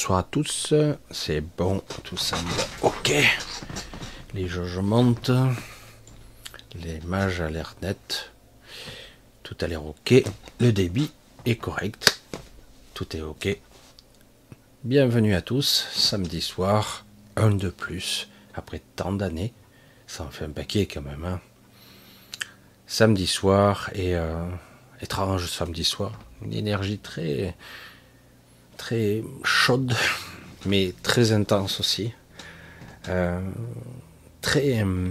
bonsoir à tous. C'est bon, tout semble ok. Les jauges montent. Les mages à l'air net. Tout a l'air ok. Le débit est correct. Tout est ok. Bienvenue à tous. Samedi soir, un de plus. Après tant d'années. Ça en fait un paquet quand même. Hein. Samedi soir et euh, étrange samedi soir. Une énergie très très chaude, mais très intense aussi. Euh, très euh,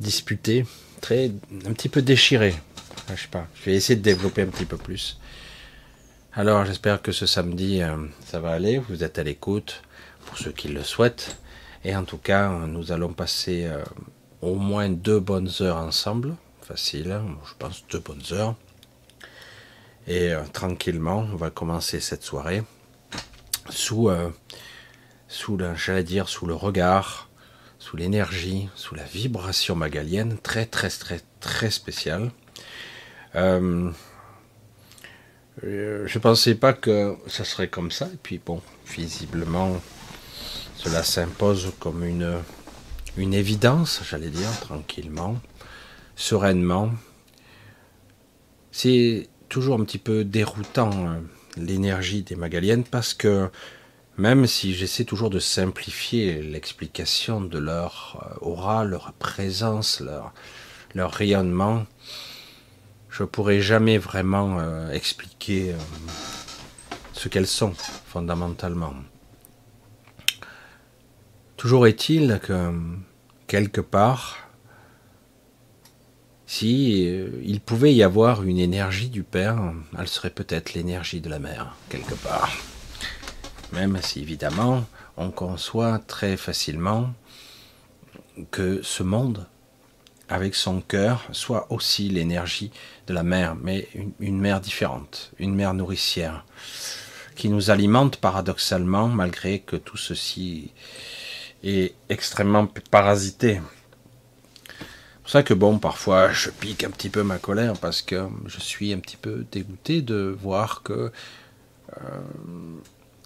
disputée, très un petit peu déchirée. Je sais pas. Je vais essayer de développer un petit peu plus. Alors j'espère que ce samedi euh, ça va aller. Vous êtes à l'écoute pour ceux qui le souhaitent. Et en tout cas, nous allons passer au moins deux bonnes heures ensemble. Facile, hein. je pense deux bonnes heures. Et tranquillement, on va commencer cette soirée sous, euh, sous sous le regard, sous l'énergie, sous la vibration magalienne, très très très très spéciale. Euh, je pensais pas que ça serait comme ça, et puis bon, visiblement, cela s'impose comme une, une évidence, j'allais dire, tranquillement, sereinement. C'est toujours un petit peu déroutant hein l'énergie des Magaliennes parce que même si j'essaie toujours de simplifier l'explication de leur euh, aura, leur présence, leur, rayonnement, je pourrais jamais vraiment euh, expliquer euh, ce qu'elles sont fondamentalement. Toujours est-il que quelque part, si euh, il pouvait y avoir une énergie du Père, elle serait peut-être l'énergie de la Mère, quelque part. Même si évidemment, on conçoit très facilement que ce monde, avec son cœur, soit aussi l'énergie de la Mère, mais une, une mère différente, une mère nourricière, qui nous alimente paradoxalement, malgré que tout ceci est extrêmement parasité pour ça que bon, parfois je pique un petit peu ma colère parce que je suis un petit peu dégoûté de voir que euh,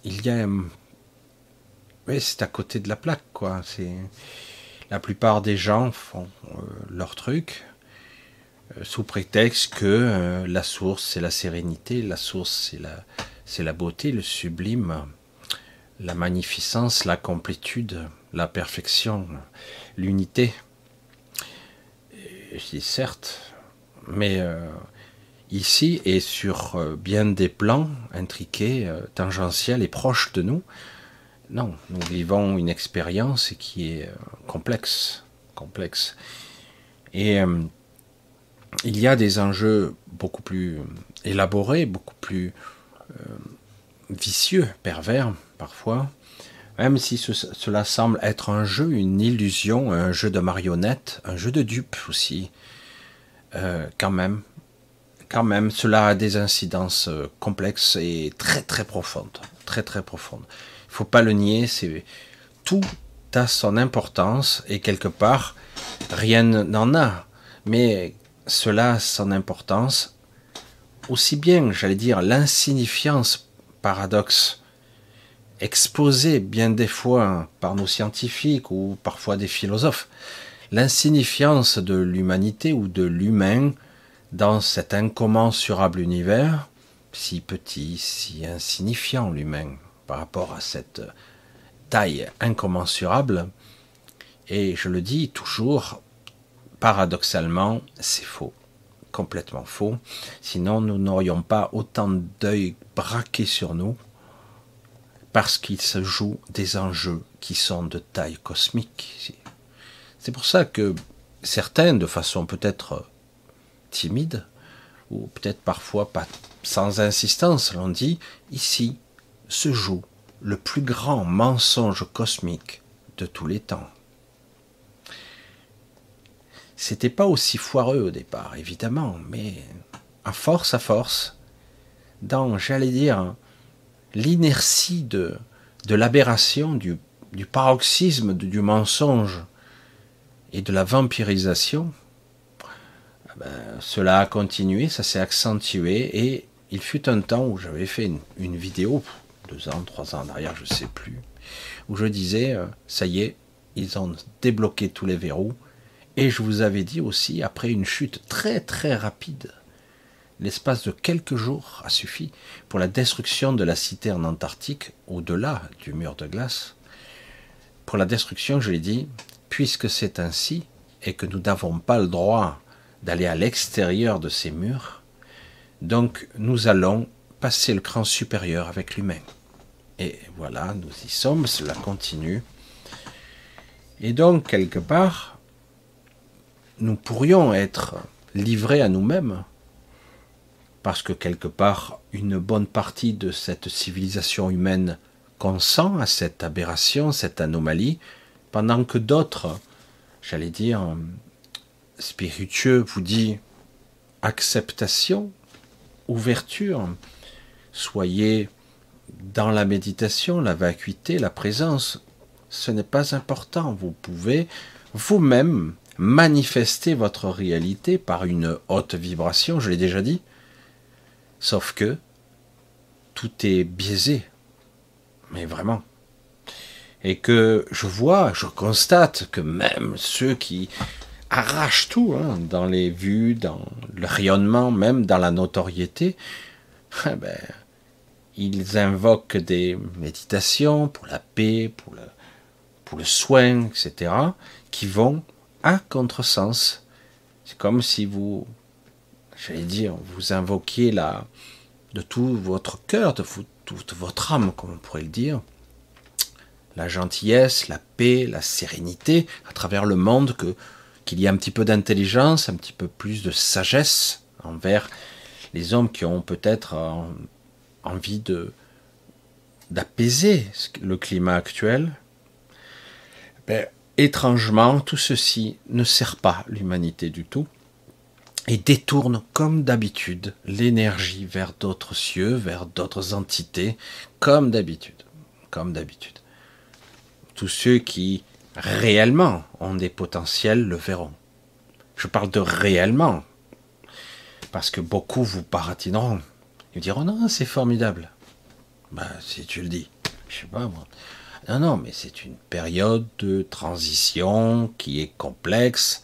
il y a, c'est à côté de la plaque quoi. La plupart des gens font euh, leur truc euh, sous prétexte que la source c'est la sérénité, la source c'est la c'est la beauté, le sublime, la magnificence, la complétude, la perfection, l'unité certes, mais euh, ici et sur euh, bien des plans intriqués, euh, tangentiels et proches de nous, non, nous vivons une expérience qui est complexe, complexe. Et il y a des enjeux beaucoup plus élaborés, beaucoup plus vicieux, pervers parfois, même si cela semble être un jeu, une illusion, un jeu de marionnettes, un jeu de dupes aussi, euh, quand même, quand même, cela a des incidences euh, complexes et très très profondes, très très profondes. Il faut pas le nier, c'est tout a son importance et quelque part rien n'en a, mais cela a son importance aussi bien, j'allais dire, l'insignifiance paradoxe exposé bien des fois par nos scientifiques ou parfois des philosophes, l'insignifiance de l'humanité ou de l'humain dans cet incommensurable univers, si petit, si insignifiant l'humain par rapport à cette taille incommensurable, et je le dis toujours, paradoxalement, c'est faux, complètement faux, sinon nous n'aurions pas autant d'œil braqués sur nous, parce qu'il se joue des enjeux qui sont de taille cosmique. C'est pour ça que certains, de façon peut-être timide, ou peut-être parfois pas sans insistance, l'ont dit, ici se joue le plus grand mensonge cosmique de tous les temps. C'était pas aussi foireux au départ, évidemment, mais à force, à force, dans, j'allais dire, l'inertie de, de l'aberration, du, du paroxysme du mensonge et de la vampirisation, eh ben, cela a continué, ça s'est accentué et il fut un temps où j'avais fait une, vidéo deux ans, trois ans en arrière, je ne sais plus, où je disais, euh, ça y est, ils ont débloqué tous les verrous, et je vous avais dit aussi, après une chute très très rapide, l'espace de quelques jours a suffi pour la destruction de la cité en Antarctique, au-delà du mur de glace. Pour la destruction, je l'ai dit, puisque c'est ainsi, et que nous n'avons pas le droit d'aller à l'extérieur de ces murs, donc nous allons passer le cran supérieur avec l'humain. Et voilà, nous y sommes, cela continue. Et donc, quelque part, nous pourrions être livrés à nous-mêmes, parce que quelque part, une bonne partie de cette civilisation humaine consent à cette aberration, cette anomalie, pendant que d'autres, j'allais dire, spiritueux, vous dit acceptation, ouverture, soyez dans la méditation, la vacuité, la présence, ce n'est pas important. Vous pouvez vous-même manifester votre réalité par une haute vibration, je l'ai déjà dit. Sauf que tout est biaisé. Mais vraiment. Et que je vois, je constate que même ceux qui arrachent tout, hein, dans les vues, dans le rayonnement, même dans la notoriété, eh ben, ils invoquent des méditations pour la paix, pour le, pour le soin, etc., qui vont à contresens. C'est comme si vous, j'allais dire, vous invoquiez la, de tout votre cœur, de toute votre âme, comme on pourrait le dire, la gentillesse, la paix, la sérénité à travers le monde, qu'il y ait un petit peu d'intelligence, un petit peu plus de sagesse envers les hommes qui ont peut-être envie de d'apaiser le climat actuel, ben, étrangement, tout ceci ne sert pas l'humanité du tout et détourne comme d'habitude l'énergie vers d'autres cieux, vers d'autres entités, comme d'habitude, comme d'habitude. Tous ceux qui réellement ont des potentiels le verront. Je parle de réellement, parce que beaucoup vous baratineront. Ils diront non, c'est formidable. Ben, si tu le dis, je sais pas moi. Non, non, mais c'est une période de transition qui est complexe,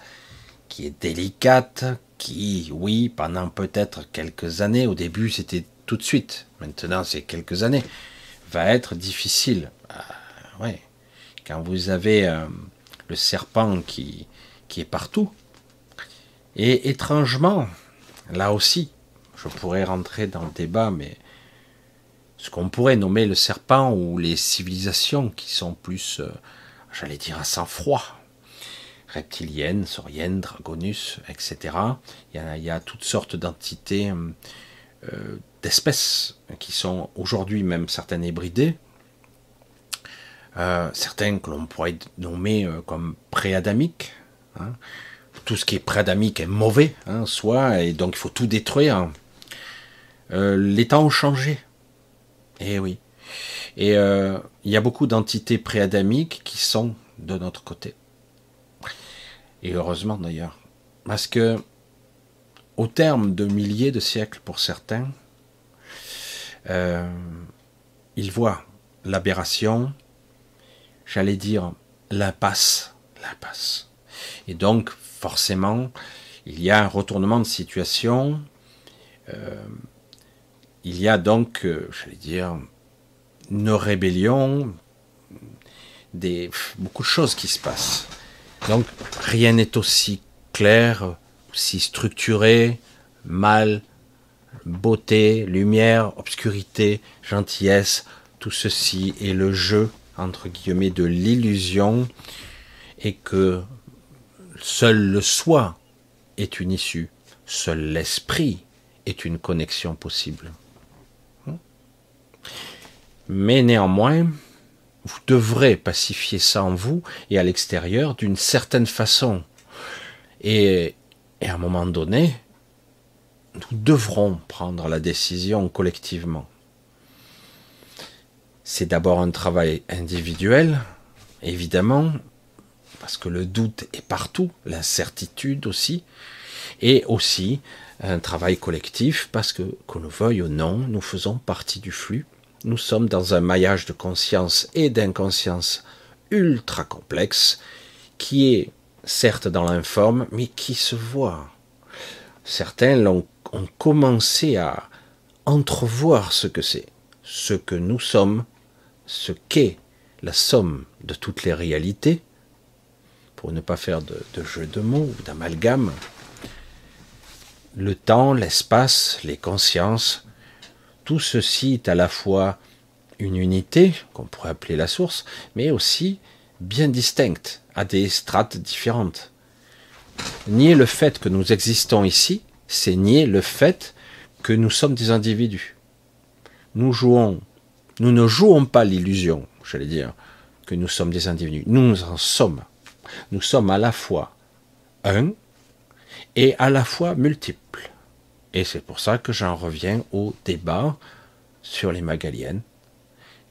qui est délicate, qui, oui, pendant peut-être quelques années, au début c'était tout de suite, maintenant c'est quelques années, va être difficile. Ouais. Quand vous avez euh, le serpent qui, qui est partout, et étrangement, là aussi, je pourrais rentrer dans le débat, mais ce qu'on pourrait nommer le serpent ou les civilisations qui sont plus, euh, j'allais dire, à sang-froid, reptiliennes, sauriennes, dragonus, etc. Il y a, toutes sortes d'entités, euh, d'espèces qui sont aujourd'hui même certaines hybridées, euh, certains que l'on pourrait nommer comme préadamiques. Hein. Tout ce qui est préadamique est mauvais, hein, soit, et donc il faut tout détruire. Euh, les temps ont changé. Eh oui. Et euh, il y a beaucoup d'entités préadamiques qui sont de notre côté. Et heureusement d'ailleurs. Parce que, au terme de milliers de siècles pour certains, euh, ils voient l'aberration, j'allais dire l'impasse, l'impasse. Et donc, forcément, il y a un retournement de situation. Euh, il y a donc, euh, j'allais dire, une rébellion, des, beaucoup de choses qui se passent. Donc rien n'est aussi clair, aussi structuré, mal, beauté, lumière, obscurité, gentillesse, tout ceci est le jeu, entre guillemets, de l'illusion, et que seul le soi est une issue, seul l'esprit est une connexion possible. Mais néanmoins, vous devrez pacifier ça en vous et à l'extérieur d'une certaine façon. Et, à un moment donné, nous devrons prendre la décision collectivement. C'est d'abord un travail individuel, évidemment, parce que le doute est partout, l'incertitude aussi, et aussi un travail collectif, parce que, qu'on le veuille ou non, nous faisons partie du flux, nous sommes dans un maillage de conscience et d'inconscience ultra complexe qui est certes dans l'informe, mais qui se voit. Certains ont, commencé à entrevoir ce que c'est, ce que nous sommes, ce qu'est la somme de toutes les réalités, pour ne pas faire de, de jeu de mots ou d'amalgame, le temps, l'espace, les consciences, tout ceci est à la fois une unité, qu'on pourrait appeler la source, mais aussi bien distincte, à des strates différentes. Nier le fait que nous existons ici, c'est nier le fait que nous sommes des individus. Nous jouons, nous ne jouons pas l'illusion, j'allais dire, que nous sommes des individus. Nous en sommes. Nous sommes à la fois un et à la fois multiples. Et c'est pour ça que j'en reviens au débat sur les Magaliennes,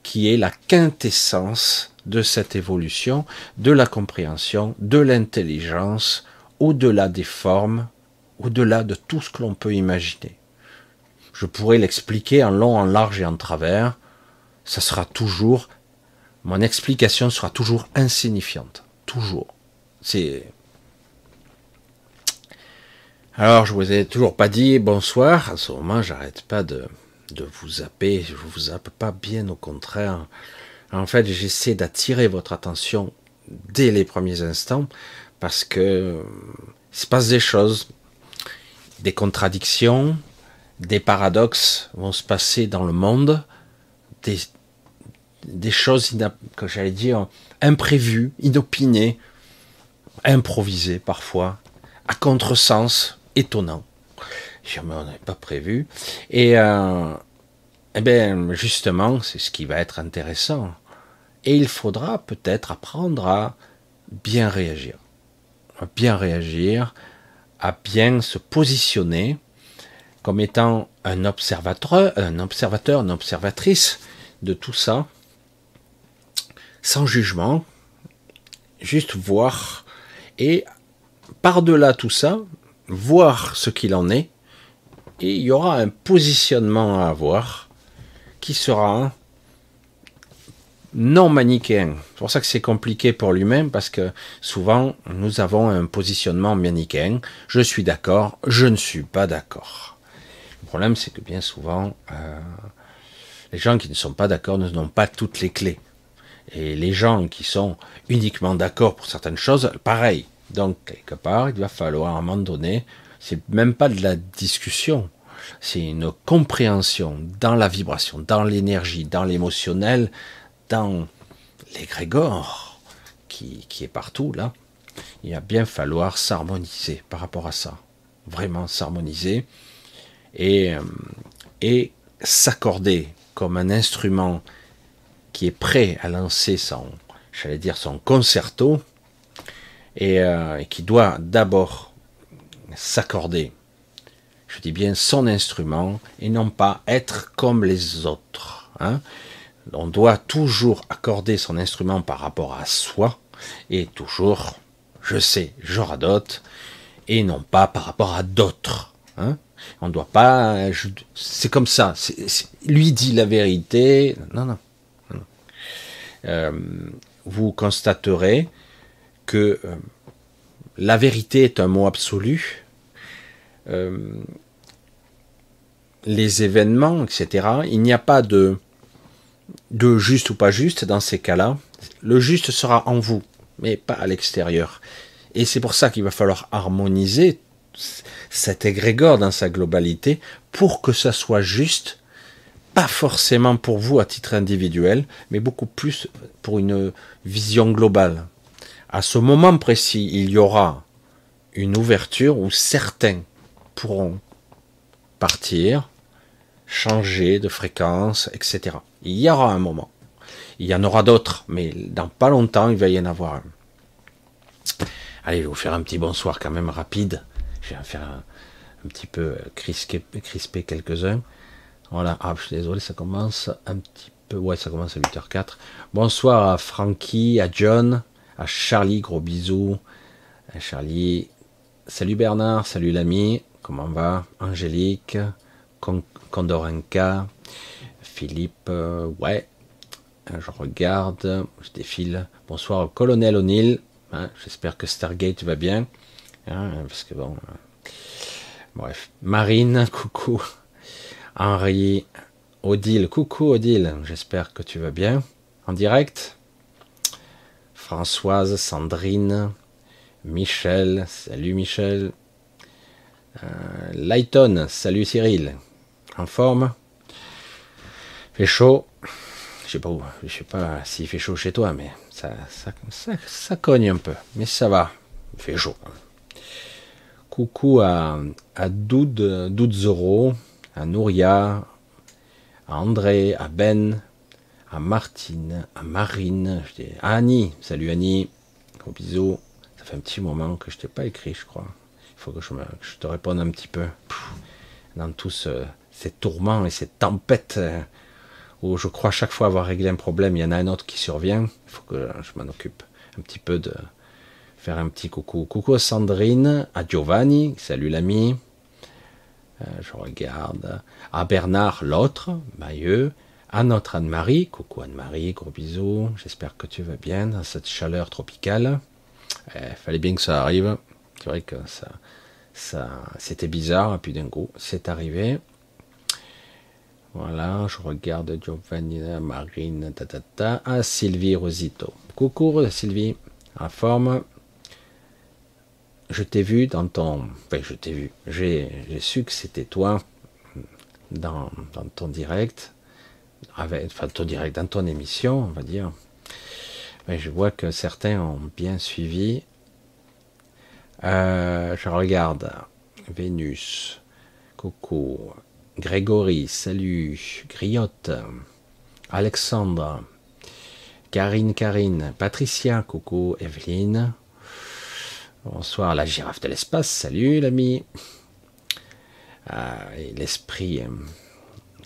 qui est la quintessence de cette évolution, de la compréhension, de l'intelligence, au-delà des formes, au-delà de tout ce que l'on peut imaginer. Je pourrais l'expliquer en long, en large et en travers. Ça sera toujours, mon explication sera toujours insignifiante. Toujours. C'est. Alors, je vous ai toujours pas dit bonsoir. À ce moment, j'arrête pas de, de vous zapper. Je vous zappe pas, bien au contraire. En fait, j'essaie d'attirer votre attention dès les premiers instants parce que il se passe des choses, des contradictions, des paradoxes vont se passer dans le monde, des, des choses que j'allais dire imprévues, inopinées, improvisées parfois, à contresens, étonnant. Je on n'avait pas prévu. Et euh, eh bien, justement, c'est ce qui va être intéressant. Et il faudra peut-être apprendre à bien réagir. À bien réagir, à bien se positionner comme étant un observateur, un observateur, une observatrice de tout ça, sans jugement, juste voir et par-delà tout ça, voir ce qu'il en est, et il y aura un positionnement à avoir qui sera non manichéen. C'est pour ça que c'est compliqué pour lui-même, parce que souvent nous avons un positionnement manichéen. Je suis d'accord, je ne suis pas d'accord. Le problème, c'est que bien souvent, euh, les gens qui ne sont pas d'accord ne n'ont pas toutes les clés. Et les gens qui sont uniquement d'accord pour certaines choses, pareil. Donc, quelque part, il va falloir à un moment donné, c'est même pas de la discussion, c'est une compréhension dans la vibration, dans l'énergie, dans l'émotionnel, dans l'égrégore qui, qui est partout là. Il va bien falloir s'harmoniser par rapport à ça. Vraiment s'harmoniser et, euh, et s'accorder comme un instrument qui est prêt à lancer son, j'allais dire, son concerto, et, euh, qui doit d'abord s'accorder, je dis bien son instrument, et non pas être comme les autres. Hein. On doit toujours accorder son instrument par rapport à soi, et toujours, je sais, je radote, et non pas par rapport à d'autres. Hein. On ne doit pas. C'est comme ça. lui dit la vérité. Non, non. Euh, vous constaterez que euh, la vérité est un mot absolu. Euh, les événements, etc. Il n'y a pas de, de juste ou pas juste dans ces cas-là. Le juste sera en vous, mais pas à l'extérieur. Et c'est pour ça qu'il va falloir harmoniser cet égrégore dans sa globalité pour que ça soit juste, pas forcément pour vous à titre individuel, mais beaucoup plus pour une vision globale. À ce moment précis, il y aura une ouverture où certains pourront partir, changer de fréquence, etc. Il y aura un moment. Il y en aura d'autres, mais dans pas longtemps, il va y en avoir un. Allez, je vais vous faire un petit bonsoir quand même rapide. Je vais faire un, petit peu crisper, crisper quelques-uns. Voilà, ah, je suis désolé, ça commence un petit peu. Ouais, ça commence à 8h04. Bonsoir à Frankie, à John, à Charlie, gros bisous. À Charlie. Salut Bernard, salut l'ami. Comment va? Angélique, Condorenka, Philippe, euh, ouais. Je regarde, je défile. Bonsoir, colonel O'Neill. Hein, j'espère que Stargate va bien. Hein, parce que bon. Euh, bref. Marine, coucou. Henri, Odile, coucou Odile. J'espère que tu vas bien. En direct? Françoise, Sandrine, Michel, salut Michel. Euh, Lighton, salut Cyril. En forme? Fait chaud? Je sais pas où, je sais pas s'il fait chaud chez toi, mais ça, ça, cogne un peu. Mais ça va. Il fait chaud. Coucou à, à Doud, Doud à Nouria, à André, à Ben, à Martine, à Marine, à Annie. Salut Annie. Gros bisous. Ça fait un petit moment que je t'ai pas écrit, je crois. Il faut que je, te réponde un petit peu. dans tous ces tourments et ces tempêtes euh, où je crois chaque fois avoir réglé un problème, il y en a un autre qui survient. Il faut que je m'en occupe un petit peu de faire un petit coucou. Coucou Sandrine, à Giovanni, salut l'ami. Euh, je regarde. À Bernard, l'autre, Mailleux. À notre Anne-Marie, coucou Anne-Marie, gros bisous. J'espère que tu vas bien dans cette chaleur tropicale. Eh, fallait bien que ça arrive. C'est vrai que ça, c'était bizarre, et puis d'un coup, c'est arrivé. Voilà, je regarde Giovanni, Marine, ta, ta, ta. Ah, Sylvie Rosito. Coucou Sylvie, en forme. Je t'ai vu dans ton. Enfin, je t'ai vu. J'ai su que c'était toi dans, dans, ton direct. Avec, enfin, direct, dans ton émission, on va dire. Mais je vois que certains ont bien suivi. Euh, je regarde Vénus, Coco, Grégory, salut, Griotte, Alexandre, Karine, Karine, Patricia, coucou, Evelyne. Bonsoir, la girafe de l'espace, salut l'ami. Ah, l'esprit euh,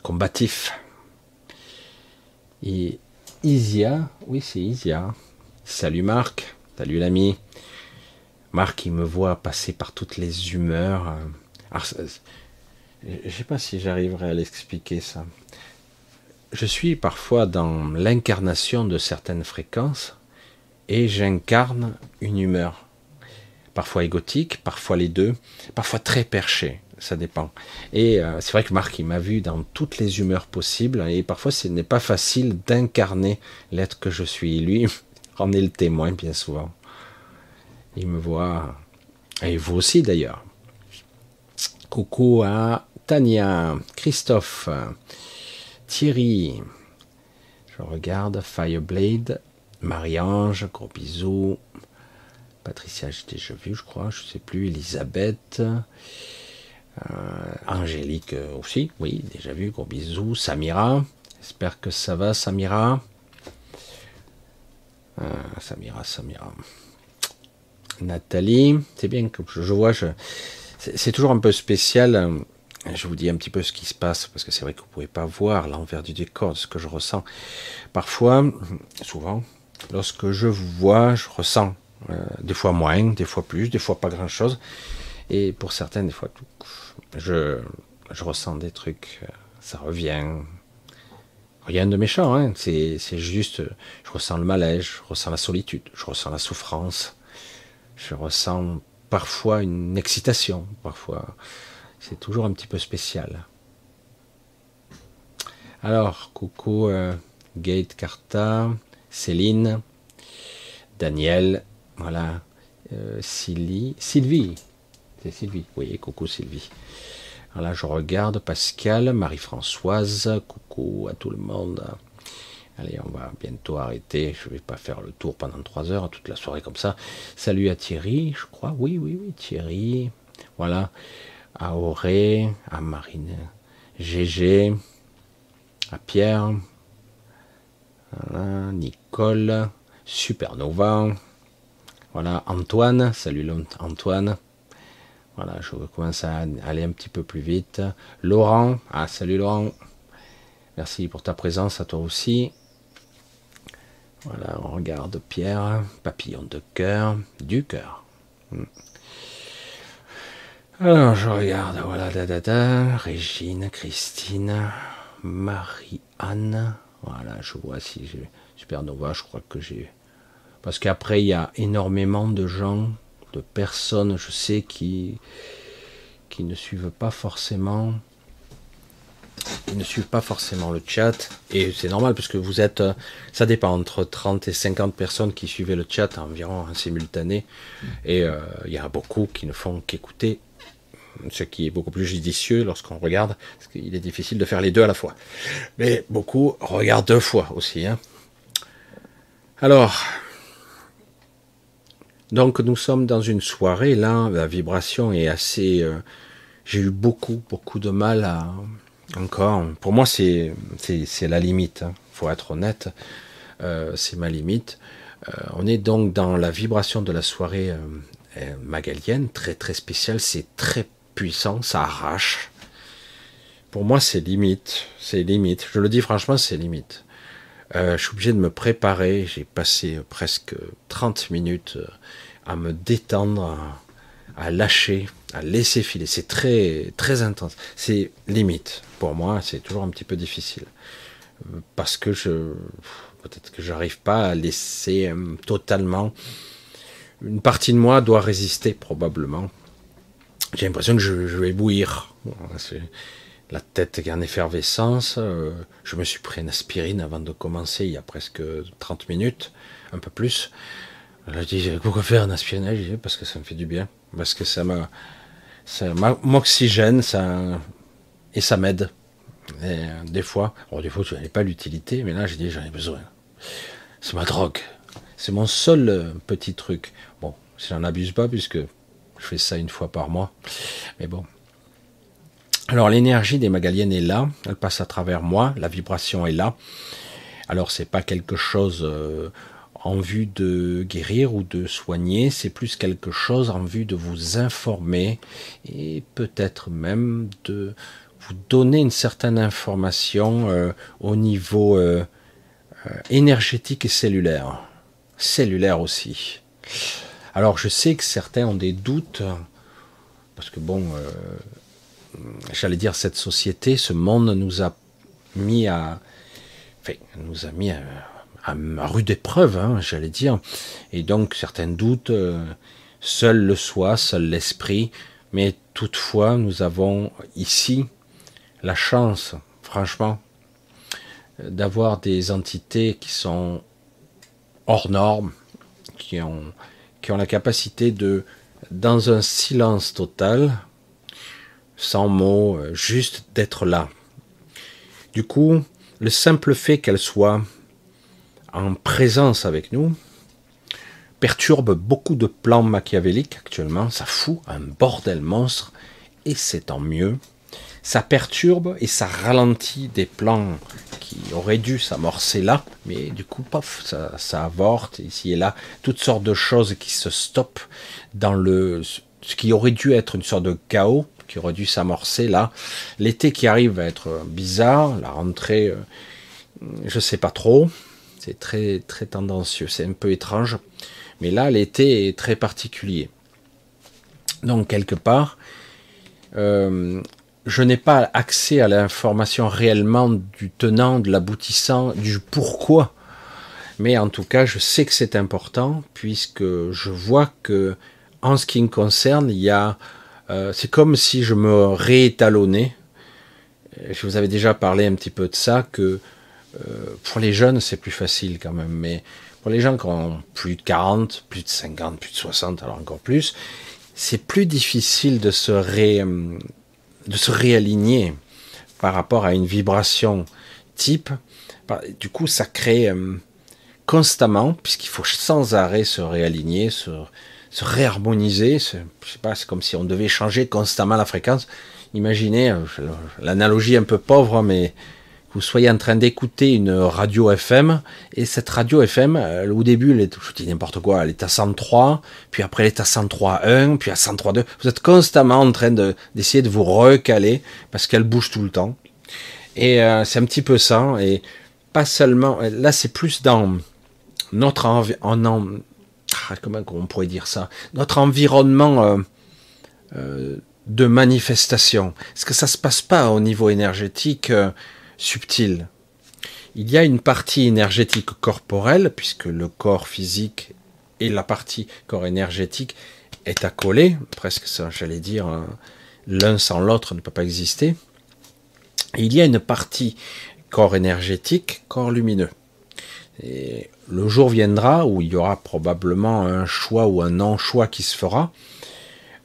combatif. Et Isia, oui c'est Isia. Salut Marc, salut l'ami. Marc, il me voit passer par toutes les humeurs. je ne sais pas si j'arriverai à l'expliquer ça. Je suis parfois dans l'incarnation de certaines fréquences et j'incarne une humeur. Parfois égotique, parfois les deux, parfois très perché, ça dépend. Et euh, c'est vrai que Marc, il m'a vu dans toutes les humeurs possibles et parfois ce n'est pas facile d'incarner l'être que je suis. Lui en est le témoin bien souvent. Il me voit, et vous aussi d'ailleurs. Coucou à Tania, Christophe, Thierry. Je regarde Fireblade, Marie-Ange, gros bisous. Patricia, j'ai déjà vu, je crois, je sais plus. Elisabeth. Euh, Angélique aussi, oui, déjà vu, gros bisous. Samira, j'espère que ça va, Samira. Euh, Samira, Samira. Nathalie, c'est bien que je, vois, c'est toujours un peu spécial. Euh, je vous dis un petit peu ce qui se passe, parce que c'est vrai que vous ne pouvez pas voir l'envers du décor ce que je ressens. Parfois, souvent, lorsque je vous vois, je ressens euh, des fois moins, des fois plus, des fois pas grand-chose. Et pour certaines, des fois, je, je ressens des trucs, euh, ça revient. Rien de méchant, hein. c'est juste, je ressens le malaise, je ressens la solitude, je ressens la souffrance, je ressens parfois une excitation, parfois. C'est toujours un petit peu spécial. Alors, coucou euh, Gate Carta, Céline, Daniel, voilà, euh, Sylvie, Sylvie, c'est Sylvie, oui, coucou Sylvie. Voilà, je regarde Pascal, Marie-Françoise, coucou à tout le monde. Allez, on va bientôt arrêter. Je ne vais pas faire le tour pendant trois heures, toute la soirée comme ça. Salut à Thierry, je crois. Oui, oui, oui, Thierry. Voilà. À Auré, à Marine, Gégé, à Pierre, voilà, Nicole, Supernova. Voilà, Antoine. Salut Antoine. Voilà, je commence à aller un petit peu plus vite. Laurent. Ah, salut Laurent. Merci pour ta présence à toi aussi. Voilà, on regarde Pierre, papillon de cœur, du cœur. Hmm. Alors je regarde, voilà, da, da, da, Régine, Christine, Marie-Anne. Voilà, je vois si j'ai Supernova, je crois que j'ai. Parce qu'après, il y a énormément de gens, de personnes, je sais, qui, qui ne suivent pas forcément. Ne suivent pas forcément le chat. Et c'est normal parce que vous êtes. Euh, ça dépend entre 30 et 50 personnes qui suivent le chat environ en simultané. Et euh, il y a beaucoup qui ne font qu'écouter ce qui est beaucoup plus judicieux lorsqu'on regarde, parce qu'il est difficile de faire les deux à la fois. Mais beaucoup regardent deux fois aussi. Hein. Alors, donc nous sommes dans une soirée, là, la vibration est assez... Euh, j'ai eu beaucoup, beaucoup de mal à... Encore, pour moi c'est la limite, il hein. faut être honnête, euh, c'est ma limite. Euh, on est donc dans la vibration de la soirée magalienne, très très spéciale, c'est très puissant, ça arrache. Pour moi c'est limite, c'est limite, je le dis franchement c'est limite. Je suis obligé de me préparer. J'ai passé presque 30 minutes à me détendre, à, lâcher, à laisser filer. C'est très, très intense. C'est limite. Pour moi, c'est toujours un petit peu difficile. Parce que je, peut-être que j'arrive pas à laisser euh, totalement. Une partie de moi doit résister, probablement. J'ai l'impression que je, vais bouillir la tête est en effervescence. Euh, je me suis pris une aspirine avant de commencer il y a presque 30 minutes, un peu plus. Je dit pourquoi faire un aspirine Je parce que ça me fait du bien, parce que ça m'oxygène, ça et ça m'aide. Euh, des fois, des fois je n'avais pas l'utilité, mais là j'ai dit j'en ai besoin. C'est ma drogue. C'est mon seul euh, petit truc. Bon, j'en abuse pas puisque je fais ça une fois par mois. Mais bon, alors l'énergie des Magaliennes est là, elle passe à travers moi, la vibration est là. Alors c'est pas quelque chose euh, en vue de guérir ou de soigner, c'est plus quelque chose en vue de vous informer et peut-être même de vous donner une certaine information euh, au niveau euh, énergétique et cellulaire. Cellulaire aussi. Alors je sais que certains ont des doutes, parce que bon, j'allais dire, cette société, ce monde nous a mis à, enfin, nous a mis à, rude épreuve, hein, j'allais dire. Et donc, certains doutes, euh, seul le soi, seul l'esprit, mais toutefois, nous avons ici la chance, franchement, d'avoir des entités qui sont hors normes, qui ont, qui ont la capacité de, dans un silence total, sans mots, euh, juste d'être là. Du coup, le simple fait qu'elle soit en présence avec nous perturbe beaucoup de plans machiavéliques actuellement, ça fout un bordel monstre, et c'est tant mieux. Ça perturbe et ça ralentit des plans qui auraient dû s'amorcer là, mais du coup, paf, ça, ça avorte ici et là, toutes sortes de choses qui se stoppent dans le ce qui aurait dû être une sorte de chaos qui aurait dû s'amorcer là. L'été qui arrive va être bizarre, la rentrée, euh, je sais pas trop, c'est très très tendancieux, c'est un peu étrange, mais là l'été est très particulier. Donc quelque part, euh, je n'ai pas accès à l'information réellement du tenant, de l'aboutissant, du pourquoi. Mais en tout cas, je sais que c'est important puisque je vois que, en ce qui me concerne, il y a euh, c'est comme si je me réétalonnais. Je vous avais déjà parlé un petit peu de ça, que pour les jeunes, c'est plus facile quand même, mais pour les gens qui ont plus de 40, plus de 50, plus de 60, alors encore plus, c'est plus difficile de se, euh, de se réaligner par rapport à une vibration type. Du coup, ça crée constamment, puisqu'il faut sans arrêt se réaligner, se, se réharmoniser. Je sais pas, c'est comme si on devait changer constamment la fréquence. Imaginez euh, l'analogie un peu pauvre, mais vous soyez en train d'écouter une radio FM et cette radio FM, euh, au début, elle est, n'importe quoi, elle est à 103, puis après elle est à 103.1, puis à 103.2. Vous êtes constamment en train de, d'essayer de vous recaler parce qu'elle bouge tout le temps. Et euh, c'est un petit peu ça. Et pas seulement, là c'est plus dans notre ah, comment on pourrait dire ça, notre environnement euh, euh, de manifestation. Est-ce que ça se passe pas au niveau énergétique euh, subtil. Il y a une partie énergétique corporelle, puisque le corps physique et la partie corps énergétique est accolé, presque j'allais dire, hein, l'un sans l'autre ne peut pas exister. il y a une partie corps énergétique, corps lumineux. Et le jour viendra où il y aura probablement un choix ou un non-choix qui se fera.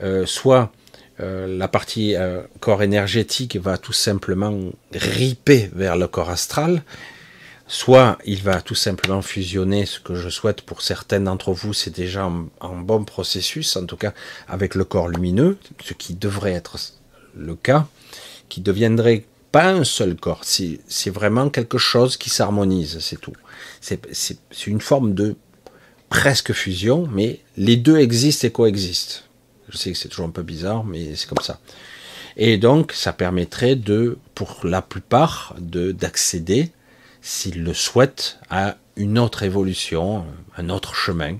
Euh, soit la partie euh, corps énergétique va tout simplement riper vers le corps astral, soit il va tout simplement fusionner, ce que je souhaite pour certains d'entre vous, c'est déjà un, bon processus, en tout cas avec le corps lumineux, ce qui devrait être le cas, qui deviendrait pas un seul corps, c'est vraiment quelque chose qui s'harmonise, c'est tout. C'est une forme de presque fusion, mais les deux existent et coexistent. Je sais que c'est toujours un peu bizarre, mais c'est comme ça. Et donc, ça permettrait de, pour la plupart, d'accéder, s'ils le souhaitent, à une autre évolution, un autre chemin,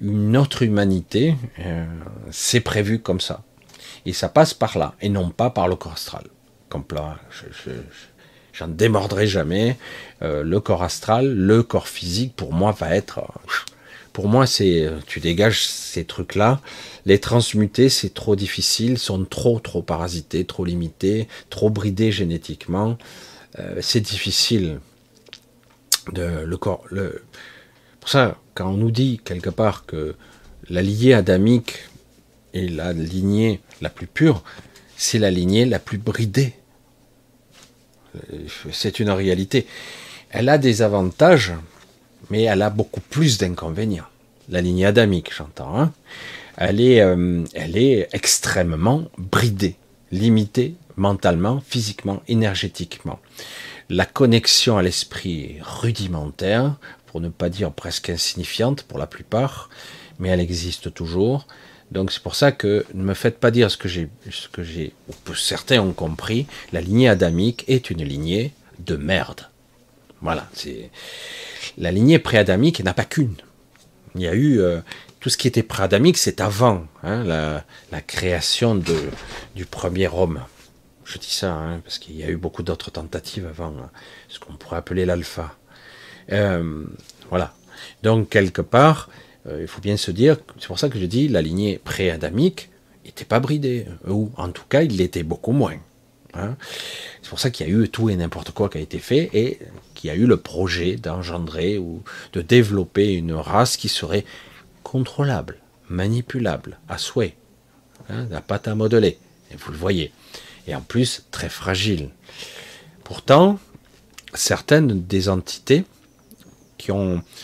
une autre humanité. Euh, c'est prévu comme ça. Et ça passe par là, et non pas par le corps astral. Comme là, je, j'en démordrai jamais. Euh, le corps astral, le corps physique, pour moi, va être. Pour moi, c'est. Tu dégages ces trucs-là. Les transmuter, c'est trop difficile, sont trop, trop parasités, trop limités, trop bridés génétiquement. Euh, c'est difficile. Pour ça, quand on nous dit quelque part que la lignée adamique est la lignée la plus pure, c'est la lignée la plus bridée c'est une réalité. Elle a des avantages, mais elle a beaucoup plus d'inconvénients. La ligne adamique, j'entends. Hein. elle, est, euh, elle est extrêmement bridée, limitée mentalement, physiquement, énergétiquement. La connexion à l'esprit est rudimentaire, pour ne pas dire presque insignifiante pour la plupart, mais elle existe toujours. Donc c'est pour ça que ne me faites pas dire ce que j'ai, ce que j'ai, certains ont compris, la lignée adamique est une lignée de merde. Voilà, c'est la lignée préadamique n'a pas qu'une. Il y a eu euh, tout ce qui était préadamique, c'est avant hein, la, création du premier homme. Je dis ça hein, parce qu'il y a eu beaucoup d'autres tentatives avant hein, ce qu'on pourrait appeler l'alpha. Euh, voilà. Donc quelque part, euh, il faut bien se dire, c'est pour ça que je dis, la lignée pré-adamique n'était pas bridée, ou en tout cas, il l'était beaucoup moins. Hein. C'est pour ça qu'il y a eu tout et n'importe quoi qui a été fait, et qu'il y a eu le projet d'engendrer ou de développer une race qui serait contrôlable, manipulable, à souhait, hein, la pâte à modeler, et vous le voyez, et en plus très fragile. Pourtant, certaines des entités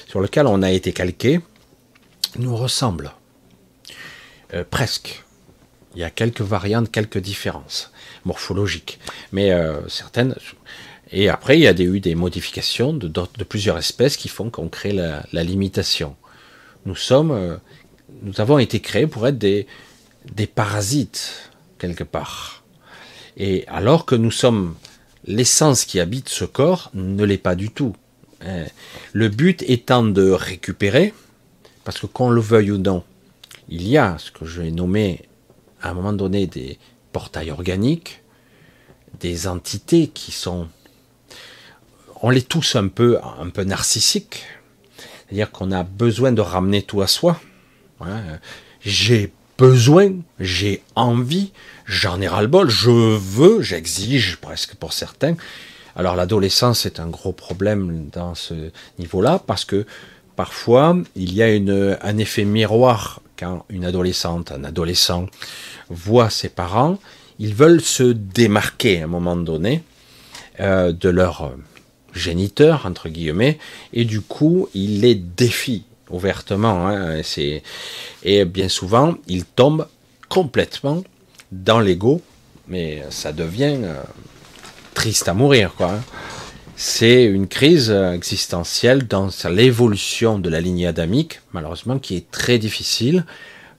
sur lesquelles on a été calqué, nous ressemble. Euh, presque. Il y a quelques variantes, quelques différences morphologiques, mais euh, certaines. Et après, il y a eu des modifications de, plusieurs espèces qui font qu'on crée la, limitation. Nous sommes, euh, nous avons été créés pour être des, des parasites quelque part. Et alors que nous sommes l'essence qui habite ce corps ne l'est pas du tout. Le but étant de récupérer, parce que qu'on le veuille ou non, il y a ce que je vais nommer à un moment donné des portails organiques, des entités qui sont, on les tous un peu, un peu narcissiques, c'est-à-dire qu'on a besoin de ramener tout à soi. J'ai besoin, j'ai envie, j'en ai ras-le-bol, je veux, j'exige presque pour certains. Alors l'adolescence est un gros problème dans ce niveau-là parce que parfois, il y a un effet miroir quand une adolescente, un adolescent voit ses parents, ils veulent se démarquer à un moment donné euh, de leur géniteur, entre guillemets, et du coup, il les défie ouvertement. Hein, et bien souvent, ils tombent complètement dans l'ego, mais ça devient euh, triste à mourir, quoi. Hein c'est une crise existentielle dans l'évolution de la lignée adamique, malheureusement, qui est très difficile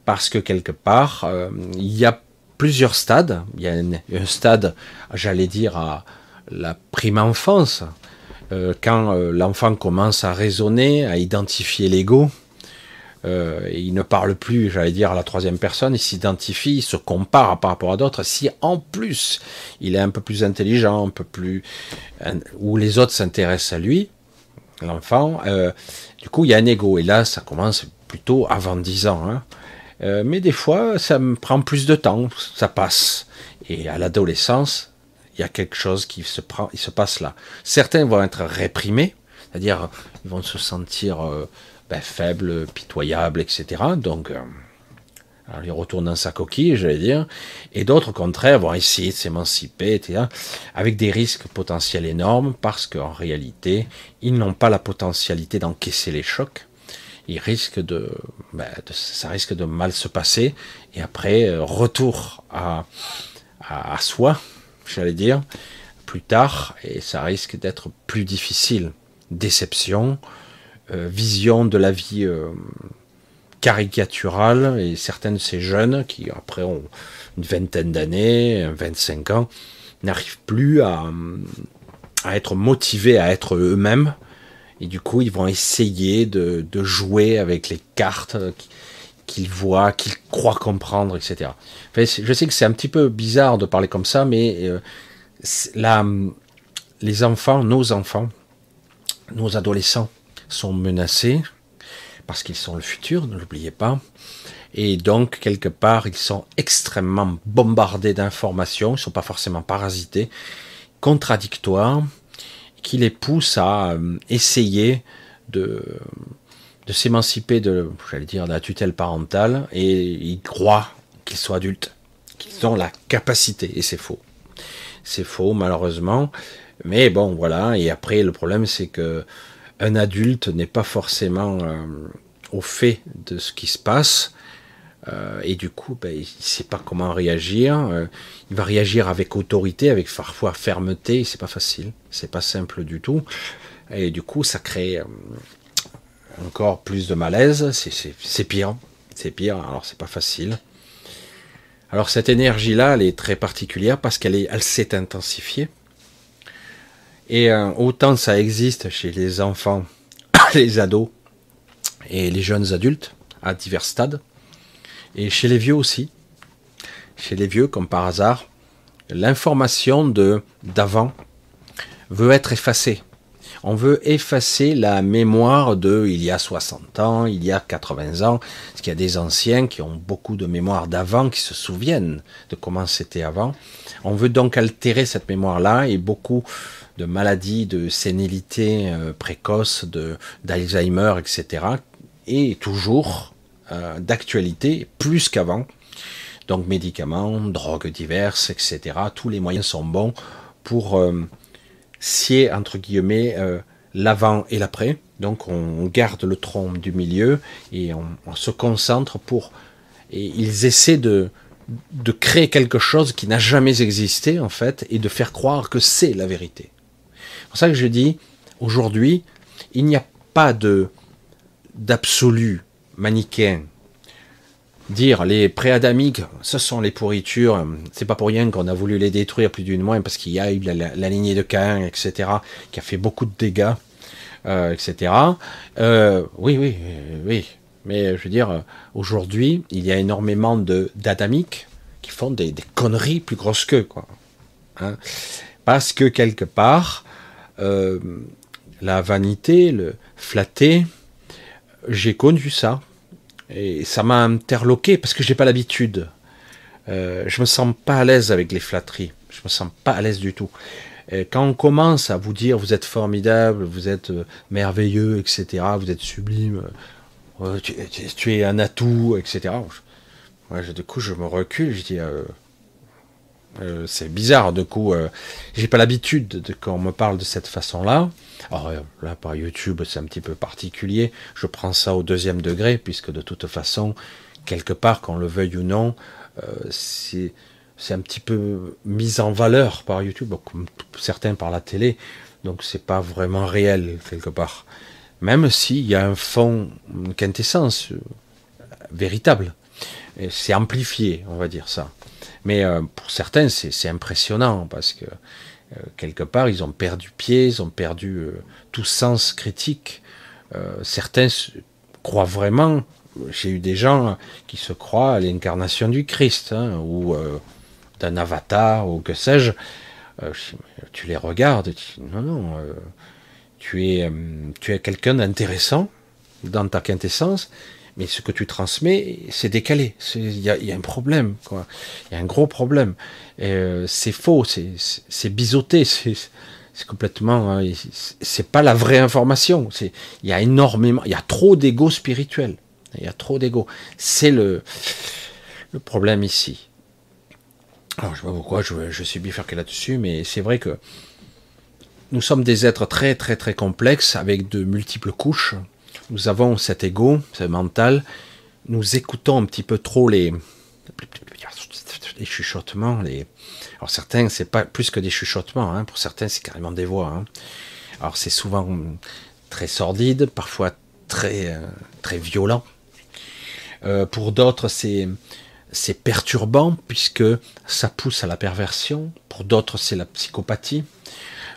parce que quelque part, euh, il y a plusieurs stades. Il y a un, stade, j'allais dire, à la prime enfance, euh, quand euh, l'enfant commence à raisonner, à identifier l'ego, euh, il ne parle plus, j'allais dire, à la troisième personne, il s'identifie, il se compare par rapport à d'autres. Si en plus il est un peu plus intelligent, un peu plus, ou les autres s'intéressent à lui, l'enfant, euh, du coup il y a un ego. Et là, ça commence plutôt avant 10 ans. Hein. Euh, mais des fois, ça prend plus de temps, ça passe. Et à l'adolescence, il y a quelque chose qui se, prend, il se passe là. Certains vont être réprimés, c'est-à-dire ils vont se sentir ben, faible, pitoyable, etc. Donc, euh, il retourne dans sa coquille, j'allais dire. Et d'autres, au contraire, vont essayer de s'émanciper, etc. Avec des risques potentiels énormes, parce qu'en réalité, ils n'ont pas la potentialité d'encaisser les chocs. Ils risquent de, ben, ça risque de mal se passer. Et après, euh, retour à, à, soi, j'allais dire, plus tard, et ça risque d'être plus difficile. Déception, vision de la vie euh, caricaturale et certains de ces jeunes qui après ont une vingtaine d'années, 25 ans, n'arrivent plus à, à, être motivés à être eux-mêmes et du coup ils vont essayer de, de jouer avec les cartes qu'ils voient, qu'ils croient comprendre, etc. je sais que c'est un petit peu bizarre de parler comme ça, mais euh, les enfants, nos enfants, nos adolescents, sont menacés parce qu'ils sont le futur, ne l'oubliez pas. Et donc, quelque part, ils sont extrêmement bombardés d'informations, ils ne sont pas forcément parasités, contradictoires, qui les poussent à euh, essayer de, de s'émanciper de, j'allais dire, de la tutelle parentale, et ils croient qu'ils sont adultes, qu'ils ont la capacité, et c'est faux. C'est faux, malheureusement. Mais bon, voilà, et après, le problème, c'est que un adulte n'est pas forcément euh, au fait de ce qui se passe. Euh, et du coup, ben, il ne sait pas comment réagir. Euh, il va réagir avec autorité, avec parfois fermeté. C'est pas facile, c'est pas simple du tout. Et du coup, ça crée encore plus de malaise. C'est pire, c'est pire. Alors c'est pas facile. Alors cette énergie-là, elle est très particulière parce qu'elle elle s'est intensifiée. Et euh, autant ça existe chez les enfants, les ados et les jeunes adultes à divers stades, et chez les vieux aussi. Chez les vieux, comme par hasard, l'information de d'avant veut être effacée. On veut effacer la mémoire de il y a 60 ans, il y a 80 ans, parce qu'il y a des anciens qui ont beaucoup de mémoire d'avant, qui se souviennent de comment c'était avant. On veut donc altérer cette mémoire-là et beaucoup de maladies de sénilité euh, précoce, de d'Alzheimer, etc. Et toujours euh, d'actualité plus qu'avant. Donc médicaments, drogues diverses, etc. Tous les moyens sont bons pour euh, scier entre guillemets l'avant et l'après. Donc on garde le tronc du milieu et on, on se concentre pour et ils essaient de de créer quelque chose qui n'a jamais existé en fait et de faire croire que c'est la vérité pour ça que je dis, aujourd'hui, il n'y a pas de d'absolu manichéen. Dire les préadamiques, ce sont les pourritures, c'est pas pour rien qu'on a voulu les détruire plus d'une mois, parce qu'il y a eu la, lignée de Cain, etc., qui a fait beaucoup de dégâts, euh, etc. Euh, oui, oui, oui. Mais je veux dire, aujourd'hui, il y a énormément de d'adamiques qui font des, conneries plus grosses qu'eux, quoi. Hein. parce que quelque part, euh, la vanité, le flatter, j'ai connu ça. Et ça m'a interloqué parce que j'ai pas l'habitude. Euh, je me sens pas à l'aise avec les flatteries. Je me sens pas à l'aise du tout. Quand on commence à vous dire vous êtes formidable, vous êtes euh, merveilleux, etc., vous êtes sublime, euh, tu, es un atout, etc. du coup, je me recule, je dis euh, c'est bizarre, du coup, euh, j'ai pas l'habitude de qu'on me parle de cette façon-là. Alors euh, là, par YouTube, c'est un petit peu particulier. Je prends ça au deuxième degré, puisque de toute façon, quelque part, qu'on le veuille ou non, c'est c'est un petit peu mis en valeur par YouTube, comme certains par la télé. Donc c'est pas vraiment réel quelque part. Même s'il y a un fond, une quintessence véritable. C'est amplifié, on va dire ça. Mais euh, pour certains, c'est impressionnant parce que euh, quelque part, ils ont perdu pied, ils ont perdu euh, tout sens critique. certains croient vraiment j'ai eu des gens qui se croient à l'incarnation du Christ, hein, ou d'un avatar, ou que sais-je. Tu les regardes, tu dis, non, non, tu es, tu es quelqu'un d'intéressant dans ta quintessence, mais ce que tu transmets, c'est décalé. Il y, a, un problème, quoi. Il y a un gros problème. c'est faux, c'est biseauté, c'est complètement, hein, c'est pas la vraie information. Il y a énormément, il y a trop d'ego spirituel. Il y a trop d'ego. C'est le, le problème ici. Alors, je sais pas pourquoi je, je suis bifurqué là-dessus, mais c'est vrai que nous sommes des êtres très, très, très complexes avec de multiples couches. Nous avons cet ego, ce mental. Nous écoutons un petit peu trop les, les chuchotements, alors certains, c'est pas plus que des chuchotements, hein. pour certains, c'est carrément des voix. Hein. Alors c'est souvent très sordide, parfois très, euh, très violent. Euh, pour d'autres, c'est c'est perturbant puisque ça pousse à la perversion. Pour d'autres, c'est la psychopathie.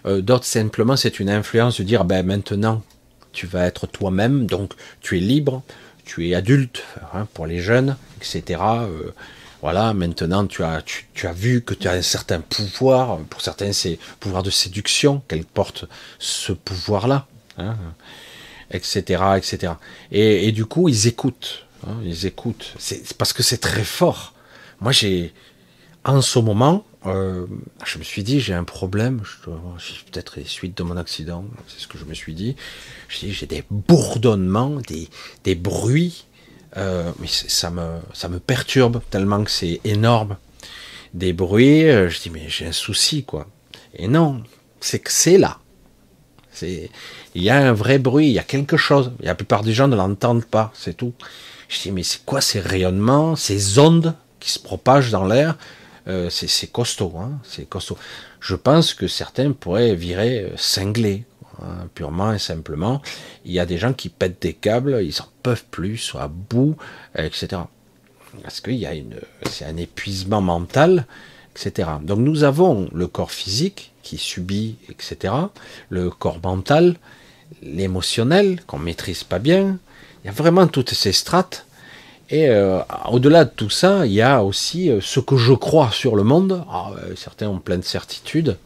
Euh, d'autres, simplement, c'est une influence de dire, ben maintenant, tu vas être toi-même, donc tu es libre, tu es adulte, hein, pour les jeunes, etc. Voilà, maintenant tu as, vu que tu as un certain pouvoir. Pour certains, c'est pouvoir de séduction. Qu'elle porte ce pouvoir-là, hein, etc., etc. Et, du coup, ils écoutent. Hein, ils écoutent. C'est parce que c'est très fort. Moi, j'ai, en ce moment, euh, je me suis dit, j'ai un problème. Peut-être les suites de mon accident. C'est ce que je me suis dit. J'ai des bourdonnements, des, des bruits euh, mais ça me, ça me perturbe tellement que c'est énorme. Des bruits, euh, je dis, mais j'ai un souci, quoi. Et non, c'est que c'est là. Il y a un vrai bruit, il y a quelque chose. la plupart des gens ne l'entendent pas, c'est tout. Je dis, mais c'est quoi ces rayonnements, ces ondes qui se propagent dans l'air? Euh, c'est, costaud, hein, c'est costaud. Je pense que certains pourraient virer cinglés, Hein, purement et simplement. Il y a des gens qui pètent des câbles, ils en peuvent plus, soit à bout, etc. Parce qu'il y a une, c'est un épuisement mental, etc. Donc nous avons le corps physique qui subit, etc. Le corps mental, l'émotionnel qu'on maîtrise pas bien. Il y a vraiment toutes ces strates. Et euh, au-delà de tout ça, il y a aussi euh, ce que je crois sur le monde. Ah, certains ont plein de certitudes,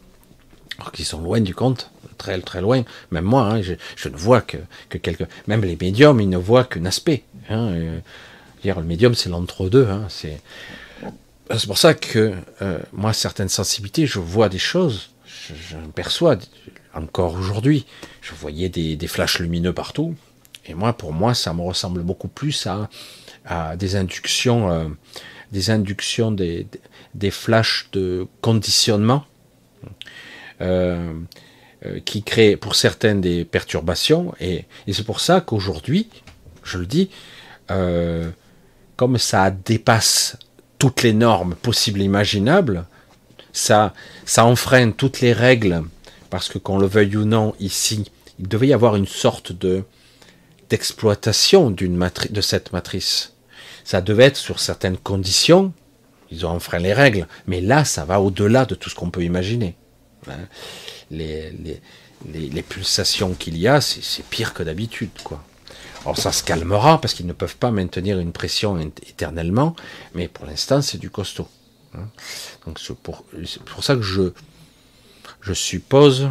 qu'ils sont loin du compte très très loin. Même moi, hein, je, ne vois que, que quelques. Même les médiums, ils ne voient qu'un aspect. Hein, euh, dire, le médium, c'est l'entre-deux. Hein, c'est pour ça que euh, moi, certaines sensibilités, je vois des choses, je, perçois encore aujourd'hui. Je voyais des, flashs lumineux partout. Et moi, pour moi, ça me ressemble beaucoup plus à, à des inductions, euh, des inductions, des, des, flashs de conditionnement. Euh, euh, qui crée pour certaines des perturbations. Et, c'est pour ça qu'aujourd'hui, je le dis, comme ça dépasse toutes les normes possibles et imaginables, ça, ça enfreint toutes les règles, parce que qu'on le veuille ou non, ici, il devait y avoir une sorte de d'exploitation d'une de cette matrice. Ça devait être sur certaines conditions, ils ont enfreint les règles, mais là, ça va au-delà de tout ce qu'on peut imaginer. Hein les, les, pulsations qu'il y a, c'est pire que d'habitude, quoi. Alors ça se calmera parce qu'ils ne peuvent pas maintenir une pression éternellement, mais pour l'instant c'est du costaud. Hein. Donc c'est pour, pour, ça que je, je suppose,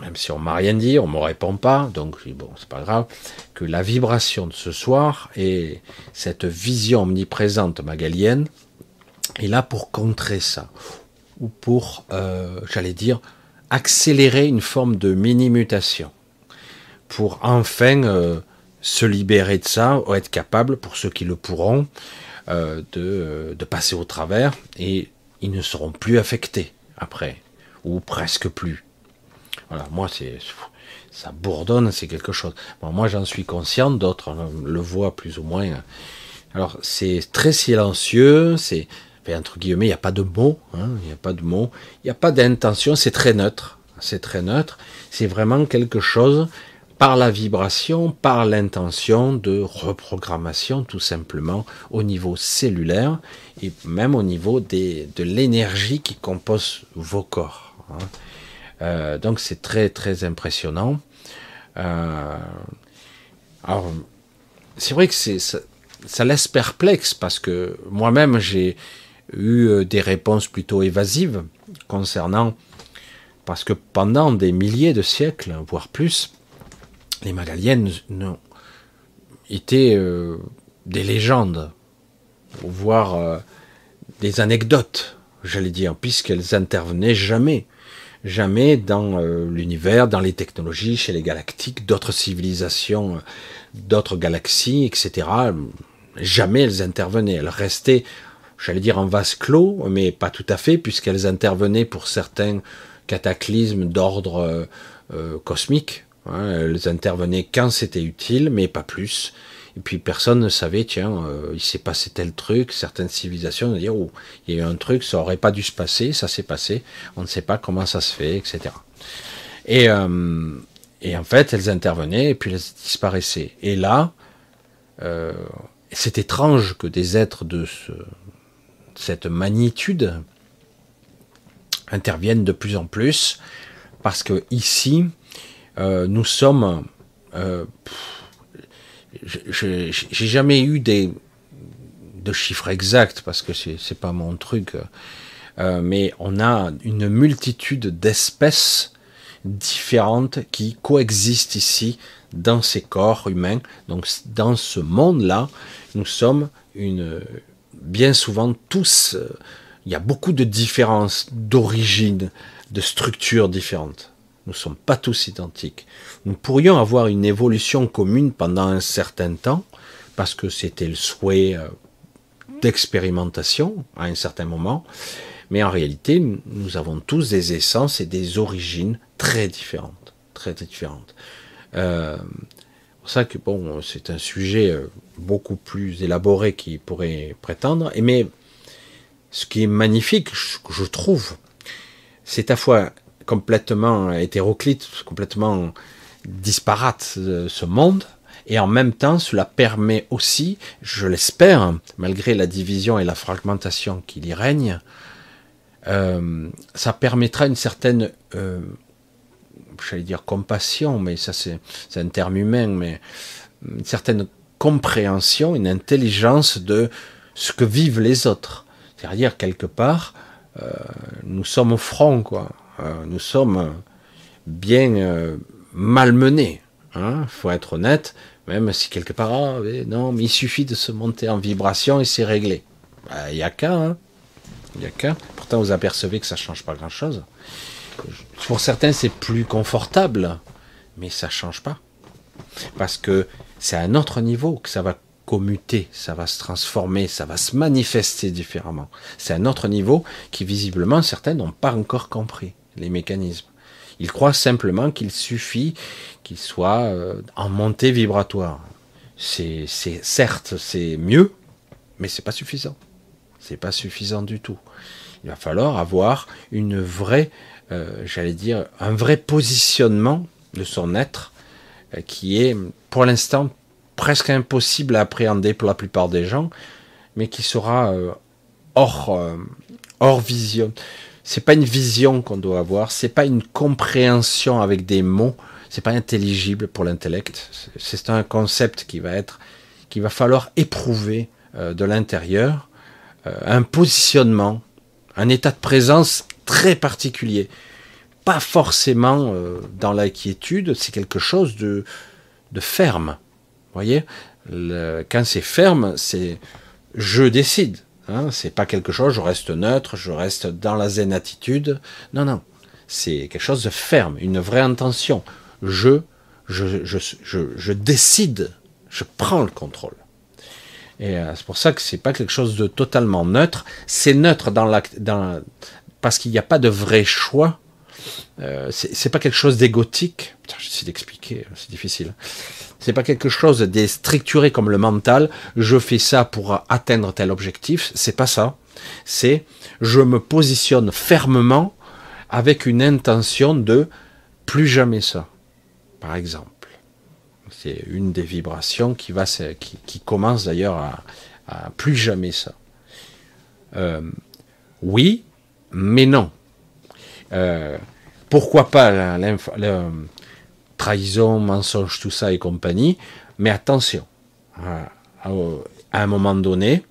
même si on m'a rien dit, on me répond pas, donc bon c'est pas grave, que la vibration de ce soir et cette vision omniprésente magalienne est là pour contrer ça, ou pour, euh, j'allais dire, accélérer une forme de mini-mutation. Pour enfin euh, se libérer de ça, ou être capable, pour ceux qui le pourront, euh, de, de, passer au travers et ils ne seront plus affectés après, ou presque plus. Voilà, moi c'est ça bourdonne, c'est quelque chose. Moi j'en suis conscient, d'autres le voient plus ou moins. Alors c'est très silencieux, c'est entre guillemets, il n'y a pas de mots, hein, il n'y a pas de mots, il n'y a pas d'intention, c'est très neutre, c'est très neutre, c'est vraiment quelque chose par la vibration, par l'intention de reprogrammation tout simplement au niveau cellulaire et même au niveau de l'énergie qui compose vos corps. Hein. Euh, donc c'est très très impressionnant. Euh, alors c'est vrai que ça laisse perplexe parce que moi-même j'ai eu euh, des réponses plutôt évasives concernant parce que pendant des milliers de siècles, voire plus, les Magaliennes étaient euh, des légendes, voire des anecdotes, j'allais dire, puisqu'elles intervenaient jamais, jamais dans l'univers, dans les technologies, chez les galactiques, d'autres civilisations, d'autres galaxies, etc. Jamais elles intervenaient. Elles restaient, j'allais dire, en vase clos, mais pas tout à fait, puisqu'elles intervenaient pour certains cataclysmes d'ordre euh, euh, cosmique. Hein. elles intervenaient quand c'était utile, mais pas plus. Et puis personne ne savait, tiens, euh, il s'est passé tel truc, certaines civilisations dire, oh, il y a eu un truc, ça aurait pas dû se passer, ça s'est passé, on ne sait pas comment ça se fait, etc. Et, et en fait, elles intervenaient et puis elles disparaissaient. Et là, c'est étrange que des êtres de cette magnitude interviennent de plus en plus, parce que ici, euh, nous sommes. Euh, j'ai jamais eu des de chiffres exacts parce que c'est pas mon truc, euh, mais on a une multitude d'espèces différentes qui coexistent ici dans ces corps humains. Donc dans ce monde-là, nous sommes une, bien souvent tous, euh, il y a beaucoup de différences d'origine, de structures différentes. Nous ne sommes pas tous identiques. Nous pourrions avoir une évolution commune pendant un certain temps, parce que c'était le souhait euh, d'expérimentation à un certain moment, mais en réalité, nous avons tous des essences et des origines très différentes, très différentes. Euh, c'est ça que c'est un sujet euh, beaucoup plus élaboré qui pourrait prétendre. Mais ce qui est magnifique, je, trouve, c'est à la fois complètement hétéroclite, complètement disparate euh, ce monde, et en même temps, cela permet aussi, je l'espère, malgré la division et la fragmentation qui y règne, euh, ça permettra une certaine j'allais dire compassion, mais ça c'est un terme humain, mais une certaine compréhension, une intelligence de ce que vivent les autres. C'est-à-dire quelque part, euh, nous sommes au front, quoi. Euh, nous sommes bien euh, malmenés. Il hein, faut être honnête, même si quelque part, ah, non, mais il suffit de se monter en vibration et c'est réglé. Il n'y hein. A qu'à. Pourtant, vous apercevez que ça ne change pas grand-chose. Pour certains, c'est plus confortable, mais ça change pas. Parce que c'est à un autre niveau que ça va commuter, ça va se transformer, ça va se manifester différemment. C'est un autre niveau qui, visiblement, certains n'ont pas encore compris les mécanismes. Ils croient simplement qu'il suffit qu'il soit euh, en montée vibratoire. C'est, certes, c'est mieux, mais c'est pas suffisant. C'est pas suffisant du tout. Il va falloir avoir une vraie euh, j'allais dire, un vrai positionnement de son être euh, qui est pour l'instant presque impossible à appréhender pour la plupart des gens, mais qui sera hors, hors vision. C'est pas une vision qu'on doit avoir, c'est pas une compréhension avec des mots, c'est pas intelligible pour l'intellect. C'est un concept qui va être, qui va falloir éprouver de l'intérieur, un positionnement, un état de présence très particulier. Pas forcément euh, dans l'inquiétude, c'est quelque chose de, de ferme. Vous voyez Quand c'est ferme, c'est je décide. Hein, c'est pas quelque chose, je reste neutre, je reste dans la zen attitude. Non, non. C'est quelque chose de ferme, une vraie intention. Je, je, je, je, décide, je prends le contrôle. Et euh, c'est pour ça que c'est pas quelque chose de totalement neutre. C'est neutre dans, la, dans, parce qu'il n'y a pas de vrai choix. Euh, c'est pas quelque chose d'égotique. J'essaie d'expliquer, c'est difficile. C'est pas quelque chose de structuré comme le mental. Je fais ça pour atteindre tel objectif. C'est pas ça. C'est je me positionne fermement avec une intention de plus jamais ça. Par exemple. C'est une des vibrations qui va, qui, commence d'ailleurs à, plus jamais ça. Euh, oui, mais non. Euh, pourquoi pas la, trahison, mensonge, tout ça et compagnie, mais attention. à un moment donné,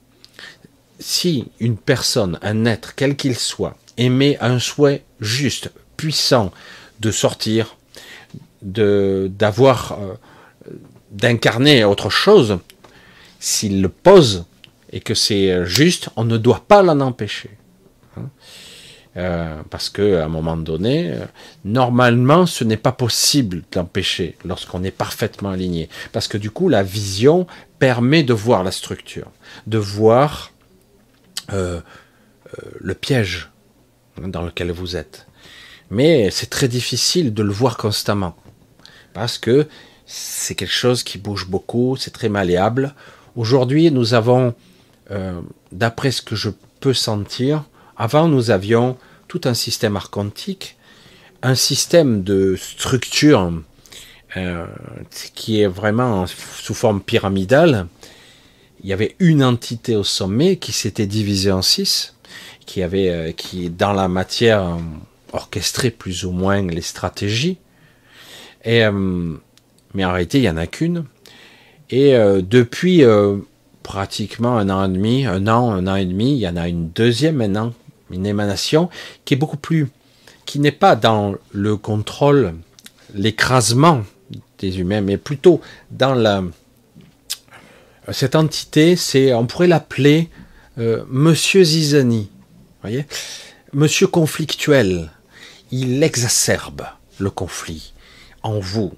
si une personne, un être, quel qu'il soit, émet un souhait juste, puissant, de sortir, de d'avoir, euh, d'incarner autre chose, s'il le pose et que c'est juste, on ne doit pas l'en empêcher. Hein. Euh, parce que à un moment donné, euh, normalement, ce n'est pas possible d'empêcher lorsqu'on est parfaitement aligné, parce que du coup, la vision permet de voir la structure, de voir euh, le piège dans lequel vous êtes. Mais c'est très difficile de le voir constamment, parce que c'est quelque chose qui bouge beaucoup, c'est très malléable. Aujourd'hui, nous avons, d'après ce que je peux sentir, avant, nous avions tout un système archontique, un système de structure euh, qui est vraiment sous forme pyramidale. Il y avait une entité au sommet qui s'était divisée en six, qui avait, euh, qui dans la matière orchestrait plus ou moins les stratégies. Et, euh, mais en réalité, il y en a qu'une. Et depuis pratiquement un an et demi, un an, un an et demi, il y en a une deuxième maintenant une émanation qui est beaucoup plus, qui n'est pas dans le contrôle, l'écrasement des humains, mais plutôt dans la, cette entité, c'est, on pourrait l'appeler euh, Monsieur Zizani, Monsieur conflictuel. Il exacerbe le conflit en vous,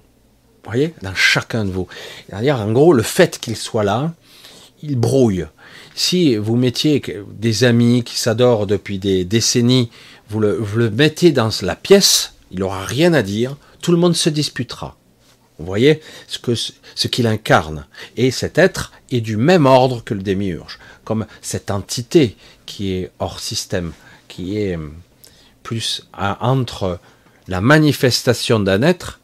voyez, dans chacun de vous. C'est-à-dire, en gros, le fait qu'il soit là, il brouille. Si vous mettiez des amis qui s'adorent depuis des décennies, vous le, mettez dans la pièce, il n'aura rien à dire, tout le monde se disputera. Vous voyez ce qu'il incarne. Et cet être est du même ordre que le démiurge, comme cette entité qui est hors système, qui est hum, plus entre la manifestation d'un être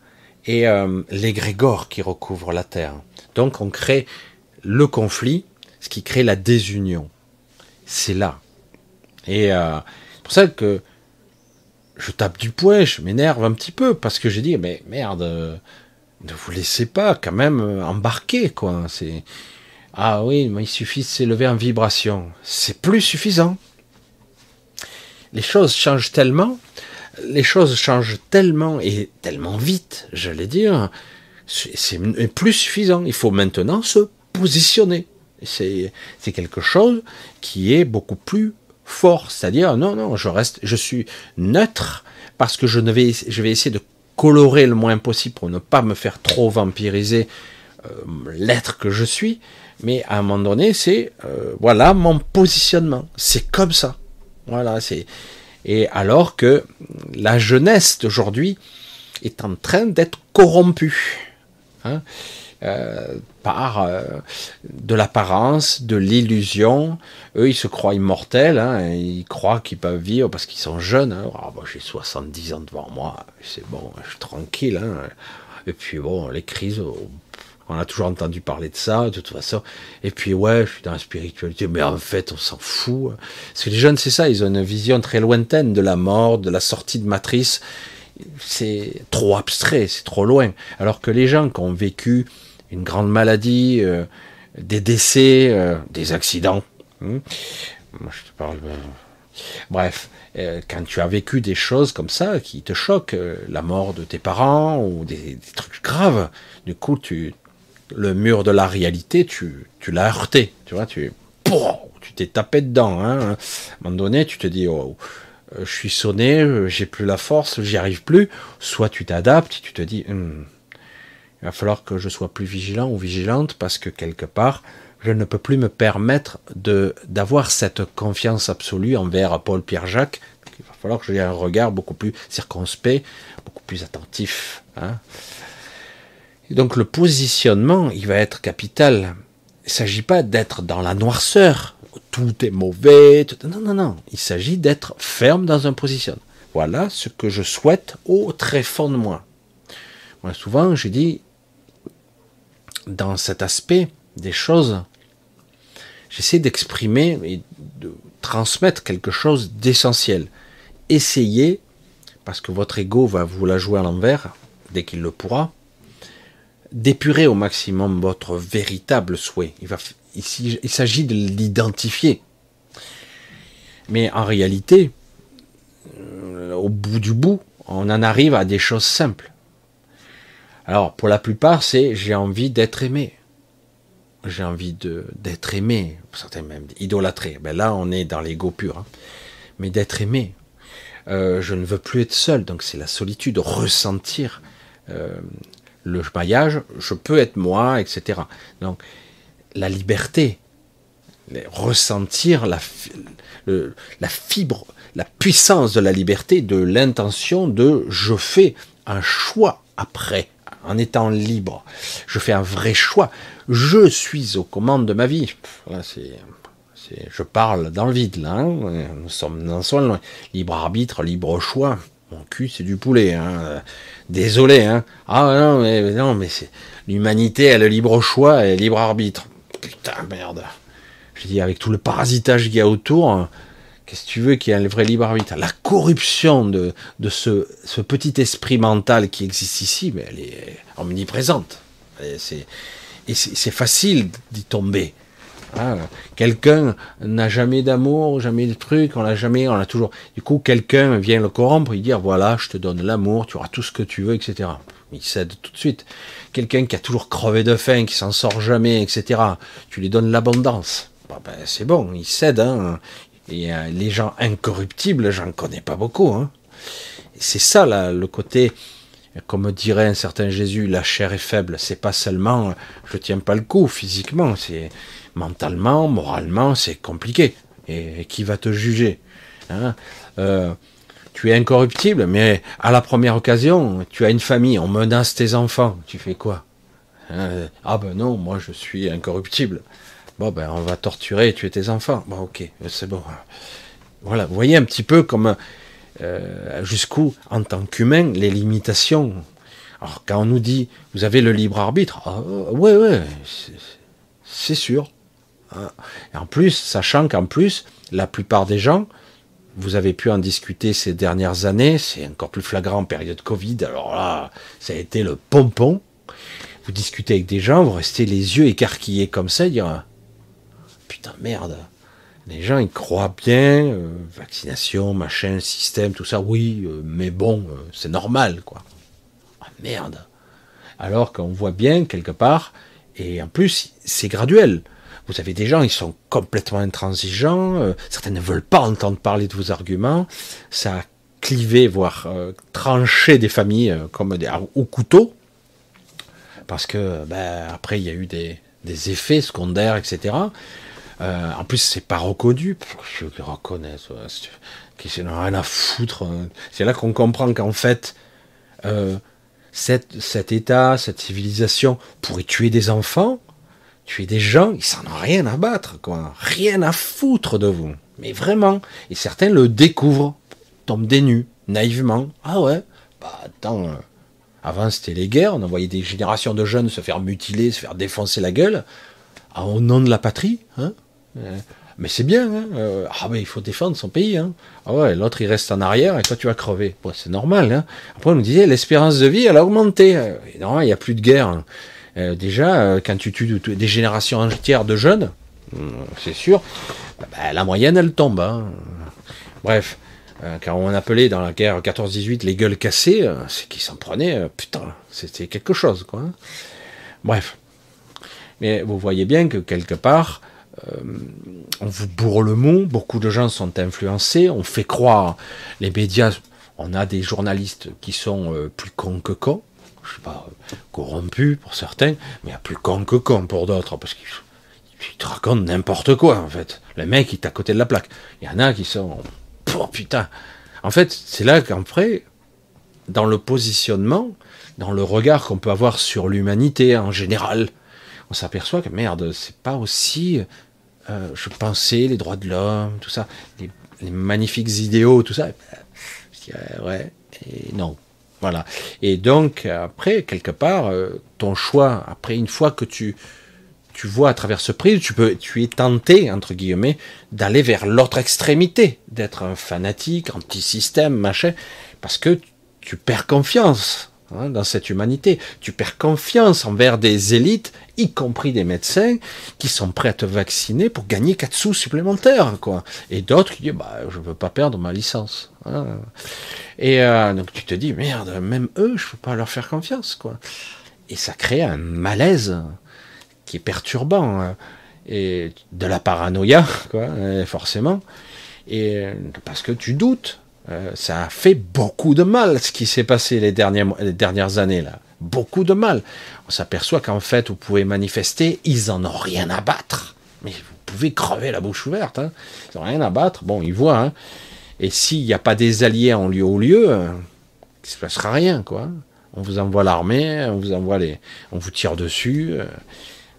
et euh, l'égrégore qui recouvre la terre. Donc on crée le conflit ce qui crée la désunion. C'est là. Et euh, c'est pour ça que je tape du poing, je m'énerve un petit peu, parce que j'ai dit, mais merde, ne vous laissez pas quand même embarquer, quoi. Ah oui, il suffit de s'élever en vibration. C'est plus suffisant. Les choses changent tellement, les choses changent tellement et tellement vite, j'allais dire. C'est plus suffisant. Il faut maintenant se positionner. C'est quelque chose qui est beaucoup plus fort, c'est-à-dire non non, je reste, je suis neutre parce que je vais, je vais essayer de colorer le moins possible pour ne pas me faire trop vampiriser euh, l'être que je suis. Mais à un moment donné, c'est euh, voilà mon positionnement. C'est comme ça. Voilà, c'est et alors que la jeunesse d'aujourd'hui est en train d'être corrompue. Hein euh, par euh, de l'apparence, de l'illusion. Eux, ils se croient immortels, hein, ils croient qu'ils peuvent vivre parce qu'ils sont jeunes. Hein. Ah, j'ai 70 ans devant moi, c'est bon, je suis tranquille. Hein. Et puis bon, les crises, oh, on a toujours entendu parler de ça, de toute façon. Et puis ouais, je suis dans la spiritualité, mais en fait, on s'en fout. Parce que les jeunes, c'est ça, ils ont une vision très lointaine de la mort, de la sortie de matrice. C'est trop abstrait, c'est trop loin. Alors que les gens qui ont vécu une grande maladie, euh, des décès, euh, des accidents. Hmm. Moi, je te parle. Euh, bref, quand tu as vécu des choses comme ça qui te choquent, la mort de tes parents ou des, trucs graves, du coup, tu, le mur de la réalité, tu, tu l'as heurté, tu vois, tu, tu t'es tapé dedans. Hein. À un moment donné, tu te dis, oh, je suis sonné, j'ai plus la force, j'y arrive plus. Soit tu t'adaptes, tu te dis, hmm, il va falloir que je sois plus vigilant ou vigilante parce que quelque part, je ne peux plus me permettre de d'avoir cette confiance absolue envers Paul-Pierre Jacques. Il va falloir que j'ai un regard beaucoup plus circonspect, beaucoup plus attentif. Hein. Donc le positionnement, il va être capital. Il ne s'agit pas d'être dans la noirceur, tout est mauvais. Non, non, non. Il s'agit d'être ferme dans un positionnement. Voilà ce que je souhaite au très fond de moi. Moi, souvent, j'ai dit, dans cet aspect des choses, j'essaie d'exprimer et de transmettre quelque chose d'essentiel. Essayez, parce que votre ego va vous la jouer à l'envers dès qu'il le pourra, d'épurer au maximum votre véritable souhait. Il il s'agit de l'identifier. Mais en réalité, euh, au bout du bout, on en arrive à des choses simples. Alors, pour la plupart, c'est j'ai envie d'être aimé. J'ai envie d'être aimé, certains même idolâtré. Ben là, on est dans l'ego pur. Hein. Mais d'être aimé. Euh, je ne veux plus être seul, donc c'est la solitude, ressentir euh, le maillage, je peux être moi, etc. Donc, la liberté, ressentir la, la fibre, la puissance de la liberté, de l'intention de je fais un choix après, en étant libre. Je fais un vrai choix. Je suis aux commandes de ma vie. C'est, je parle dans le vide, là. Hein. Nous sommes dans son. Libre arbitre, libre choix. Mon cul, c'est du poulet. Hein. Désolé. Hein. Ah non, mais, non, mais c'est l'humanité, elle a le libre choix et libre arbitre. Putain, merde. Je dis, avec tout le parasitage qu'il y a autour, hein, qu'est-ce que tu veux qu'il y ait un vrai libre arbitre La corruption de, de ce, ce, petit esprit mental qui existe ici, mais elle est omniprésente. Et c'est facile d'y tomber. Hein? quelqu'un n'a jamais d'amour, jamais de truc, on l'a jamais, on l'a toujours. Du coup, quelqu'un vient le corrompre, il dit voilà, je te donne l'amour, tu auras tout ce que tu veux, etc. Il cède tout de suite. Quelqu'un qui a toujours crevé de faim, qui s'en sort jamais, etc. Tu lui donnes l'abondance. Ben, c'est bon, il cède. Hein. Et euh, les gens incorruptibles, j'en connais pas beaucoup. Hein. C'est ça le côté, comme dirait un certain Jésus, la chair est faible. C'est pas seulement, je tiens pas le coup physiquement, c'est mentalement, moralement, c'est compliqué. Et, qui va te juger hein? Euh, Tu es incorruptible, mais à la première occasion, tu as une famille, on menace tes enfants. Tu fais quoi hein? Ah ben non, moi je suis incorruptible. Bon, ben, on va torturer et tuer tes enfants. Bon, ok, c'est bon. Voilà, vous voyez un petit peu comme euh, jusqu'où, en tant qu'humain, les limitations. Alors, quand on nous dit, vous avez le libre arbitre, ah, ouais, ouais, c'est sûr. Hein. En plus, sachant qu'en plus, la plupart des gens, vous avez pu en discuter ces dernières années, c'est encore plus flagrant en période Covid, alors là, ça a été le pompon. Vous discutez avec des gens, vous restez les yeux écarquillés comme ça, dire putain, merde. Les gens, ils croient bien, euh, vaccination, machin, système, tout ça, oui, euh, mais bon, euh, c'est normal, quoi. Ah, merde. Alors qu'on voit bien, quelque part, et en plus, c'est graduel. Vous avez des gens, ils sont complètement intransigeants, certains ne veulent pas entendre parler de vos arguments, ça a clivé, voire tranché des familles comme des, au couteau, parce que, ben, après, il y a eu des effets secondaires, etc. Euh, en plus, c'est pas reconnu. Je le reconnais, qui n'ont rien à foutre. Hein. C'est là qu'on comprend qu'en fait, euh, cet, état, cette civilisation pourrait tuer des enfants, tuer des gens, ils s'en ont rien à battre, quoi. Rien à foutre de vous. Mais vraiment. Et certains le découvrent, tombent des nues, naïvement. Ah ouais, bah attends. Euh, avant, c'était les guerres, on envoyait des générations de jeunes se faire mutiler, se faire défoncer la gueule. Ah, au nom de la patrie, hein? Mais c'est bien, hein euh, ah mais il faut défendre son pays. Hein ah ouais, l'autre il reste en arrière et toi tu vas crever. c'est normal. Hein Après on nous disait l'espérance de vie elle a augmenté. Euh, il n'y a plus de guerre. Euh, déjà, quand tu tues des générations entières de jeunes, c'est sûr, bah, la moyenne elle tombe. Bref, quand on appelait dans la guerre 14-18 les gueules cassées, c'est qu'ils s'en prenaient, putain, c'était quelque chose quoi. Bref. Mais vous voyez bien que quelque part, euh, on vous bourre le mot, beaucoup de gens sont influencés, on fait croire, les médias, on a des journalistes qui sont euh, plus cons que cons, je sais pas, corrompus pour certains, mais plus cons que cons pour d'autres, parce qu'ils te racontent n'importe quoi, en fait. Le mec, il est à côté de la plaque. Il y en a qui sont, oh putain. En fait, c'est là qu'après, dans le positionnement, dans le regard qu'on peut avoir sur l'humanité en général, on s'aperçoit que merde, c'est pas aussi euh, je pensais les droits de l'homme, tout ça, les, magnifiques idéaux, tout ça. Je dirais, ouais, et non. Voilà. Et donc, après, quelque part, euh, ton choix, après, une fois que tu, tu vois à travers ce prix, tu peux, tu es tenté, entre guillemets, d'aller vers l'autre extrémité, d'être un fanatique, anti-système, machin, parce que tu perds confiance hein, dans cette humanité. Tu perds confiance envers des élites, y compris des médecins, qui sont prêts à te vacciner pour gagner 4 sous supplémentaires, quoi. Et d'autres qui disent, bah, je veux pas perdre ma licence. Hein. Et euh, donc tu te dis, merde, même eux, je peux pas leur faire confiance, quoi. Et ça crée un malaise qui est perturbant. Hein. Et de la paranoïa, quoi, forcément. Et parce que tu doutes. Euh, ça a fait beaucoup de mal ce qui s'est passé les dernières, années là. Beaucoup de mal. On s'aperçoit qu'en fait, vous pouvez manifester, ils en ont rien à battre. Mais vous pouvez crever la bouche ouverte. Hein. Ils n'ont rien à battre. Bon, ils voient. Hein. Et s'il n'y a pas des alliés en lieu au lieu, euh, il ne se passera rien, quoi. On vous envoie l'armée, on vous envoie les, on vous tire dessus. Euh.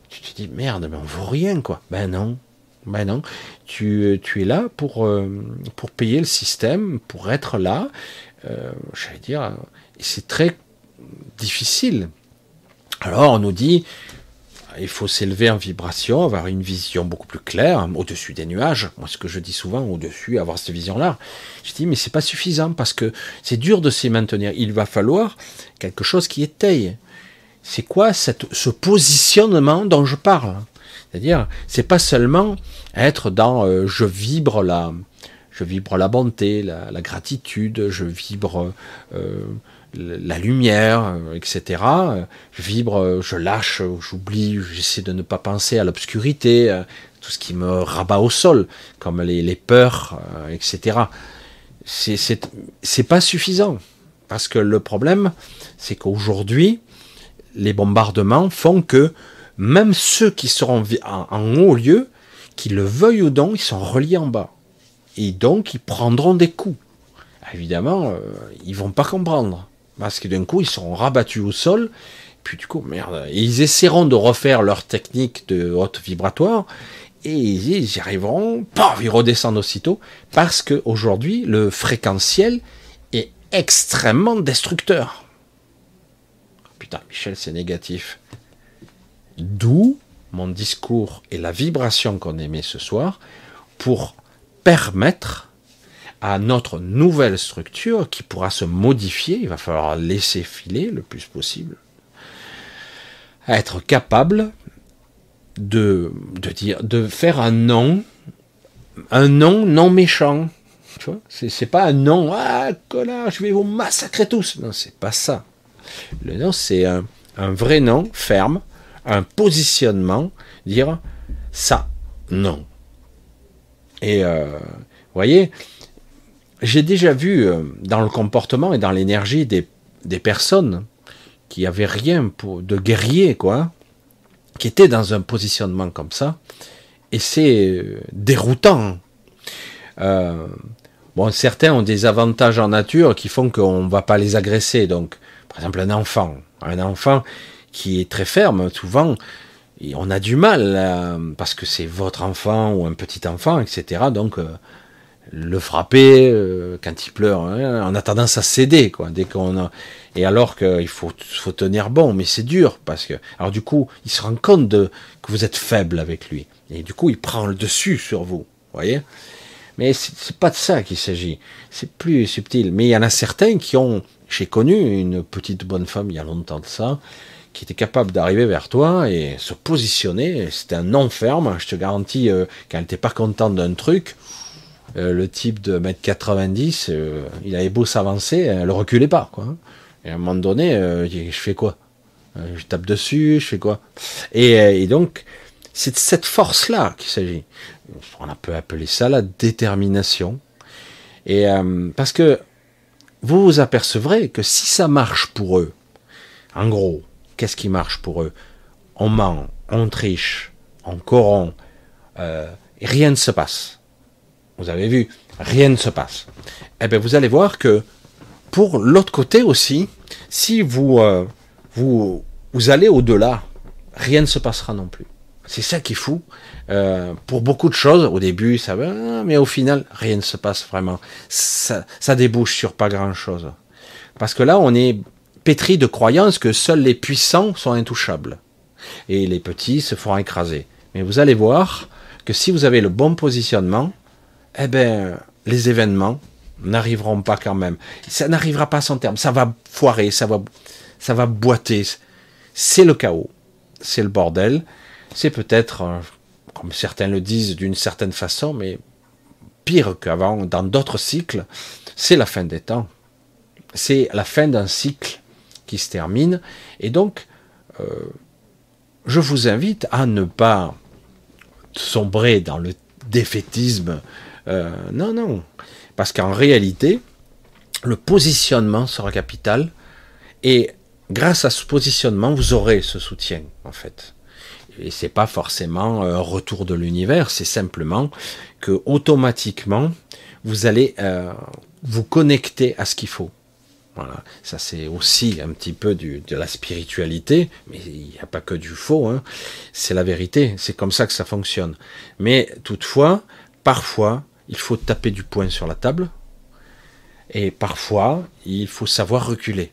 tu te dis merde, mais on vaut rien, quoi. Ben non, ben non. Tu, tu es là pour, euh, payer le système, pour être là. Euh, J'allais dire, c'est très difficile. Alors on nous dit, il faut s'élever en vibration, avoir une vision beaucoup plus claire, au-dessus des nuages. Moi, ce que je dis souvent, au-dessus, avoir cette vision-là. Je dis, mais c'est pas suffisant parce que c'est dur de s'y maintenir. Il va falloir quelque chose qui étaye. C'est quoi ce positionnement dont je parle? C'est-à-dire, c'est pas seulement être dans euh, je vibre la, je vibre la bonté, la, gratitude, je vibre euh, la lumière, euh, etc. Je vibre, je lâche, j'oublie, j'essaie de ne pas penser à l'obscurité, tout ce qui me rabat au sol, comme les, les peurs, etc. C'est pas suffisant. Parce que le problème, c'est qu'aujourd'hui, les bombardements font que même ceux qui seront en, haut lieu, qu'ils le veuillent ou non, ils sont reliés en bas. Et donc, ils prendront des coups. Évidemment, euh, ils vont pas comprendre. Parce que d'un coup, ils seront rabattus au sol. Puis du coup, merde. Et ils essaieront de refaire leur technique de haute vibratoire. Et ils y arriveront. Paf, ils redescendent aussitôt. Parce que aujourd'hui, le fréquentiel est extrêmement destructeur. Putain, Michel, c'est négatif. D'où mon discours et la vibration qu'on émet ce soir pour permettre à notre nouvelle structure qui pourra se modifier, il va falloir laisser filer le plus possible, à être capable de, dire, de faire un nom, un nom non méchant. Tu vois, c'est pas un nom, ah, connard, je vais vous massacrer tous. Non, c'est pas ça. Le nom, c'est un, un vrai nom ferme, un positionnement, dire ça, non. Et euh, vous voyez, j'ai déjà vu euh, dans le comportement et dans l'énergie des, des, personnes qui avaient rien pour, de guerrier, quoi, qui étaient dans un positionnement comme ça, et c'est euh, déroutant. Bon, certains ont des avantages en nature qui font qu'on ne va pas les agresser. Donc, par exemple, un enfant, un enfant qui est très ferme, souvent, et on a du mal parce que c'est votre enfant ou un petit enfant, etc. Donc le frapper euh, quand il pleure. Hein, on a tendance à céder, quoi. Dès qu'on. Et alors qu'il faut, faut tenir bon, mais c'est dur parce que. Alors du coup, il se rend compte de que vous êtes faible avec lui, et du coup, il prend le dessus sur vous. Voyez. Mais c'est pas de ça qu'il s'agit. C'est plus subtil. Mais il y en a certains qui ont. J'ai connu une petite bonne femme il y a longtemps de ça, qui était capable d'arriver vers toi et se positionner. C'était un non ferme. Je te garantis, euh, quand elle n'était pas contente d'un truc, euh, le type de mètre 90, euh, il avait beau s'avancer, elle reculait pas, quoi. Et à un moment donné, euh, je fais quoi? Je tape dessus, je fais quoi? Et, donc, c'est de cette force-là qu'il s'agit. On peut appeler ça la détermination. Et parce que vous vous apercevrez que si ça marche pour eux, en gros, qu'est-ce qui marche pour eux On ment, on triche, on corrompt, rien ne se passe vous avez vu, rien ne se passe. Eh bien, vous allez voir que pour l'autre côté aussi, si vous, euh, vous, vous allez au-delà, rien ne se passera non plus. C'est ça qui est fou. Euh, pour beaucoup de choses, au début, ça va, mais au final, rien ne se passe vraiment. Ça débouche sur pas grand-chose. Parce que là, on est pétri de croyances que seuls les puissants sont intouchables. Et les petits se feront écraser. Mais vous allez voir que si vous avez le bon positionnement, eh ben, les événements n'arriveront pas quand même. Ça n'arrivera pas à son terme. Ça va foirer, ça va, ça va boiter. C'est le chaos, c'est le bordel. C'est peut-être, euh, comme certains le disent d'une certaine façon, mais pire qu'avant, dans d'autres cycles, c'est la fin des temps. C'est la fin d'un cycle qui se termine. Et donc, euh, je vous invite à ne pas sombrer dans le défaitisme. Euh, non, non. Parce qu'en réalité, le positionnement sera capital. Et grâce à ce positionnement, vous aurez ce soutien, en fait. Et c'est pas forcément un retour de l'univers, c'est simplement que automatiquement, vous allez euh, vous connecter à ce qu'il faut. Voilà, ça c'est aussi un petit peu du, de la spiritualité, mais il n'y a pas que du faux, hein. c'est la vérité, c'est comme ça que ça fonctionne. Mais toutefois, parfois, il faut taper du poing sur la table, et parfois, il faut savoir reculer.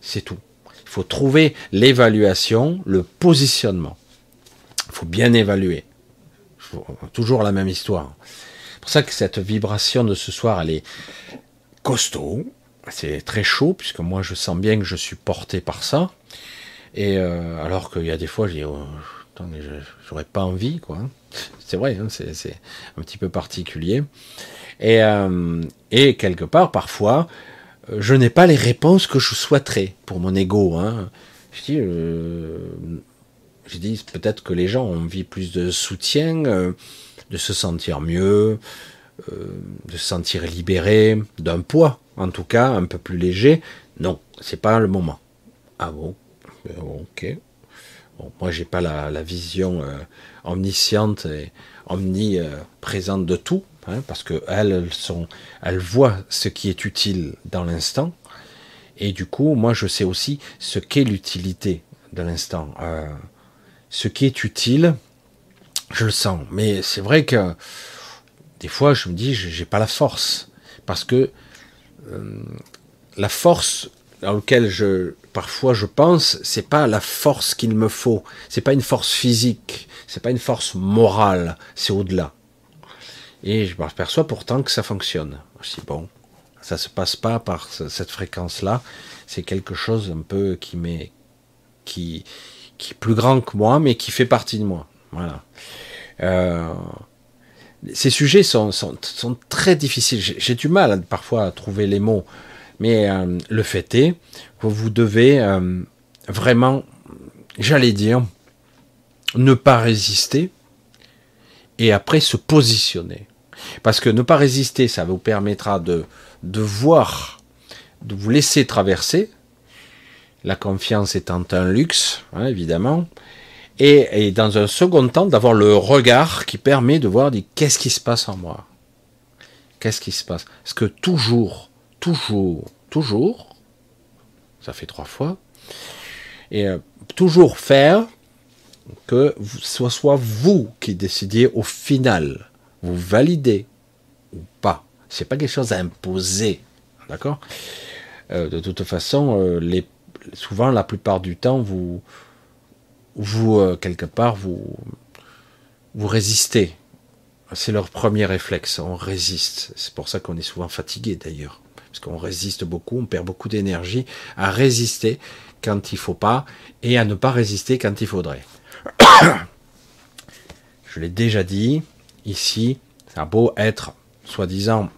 C'est tout. Il faut trouver l'évaluation, le positionnement. Il faut bien évaluer. toujours la même histoire. C'est pour ça que cette vibration de ce soir, elle est costaud. C'est très chaud, puisque moi, je sens bien que je suis porté par ça. Et euh, alors qu'il y a des fois, je dis, oh, j'aurais pas envie, quoi. C'est vrai, hein, c'est un petit peu particulier. Et, euh, et quelque part, parfois, je n'ai pas les réponses que je souhaiterais pour mon ego. Hein. Je dis, euh, je dis peut-être que les gens ont envie plus de soutien, de se sentir mieux, de se sentir libéré d'un poids, en tout cas un peu plus léger. Non, c'est pas le moment. Ah bon, ok. Bon, moi, j'ai pas la, vision euh, omnisciente et omniprésente de tout, hein, parce que elles, sont, elles voient ce qui est utile dans l'instant, et du coup, moi, je sais aussi ce qu'est l'utilité de l'instant. Euh, ce qui est utile, je le sens. Mais c'est vrai que des fois, je me dis, j'ai pas la force, parce que euh, la force dans laquelle je parfois je pense, c'est pas la force qu'il me faut, c'est pas une force physique, c'est pas une force morale, c'est au-delà. Et je m'aperçois pourtant que ça fonctionne. Dis bon, ça se passe pas par cette fréquence-là, c'est quelque chose un peu qui m'est qui qui est plus grand que moi, mais qui fait partie de moi. Voilà. Euh, ces sujets sont, sont, sont très difficiles. J'ai du mal parfois à trouver les mots, mais euh, le fait est que vous devez euh, vraiment, j'allais dire, ne pas résister et après se positionner. Parce que ne pas résister, ça vous permettra de, de voir, de vous laisser traverser. La confiance étant un luxe, hein, évidemment. Et, dans un second temps, d'avoir le regard qui permet de voir qu'est-ce qui se passe en moi? Qu'est-ce qui se passe? Parce que toujours, toujours, toujours, ça fait trois fois, et euh, toujours faire que ce soit vous qui décidiez au final, vous validez ou pas? C'est pas quelque chose à imposer, d'accord? Euh, De toute façon, euh, souvent, la plupart du temps, vous, vous euh, quelque part, vous, vous résistez. C'est leur premier réflexe, on résiste. C'est pour ça qu'on est souvent fatigué d'ailleurs, parce qu'on résiste beaucoup, on perd beaucoup d'énergie à résister quand il faut pas et à ne pas résister quand il faudrait. Je l'ai déjà dit, ici, ça a beau être, soi-disant,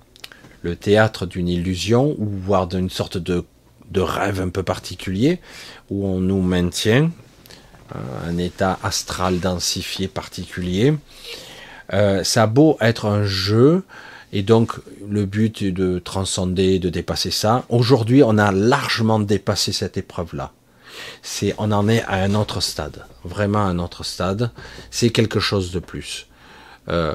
le théâtre d'une illusion, ou voire d'une sorte de, de, rêve un peu particulier, où on nous maintient un état astral densifié particulier. Euh, ça a beau être un jeu, et donc le but est de transcender, de dépasser ça. Aujourd'hui, on a largement dépassé cette épreuve-là c'est on en est à un autre stade, vraiment un autre stade. C'est quelque chose de plus. Euh,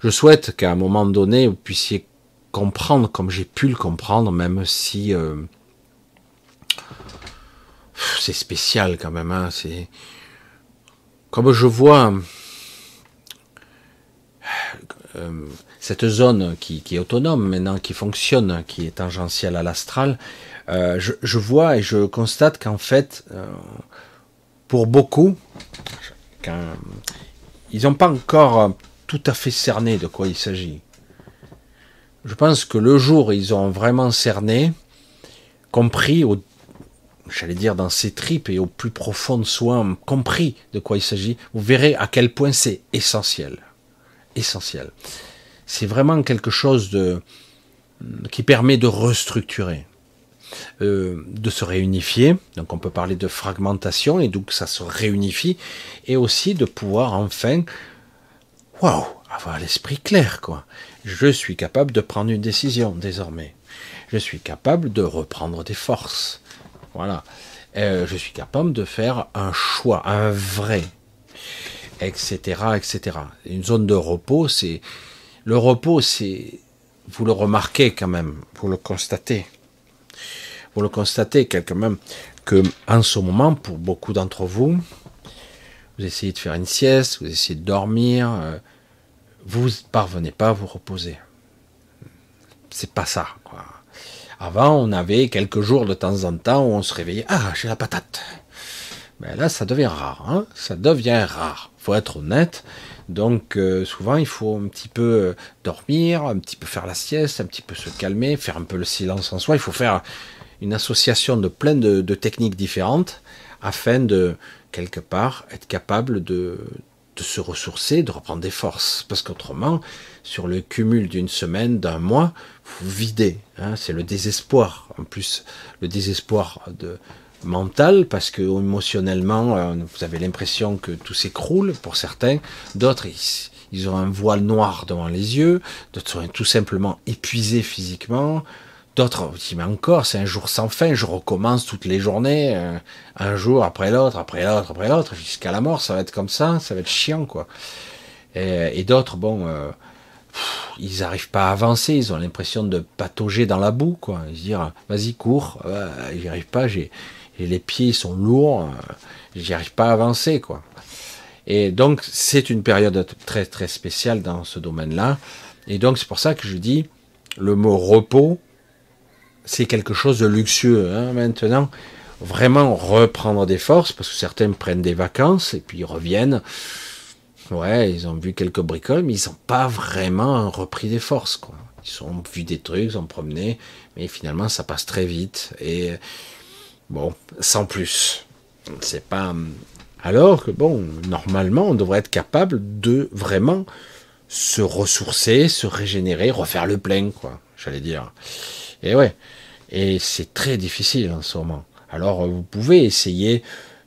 je souhaite qu'à un moment donné vous puissiez comprendre comme j'ai pu le comprendre, même si euh, c'est spécial quand même. Hein, c'est comme je vois euh, cette zone qui, est autonome maintenant, qui fonctionne, qui est tangentielle à l'astral, euh, je, vois et je constate qu'en fait, euh, pour beaucoup, ils n'ont pas encore tout à fait cerné de quoi il s'agit. je pense que le jour ils ont vraiment cerné, compris, j'allais dire dans ses tripes et au plus profond de soi, compris de quoi il s'agit, vous verrez à quel point c'est essentiel. Essentiel. C'est vraiment quelque chose de, qui permet de restructurer, euh, de se réunifier. Donc on peut parler de fragmentation et donc ça se réunifie et aussi de pouvoir enfin, waouh, avoir l'esprit clair quoi. Je suis capable de prendre une décision désormais. Je suis capable de reprendre des forces. Voilà. Euh, je suis capable de faire un choix, un vrai, etc., etc. Une zone de repos, c'est le repos, c'est vous le remarquez quand même, vous le constatez. Vous le constatez quand même que en ce moment, pour beaucoup d'entre vous, vous essayez de faire une sieste, vous essayez de dormir, euh, vous parvenez pas à vous reposer. C'est pas ça. Avant, on avait quelques jours de temps en temps où on se réveillait. Ah, j'ai la patate. Mais là, ça devient rare. Hein ça devient rare. Faut être honnête. Donc euh, souvent il faut un petit peu euh, dormir, un petit peu faire la sieste, un petit peu se calmer, faire un peu le silence en soi. Il faut faire une association de plein de, techniques différentes afin de quelque part être capable de, se ressourcer, de reprendre des forces. Parce qu'autrement, sur le cumul d'une semaine, d'un mois, vous videz. Hein, c'est le désespoir. En plus, le désespoir de, mental parce que émotionnellement euh, vous avez l'impression que tout s'écroule pour certains. D'autres ils, ont un voile noir devant les yeux. D'autres sont tout simplement épuisés physiquement. D'autres mais encore c'est un jour sans fin. Je recommence toutes les journées euh, un jour après l'autre après l'autre après l'autre jusqu'à la mort. Ça va être comme ça ça va être chiant quoi. Et, d'autres bon euh, ils n'arrivent pas à avancer, ils ont l'impression de patauger dans la boue, quoi. Ils se disent, vas-y, cours, j'y arrive pas, les pieds sont lourds, euh, j'y arrive pas à avancer, quoi. Et donc, c'est une période très, très spéciale dans ce domaine-là. Et donc, c'est pour ça que je dis, le mot repos, c'est quelque chose de luxueux. Hein, maintenant, vraiment reprendre des forces, parce que certains prennent des vacances et puis ils reviennent. Ouais, ils ont vu quelques bricoles, mais ils n'ont pas vraiment repris des forces. Quoi. Ils ont vu des trucs, ils ont promené, mais finalement ça passe très vite. Et Bon, sans plus. C'est pas. Alors que bon, normalement, on devrait être capable de vraiment se ressourcer, se régénérer, refaire le plein, quoi. J'allais dire. Et ouais. Et c'est très difficile en ce moment. Alors, vous pouvez essayer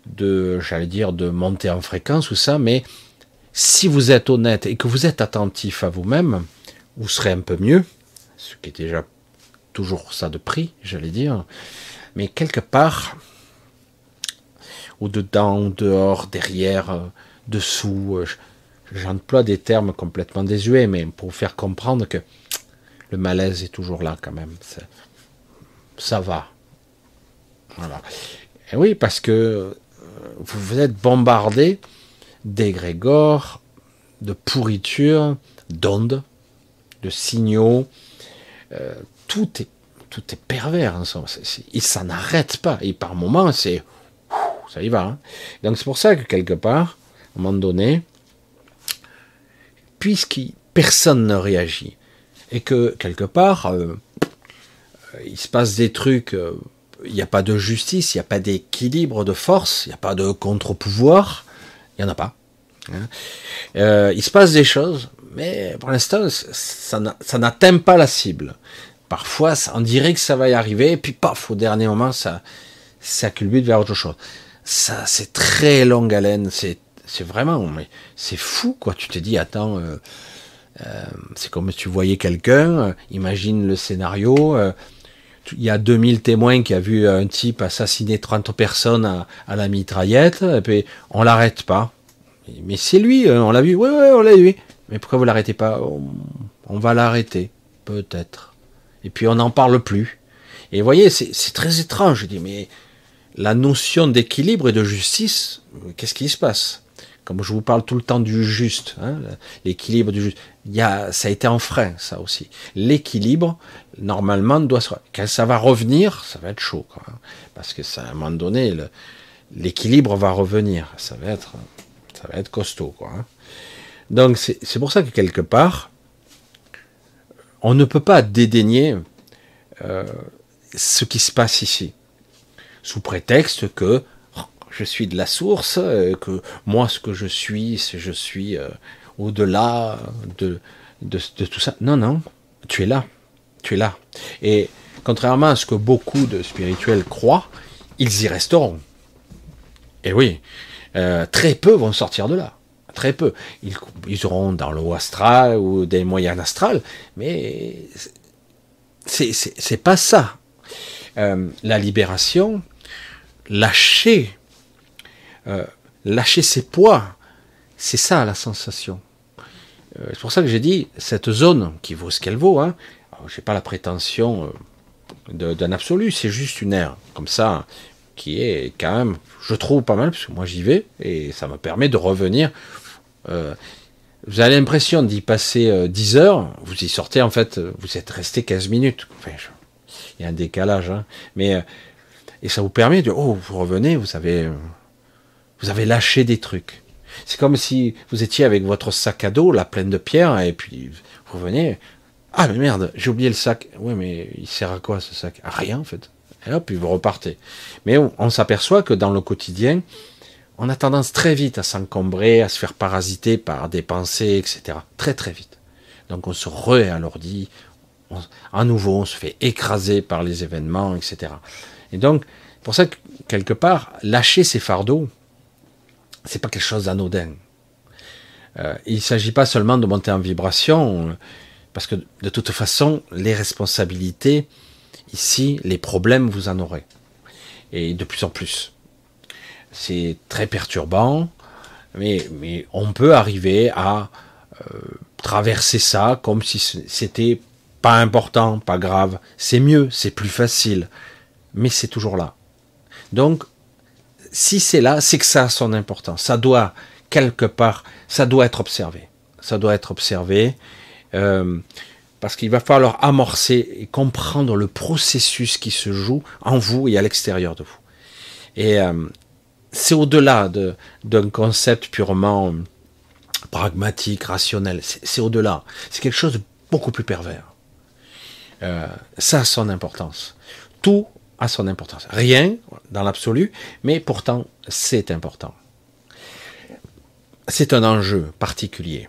de, j'allais dire, de monter en fréquence ou ça, mais si vous êtes honnête et que vous êtes attentif à vous-même, vous serez un peu mieux, ce qui est déjà toujours ça de prix, j'allais dire. Mais quelque part, au-dedans, dehors, derrière, euh, dessous, euh, j'emploie des termes complètement désuets, mais pour vous faire comprendre que le malaise est toujours là quand même. Ça va. Voilà. Et oui, parce que euh, vous êtes bombardé d'égrégores, de pourriture, d'ondes, de signaux. tout est tout est pervers en somme. Et ça n'arrête pas. Et par moments, c'est. Ça y va. Hein. Donc c'est pour ça que quelque part, à un moment donné, puisque personne ne réagit, et que quelque part, euh, il se passe des trucs, euh, il n'y a pas de justice, il n'y a pas d'équilibre de force, il n'y a pas de contre-pouvoir, il n'y en a pas. Hein. Euh, il se passe des choses, mais pour l'instant, ça n'atteint pas la cible. Parfois, on dirait que ça va y arriver, et puis paf, au dernier moment, ça, ça culbute vers autre chose. Ça, c'est très longue haleine, c'est, vraiment, mais c'est fou, quoi. Tu te dis, attends, euh, euh, c'est comme si tu voyais quelqu'un, imagine le scénario, il y a 2000 témoins qui a vu un type assassiner 30 personnes à, la mitraillette, et puis on l'arrête pas. Mais c'est lui, on l'a vu, ouais, ouais, on l'a vu. Mais pourquoi vous l'arrêtez pas? On va l'arrêter, peut-être et puis on n'en parle plus. Et vous voyez, c'est très étrange. Je dis, mais la notion d'équilibre et de justice, qu'est-ce qui se passe? Comme je vous parle tout le temps du juste, hein, l'équilibre du juste, il y a, ça a été en frein, ça aussi. L'équilibre, normalement. Quand ça va revenir, ça va être chaud, hein, parce que à un moment donné, l'équilibre va revenir. Ça va être, ça va être costaud, quoi. Hein. Donc c'est pour ça que quelque part, on ne peut pas dédaigner euh, ce qui se passe ici, sous prétexte que oh, je suis de la source, euh, que moi ce que je suis, c'est je suis euh, au-delà de, de, de, tout ça. Non, non, tu es là, tu es là. Et contrairement à ce que beaucoup de spirituels croient, ils y resteront. Et oui, très peu vont sortir de là. Très peu. Ils, ils auront dans le haut astral ou des moyennes astrales, mais c'est pas ça. Euh, la libération, lâcher, euh, lâcher ses poids, c'est ça la sensation. Euh, c'est pour ça que j'ai dit, cette zone qui vaut ce qu'elle vaut, hein, je n'ai pas la prétention d'un absolu, c'est juste une aire, comme ça, qui est quand même, je trouve pas mal, parce que moi j'y vais, et ça me permet de revenir. vous avez l'impression d'y passer 10 heures, vous y sortez en fait, vous êtes resté 15 minutes. Il y a un décalage, hein. mais euh, et ça vous permet de oh vous revenez, vous avez euh, vous avez lâché des trucs. C'est comme si vous étiez avec votre sac à dos, la pleine de pierres, et puis vous revenez. Ah mais merde, j'ai oublié le sac. Oui, mais il sert à quoi ce sac? À rien en fait. Et hop, puis vous repartez. Mais on, s'aperçoit que dans le quotidien, on a tendance très vite à s'encombrer, à se faire parasiter par des pensées, etc. Très très vite. Donc on se réalourdit, à nouveau, on se fait écraser par les événements, etc. Et donc, pour ça que, quelque part, lâcher ses fardeaux, c'est pas quelque chose d'anodin. Euh, il ne s'agit pas seulement de monter en vibration, parce que de toute façon, les responsabilités, ici, les problèmes, vous en aurez. Et de plus en plus. C'est très perturbant, mais, mais on peut arriver à euh, traverser ça comme si c'était pas important, pas grave, c'est mieux, c'est plus facile, mais c'est toujours là. Donc, si c'est là, c'est que ça a son importance. Ça doit, quelque part, ça doit être observé. Ça doit être observé, euh, parce qu'il va falloir amorcer et comprendre le processus qui se joue en vous et à l'extérieur de vous. Et euh, c'est au-delà d'un concept purement pragmatique, rationnel. C'est au-delà. C'est quelque chose de beaucoup plus pervers. Euh, ça a son importance. Tout a son importance. Rien dans l'absolu, mais pourtant c'est important. C'est un enjeu particulier.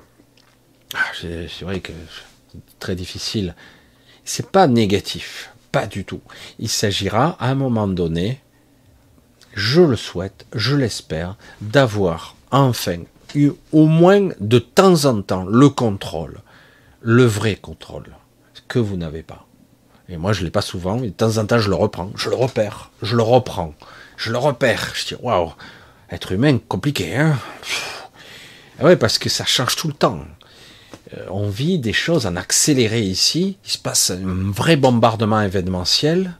C'est vrai que c'est très difficile. C'est pas négatif, pas du tout. Il s'agira à un moment donné, je le souhaite, je l'espère, d'avoir enfin eu au moins de temps en temps le contrôle, le vrai contrôle que vous n'avez pas. Et moi, je l'ai pas souvent, et de temps en temps, je le reprends, je le repère, je le reprends, je le repère. Je dis, waouh, être humain, compliqué, hein ah parce que ça change tout le temps. Euh, on vit des choses en accéléré ici. Il se passe un vrai bombardement événementiel,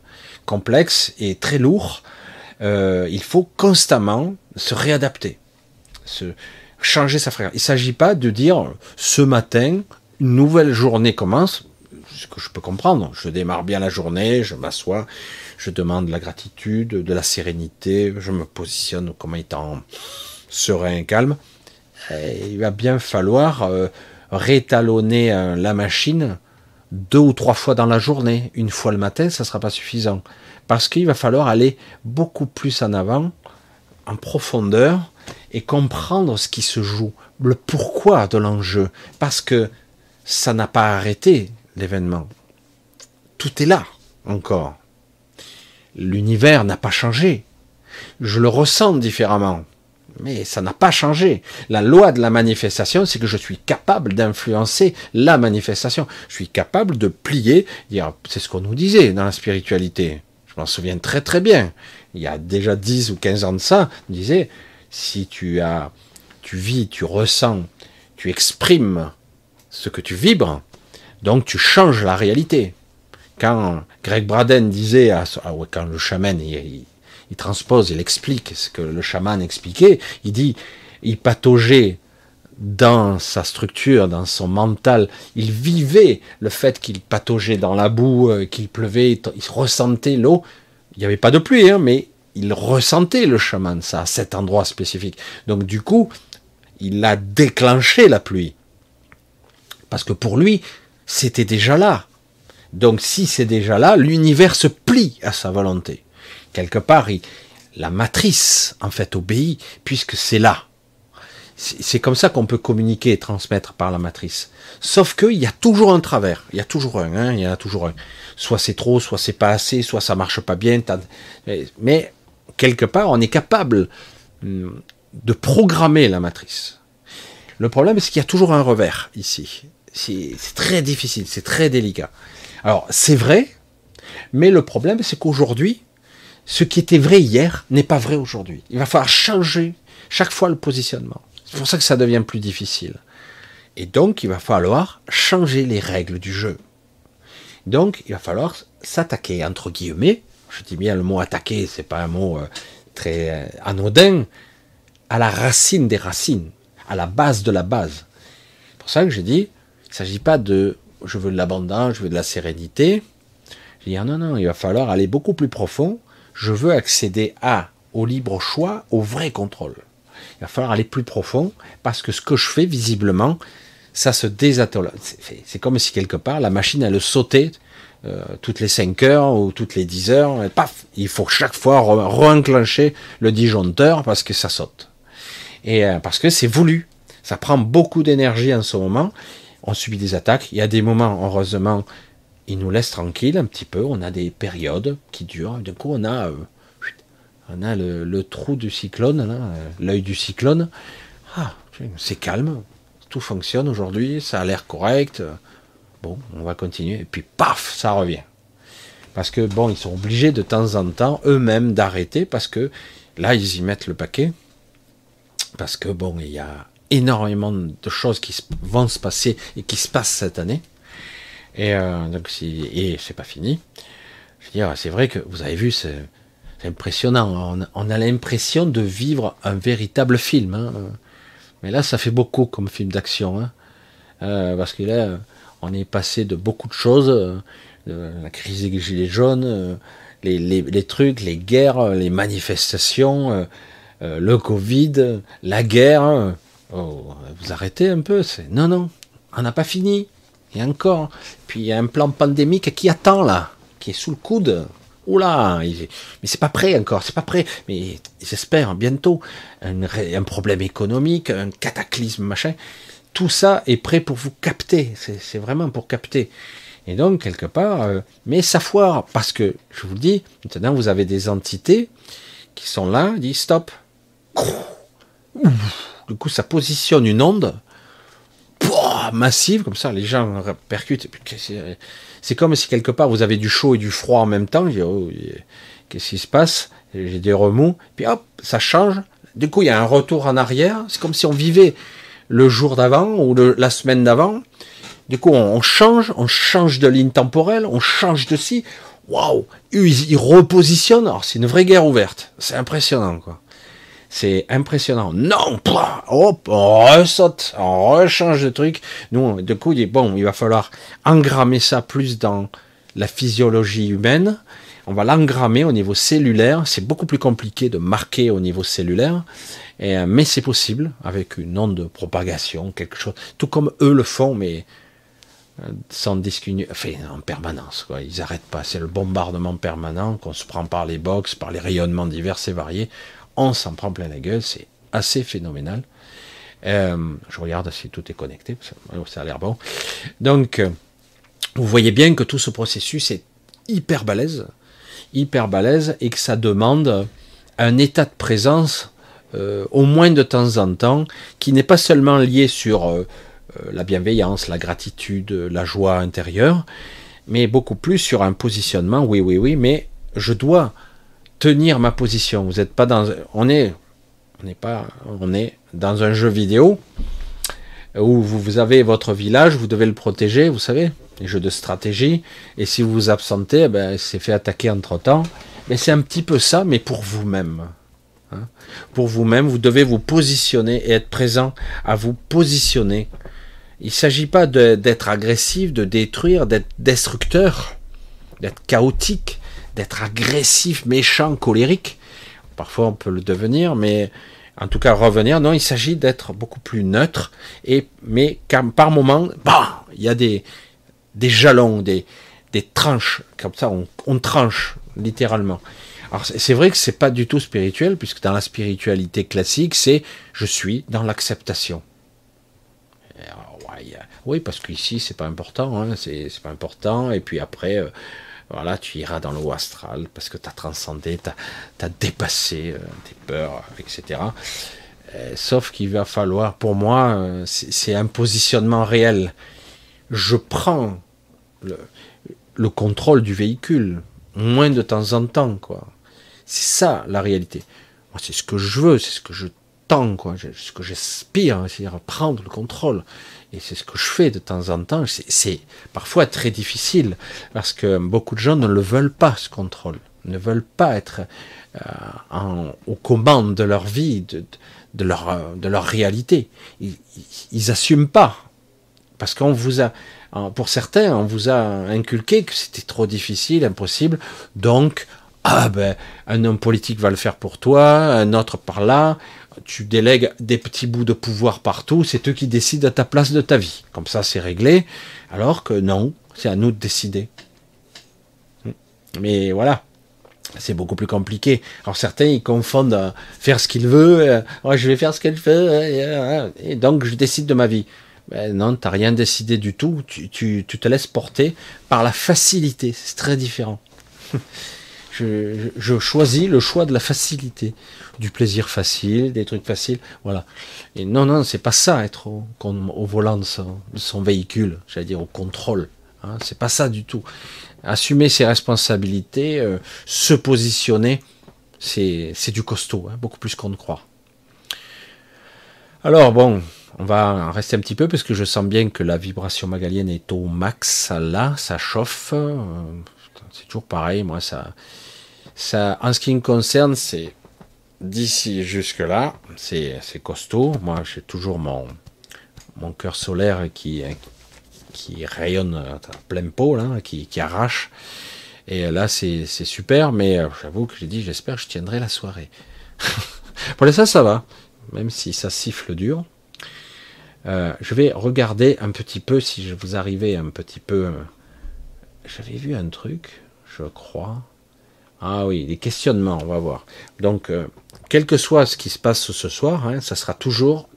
complexe et très lourd. Euh, il faut constamment se réadapter, changer sa fréquence. Il ne s'agit pas de dire ce matin, une nouvelle journée commence, ce que je peux comprendre. Je démarre bien la journée, je m'assois, je demande la gratitude, de la sérénité, je me positionne comme étant serein, calme. il va bien falloir euh, rétalonner euh, la machine deux ou trois fois dans la journée. Une fois le matin, ça ne sera pas suffisant. Parce qu'il va falloir aller beaucoup plus en avant, en profondeur, et comprendre ce qui se joue, le pourquoi de l'enjeu. Parce que ça n'a pas arrêté l'événement. Tout est là encore. L'univers n'a pas changé. Je le ressens différemment. Mais ça n'a pas changé. La loi de la manifestation, c'est que je suis capable d'influencer la manifestation. Je suis capable de plier, c'est ce qu'on nous disait dans la spiritualité. Je m'en souviens très très bien. Il y a déjà 10 ou 15 ans de ça, on disait, si tu as, tu vis, tu ressens, tu exprimes ce que tu vibres, donc tu changes la réalité. Quand Greg Braden disait, à, ah quand le chaman, transpose, il explique ce que le chaman expliquait, il dit, il pataugeait dans sa structure, dans son mental, il vivait le fait qu'il pataugeait dans la boue, euh, qu'il pleuvait, il ressentait l'eau. Il n'y avait pas de pluie, hein, mais il ressentait le chaman, ça, à cet endroit spécifique. Donc du coup, il a déclenché la pluie. Parce que pour lui, c'était déjà là. Donc si c'est déjà là, l'univers se plie à sa volonté. Quelque part, la matrice, en fait, obéit, puisque c'est là. C'est comme ça qu'on peut communiquer et transmettre par la matrice. Sauf qu'il y a toujours un travers. Il y a toujours un. Hein, il y en a toujours un. Soit c'est trop, soit c'est pas assez, soit ça marche pas bien. Mais quelque part, on est capable hum, de programmer la matrice. Le problème, c'est qu'il y a toujours un revers ici. C'est très difficile, c'est très délicat. Alors, c'est vrai, mais le problème, c'est qu'aujourd'hui, ce qui était vrai hier n'est pas vrai aujourd'hui. Il va falloir changer chaque fois le positionnement. C'est pour ça que ça devient plus difficile. Et donc, il va falloir changer les règles du jeu. Donc, il va falloir s'attaquer, entre guillemets, je dis bien le mot attaquer, c'est pas un mot euh, très euh, anodin, à la racine des racines, à la base de la base. C'est pour ça que j'ai dit, il ne s'agit pas de je veux de l'abondance, je veux de la sérénité. Je dis ah non, non, il va falloir aller beaucoup plus profond. Je veux accéder à, au libre choix, au vrai contrôle. Il va falloir aller plus profond parce que ce que je fais, visiblement, ça se désatole. C'est comme si quelque part la machine elle sautait euh, toutes les 5 heures ou toutes les 10 heures. Paf, il faut chaque fois re-enclencher le disjoncteur parce que ça saute. Et euh, parce que c'est voulu. Ça prend beaucoup d'énergie en ce moment. On subit des attaques. Il y a des moments, heureusement, ils nous laissent tranquilles un petit peu. On a des périodes qui durent. Du coup, on a euh, le, trou du cyclone, euh, l'œil du cyclone. Ah, c'est calme, tout fonctionne aujourd'hui, ça a l'air correct. Bon, on va continuer. Et puis, paf, ça revient. Parce que, bon, ils sont obligés de temps en temps, eux-mêmes, d'arrêter, parce que là, ils y mettent le paquet. Parce que, bon, il y a énormément de choses qui vont se passer et qui se passent cette année. Et euh, donc, c'est pas fini. Je veux dire, c'est vrai que vous avez vu, c'est c'est impressionnant. On, a l'impression de vivre un véritable film. Hein. Mais là, ça fait beaucoup comme film d'action. Hein. Euh, parce que là, on est passé de beaucoup de choses. Euh, la crise des gilets jaunes, euh, les, trucs, les guerres, les manifestations, le Covid, la guerre. Oh, vous arrêtez un peu. Non, non, on n'a pas fini. Et encore. Puis il y a un plan pandémique qui attend là, qui est sous le coude. Oula, mais c'est pas prêt encore, c'est pas prêt. Mais j'espère bientôt un, problème économique, un cataclysme, machin. Tout ça est prêt pour vous capter. C'est vraiment pour capter. Et donc, quelque part, euh, mais ça foire, parce que, je vous le dis, maintenant vous avez des entités qui sont là, disent stop. Du coup, ça positionne une onde massive, comme ça, les gens percutent. C'est comme si quelque part vous avez du chaud et du froid en même temps. Oh, qu'est-ce qui se passe? J'ai des remous. Puis hop, ça change. Du coup, il y a un retour en arrière. C'est comme si on vivait le jour d'avant ou la semaine d'avant. Du coup, on, change, on change de ligne temporelle, on change de si. Waouh Ils, ils repositionnent. Alors, c'est une vraie guerre ouverte. C'est impressionnant, quoi. C'est impressionnant. Non, hop, on ressaute, on rechange de truc. Nous, du coup, il bon, il va falloir engrammer ça plus dans la physiologie humaine. On va l'engrammer au niveau cellulaire. C'est beaucoup plus compliqué de marquer au niveau cellulaire, euh, mais c'est possible avec une onde de propagation, quelque chose. Tout comme eux le font, mais euh, sans discontinuer, enfin en permanence. Quoi. Ils n'arrêtent pas. C'est le bombardement permanent qu'on se prend par les box, par les rayonnements divers et variés on s'en prend plein la gueule, c'est assez phénoménal. Euh, je regarde si tout est connecté, ça a l'air bon. Donc, euh, vous voyez bien que tout ce processus est hyper balèze, hyper balèze, et que ça demande un état de présence, euh, au moins de temps en temps, qui n'est pas seulement lié sur la bienveillance, la gratitude, la joie intérieure, mais beaucoup plus sur un positionnement, oui, oui, oui, mais je dois tenir ma position. Vous n'êtes pas dans, on est, on n'est pas, on est dans un jeu vidéo où vous, avez votre village, vous devez le protéger, vous savez, les jeux de stratégie. Et si vous vous absentez, eh ben, c'est fait attaquer entre temps. Mais c'est un petit peu ça, mais pour vous-même. Hein. pour vous-même, vous devez vous positionner et être présent à vous positionner. Il ne s'agit pas d'être agressif, de détruire, d'être destructeur, d'être chaotique d'être agressif, méchant, colérique. Parfois on peut le devenir, mais en tout cas revenir. Non, il s'agit d'être beaucoup plus neutre. Et mais par moment, bah, il y a des des jalons, des, des tranches, comme ça, on, tranche littéralement. Alors c'est vrai que c'est pas du tout spirituel, puisque dans la spiritualité classique, c'est je suis dans l'acceptation. Oui, parce qu'ici c'est pas important, hein, c'est pas important. Et puis après, euh, voilà, tu iras dans le haut astral parce que tu as transcendé, tu as, dépassé euh, tes peurs, etc. Euh, sauf qu'il va falloir, pour moi, c'est un positionnement réel. Je prends le, le contrôle du véhicule, moins de temps en temps, quoi. C'est ça la réalité. c'est ce que je veux, c'est ce que je tends, quoi, ce que j'aspire, c'est-à-dire prendre le contrôle. Et c'est ce que je fais de temps en temps. C'est parfois très difficile parce que beaucoup de gens ne le veulent pas, ce contrôle, ne veulent pas être euh, en, aux commandes de leur vie, de, de, leur, de leur réalité. Ils, ils, assument pas parce qu'on vous a, pour certains, on vous a inculqué que c'était trop difficile, impossible. Donc, ah ben, un homme politique va le faire pour toi, un autre par là, tu délègues des petits bouts de pouvoir partout, c'est eux qui décident à ta place de ta vie. Comme ça, c'est réglé. Alors que non, c'est à nous de décider. Mais voilà, c'est beaucoup plus compliqué. Alors certains, ils confondent euh, faire ce qu'il veut, euh, je vais faire ce qu'elle veut, euh, et donc je décide de ma vie. Ben non, t'as rien décidé du tout, tu, tu te laisses porter par la facilité, c'est très différent. Je, choisis le choix de la facilité, du plaisir facile, des trucs faciles, voilà. Et non, non, c'est pas ça être au, volant de son, véhicule, j'allais dire au contrôle. Hein, c'est pas ça du tout. Assumer ses responsabilités, euh, se positionner, c'est du costaud, hein, beaucoup plus qu'on ne croit. Alors bon, on va rester un petit peu parce que je sens bien que la vibration magalienne est au max là, ça chauffe. Euh, c'est toujours pareil, moi ça, en ce qui me concerne, c'est d'ici jusque là, c'est costaud. Moi, j'ai toujours mon mon cœur solaire qui rayonne à plein pot qui arrache. Et là, c'est super, mais euh, j'avoue que j'ai dit, j'espère que je tiendrai la soirée. Pour l'instant, ça va, même si ça siffle dur. Euh, je vais regarder un petit peu si je vous arrivais un petit peu. Euh, j'avais vu un truc, je crois. Ah oui, les questionnements, on va voir. Donc, euh, quel que soit ce qui se passe ce soir, hein, ça sera toujours,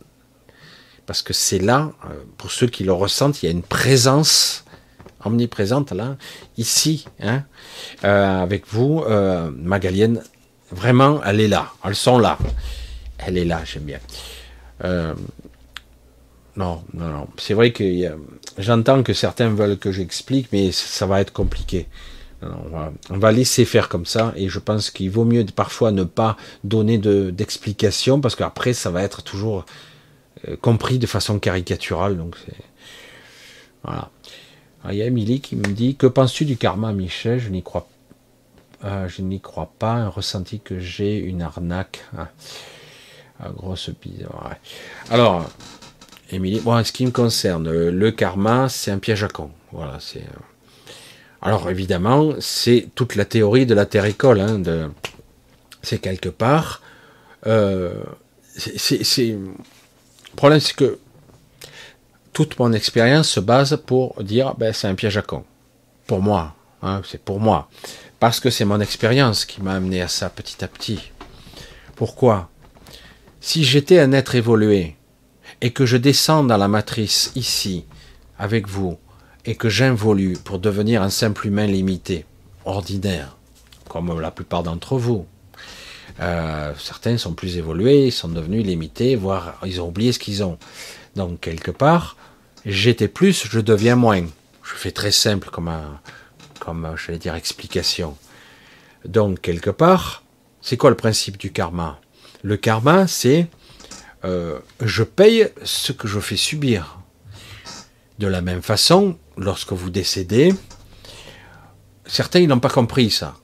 parce que c'est là, euh, pour ceux qui le ressentent, il y a une présence omniprésente là, ici, hein, euh, avec vous, Magalienne. Vraiment, elle est là. Elles sont là. Elle est là, j'aime bien. non, non, non. C'est vrai que j'entends que certains veulent que j'explique, mais ça va être compliqué. On va, laisser faire comme ça, et je pense qu'il vaut mieux parfois ne pas donner d'explications, parce qu'après ça va être toujours euh, compris de façon caricaturale. Donc voilà. il y a Émilie qui me dit Que penses-tu du karma, Michel? Je n'y crois euh, je n'y crois pas. Un ressenti que j'ai, une arnaque. Ah. Ah, grosse piste. Alors, Émilie, bon, ce qui me concerne, le karma, c'est un piège à con. Voilà, c'est. Alors évidemment, c'est toute la théorie de la terre école. Hein. C'est quelque part. Euh, Le problème, c'est que toute mon expérience se base pour dire ben, c'est un piège à con. Pour moi. Hein, c'est pour moi. Parce que c'est mon expérience qui m'a amené à ça petit à petit. Pourquoi? Si j'étais un être évolué et que je descends dans la matrice ici, avec vous, et que j'involue pour devenir un simple humain limité, ordinaire, comme la plupart d'entre vous. Euh, certains sont plus évolués, ils sont devenus limités, voire ils ont oublié ce qu'ils ont. Donc quelque part, j'étais plus, je deviens moins. Je fais très simple comme, comme je dire, explication. Donc quelque part, c'est quoi le principe du karma? Le karma, c'est euh, je paye ce que je fais subir. De la même façon, lorsque vous décédez, certains ils n'ont pas compris ça.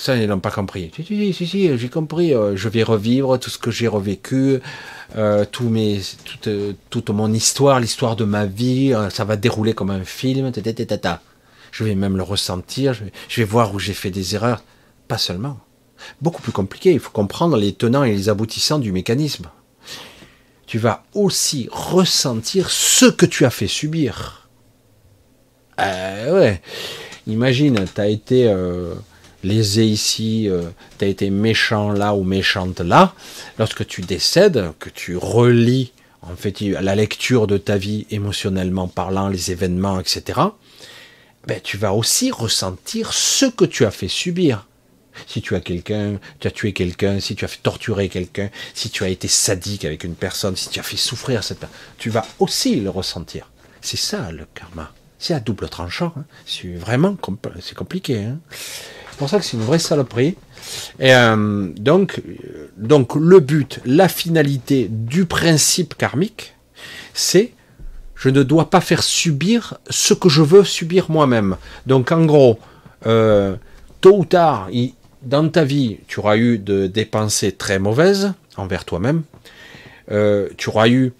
Ça, ils n'ont pas compris. Si, si, si, si j'ai compris. Euh, je vais revivre tout ce que j'ai revécu, euh, tout mes, toute, euh, toute, mon histoire, l'histoire de ma vie. ça va dérouler comme un film. Tata. Je vais même le ressentir. Je vais voir où j'ai fait des erreurs. Pas seulement. Beaucoup plus compliqué. Il faut comprendre les tenants et les aboutissants du mécanisme. Tu vas aussi ressentir ce que tu as fait subir Euh, ouais. Imagine, tu as été euh, lésé ici, euh, tu as été méchant là ou méchante là. Lorsque tu décèdes, que tu relis en fait la lecture de ta vie émotionnellement parlant, les événements, etc. Ben, tu vas aussi ressentir ce que tu as fait subir. Si tu as quelqu'un, tu as tué quelqu'un, si tu as fait torturer quelqu'un, si tu as été sadique avec une personne, si tu as fait souffrir cette personne, tu vas aussi le ressentir. C'est ça le karma. C'est à double tranchant. Hein. C'est vraiment compliqué. Hein. C'est pour ça que c'est une vraie saloperie. Et euh, donc, donc le but, la finalité du principe karmique, c'est je ne dois pas faire subir ce que je veux subir moi-même. Donc en gros, euh, tôt ou tard, dans ta vie, tu auras eu des pensées très mauvaises envers toi-même. Euh, tu auras eu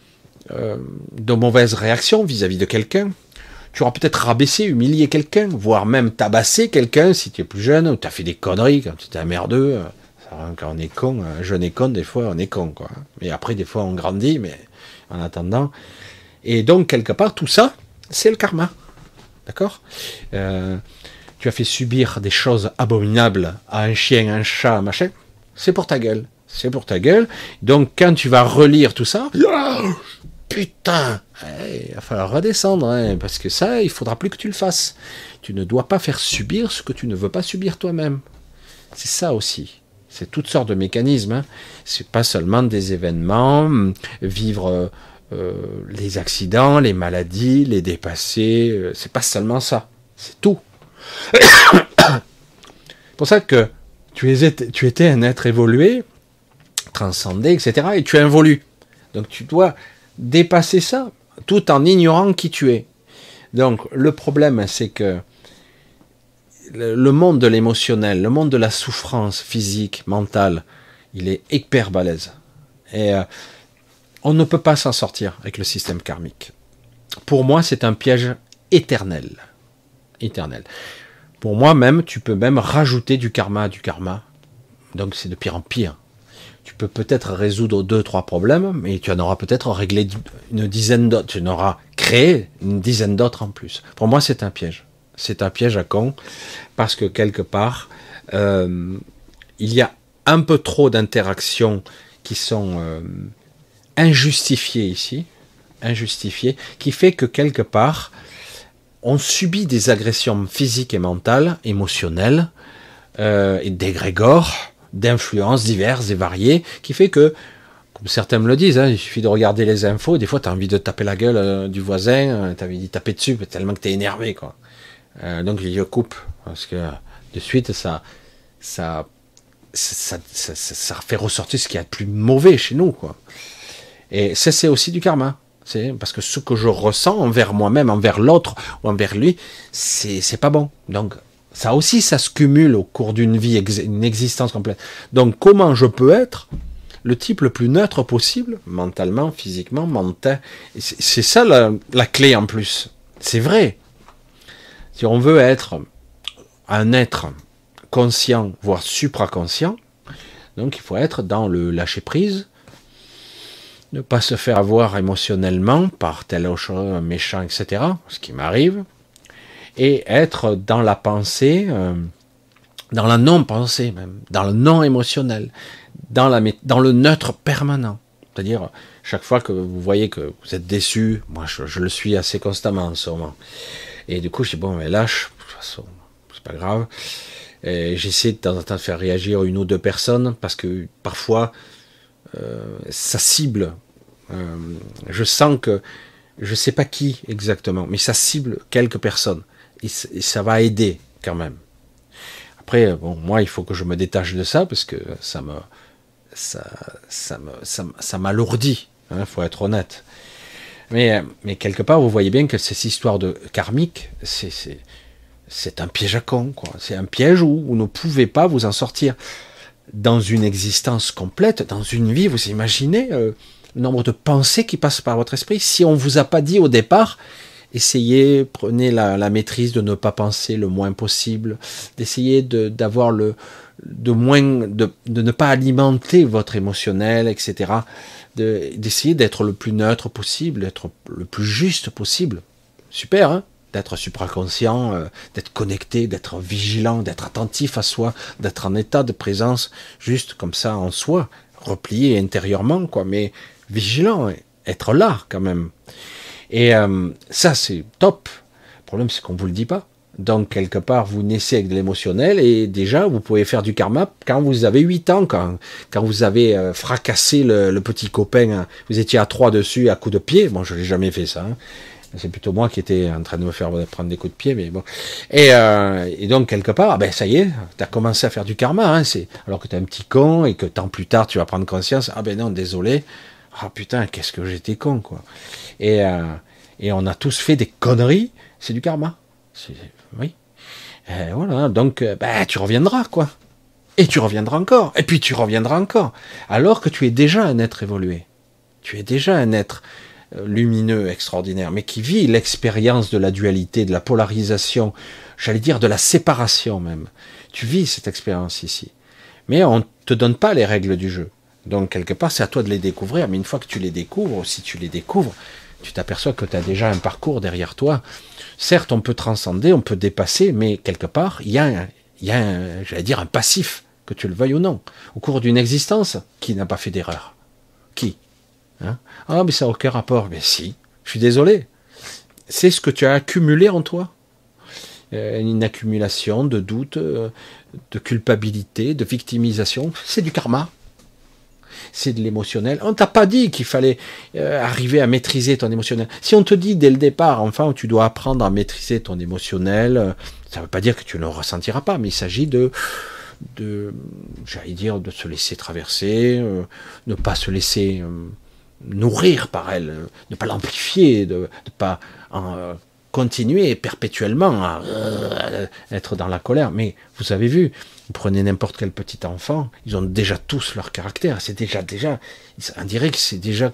de mauvaises réactions vis-à-vis de quelqu'un. Tu auras peut-être rabaissé, humilié quelqu'un, voire même tabassé quelqu'un si tu es plus jeune, ou tu as fait des conneries quand tu étais un merdeux. Quand on est con, un jeune est con, des fois on est con. Quoi. Mais après, des fois on grandit, mais en attendant. Et donc, quelque part, tout ça, c'est le karma. D'accord? Euh, Tu as fait subir des choses abominables à un chien, un chat, machin. C'est pour ta gueule. C'est pour ta gueule. Donc, quand tu vas relire tout ça, putain, eh, il va falloir redescendre, hein, parce que ça, il faudra plus que tu le fasses. Tu ne dois pas faire subir ce que tu ne veux pas subir toi-même. C'est ça aussi. C'est toutes sortes de mécanismes. Hein. C'est pas seulement des événements, vivre euh, les accidents, les maladies, les dépassés. Euh, c'est pas seulement ça. C'est tout. C'est pour ça que tu, étais un être évolué, transcendé, etc. Et tu as évolué. Donc tu dois dépasser ça, tout en ignorant qui tu es. Donc le problème, c'est que le monde de l'émotionnel, le monde de la souffrance physique, mentale, il est hyper balèze. Et euh, on ne peut pas s'en sortir avec le système karmique. Pour moi, c'est un piège éternel. Éternel. Pour moi, même, tu peux même rajouter du karma à du karma. Donc c'est de pire en pire tu peux peut-être résoudre deux, trois problèmes, mais tu en auras peut-être réglé une dizaine d'autres. Tu en auras créé une dizaine d'autres en plus. Pour moi, c'est un piège. C'est un piège à con, parce que quelque part, euh, il y a un peu trop d'interactions qui sont euh, injustifiées ici, injustifiées, qui fait que quelque part, on subit des agressions physiques et mentales, émotionnelles, euh, et d'égrégores, d'influences diverses et variées, qui fait que, comme certains me le disent, hein, il suffit de regarder les infos, des fois tu as envie de taper la gueule euh, du voisin, euh, tu as envie de taper dessus, tellement que tu es énervé. Quoi. Euh, donc je coupe, parce que de suite, ça, ça, ça, ça, fait ressortir ce qu'il y a de plus mauvais chez nous. Quoi. Et ça, c'est aussi du karma. C'est parce que ce que je ressens envers moi-même, envers l'autre ou envers lui, c'est, c'est pas bon. Donc ça aussi, ça se cumule au cours d'une vie, une existence complète. Donc, comment je peux être le type le plus neutre possible, mentalement, physiquement, mental? C'est ça la, clé en plus. C'est vrai. Si on veut être un être conscient, voire supraconscient, donc il faut être dans le lâcher prise, ne pas se faire avoir émotionnellement par tel chose méchant, etc. Ce qui m'arrive, et être dans la pensée, euh, dans la non-pensée même, dans le non-émotionnel, dans, le neutre permanent. C'est-à-dire, chaque fois que vous voyez que vous êtes déçu, moi je, le suis assez constamment en ce moment. Et du coup, je dis, bon, mais lâche, de toute façon, c'est pas grave. J'essaie de temps en temps de faire réagir une ou deux personnes parce que parfois, euh, ça cible. Euh, je sens que, je sais pas qui exactement, mais ça cible quelques personnes et, ça va aider quand même. Après, bon, moi, il faut que je me détache de ça parce que ça me, ça, ça me, ça, m'alourdit. Il hein, faut être honnête. Mais, mais quelque part, vous voyez bien que cette histoire de karmique, c'est, c'est, c'est un piège à con. C'est un piège où vous ne pouvez pas vous en sortir. Dans une existence complète, dans une vie, vous imaginez euh, le nombre de pensées qui passent par votre esprit. Si on vous a pas dit au départ, essayez, prenez la, maîtrise de ne pas penser le moins possible, d'essayer d'avoir le de moins de, ne pas alimenter votre émotionnel, etc. D'essayer d'être le plus neutre possible, d'être le plus juste possible. Super, hein d'être supraconscient, euh, d'être connecté, d'être vigilant, d'être attentif à soi, d'être en état de présence, juste comme ça en soi, replié intérieurement, quoi, mais vigilant, être là quand même. Et euh, ça, c'est top. Le problème, c'est qu'on vous le dit pas. Donc, quelque part, vous naissez avec de l'émotionnel et déjà, vous pouvez faire du karma quand vous avez 8 ans, quand, quand vous avez euh, fracassé le, petit copain, hein. vous étiez à trois dessus à coups de pied. Bon, je l'ai jamais fait ça. Hein. C'est plutôt moi qui étais en train de me faire prendre des coups de pied, mais bon. Et, euh, donc, quelque part, ben ça y est, tu as commencé à faire du karma. Hein, Alors que tu es un petit con et que tant plus tard, tu vas prendre conscience, ah ben non, désolé, ah putain, qu'est-ce que j'étais con, quoi. Et, euh, et on a tous fait des conneries, c'est du karma. Oui. Et voilà, donc euh, bah, tu reviendras, quoi. Et tu reviendras encore. Et puis tu reviendras encore. Alors que tu es déjà un être évolué. Tu es déjà un être euh, lumineux, extraordinaire, mais qui vit l'expérience de la dualité, de la polarisation, j'allais dire de la séparation même. Tu vis cette expérience ici. Mais on ne te donne pas les règles du jeu. Donc quelque part, c'est à toi de les découvrir, mais une fois que tu les découvres, si tu les découvres, tu t'aperçois que tu as déjà un parcours derrière toi. Certes, on peut transcender, on peut dépasser, mais quelque part, il y a, un, y a j'allais dire, un passif, que tu le veuilles ou non, au cours d'une existence, qui n'a pas fait d'erreur? Qui? Hein? Ah, mais ça n'a aucun rapport. Mais si, je suis désolé. C'est ce que tu as accumulé en toi. Euh, une accumulation de doutes, euh, de culpabilité, de victimisation. C'est du karma c'est de l'émotionnel. On t'a pas dit qu'il fallait euh, arriver à maîtriser ton émotionnel. Si on te dit dès le départ, enfin, tu dois apprendre à maîtriser ton émotionnel, euh, ça ne veut pas dire que tu ne le ressentiras pas, mais il s'agit de, de, j'allais dire, de se laisser traverser, euh, ne pas se laisser nourrir par elle, ne pas l'amplifier, de ne pas continuer perpétuellement à être dans la colère. Mais vous avez vu, vous prenez n'importe quel petit enfant, ils ont déjà tous leur caractère. C'est déjà, déjà, on dirait que c'est déjà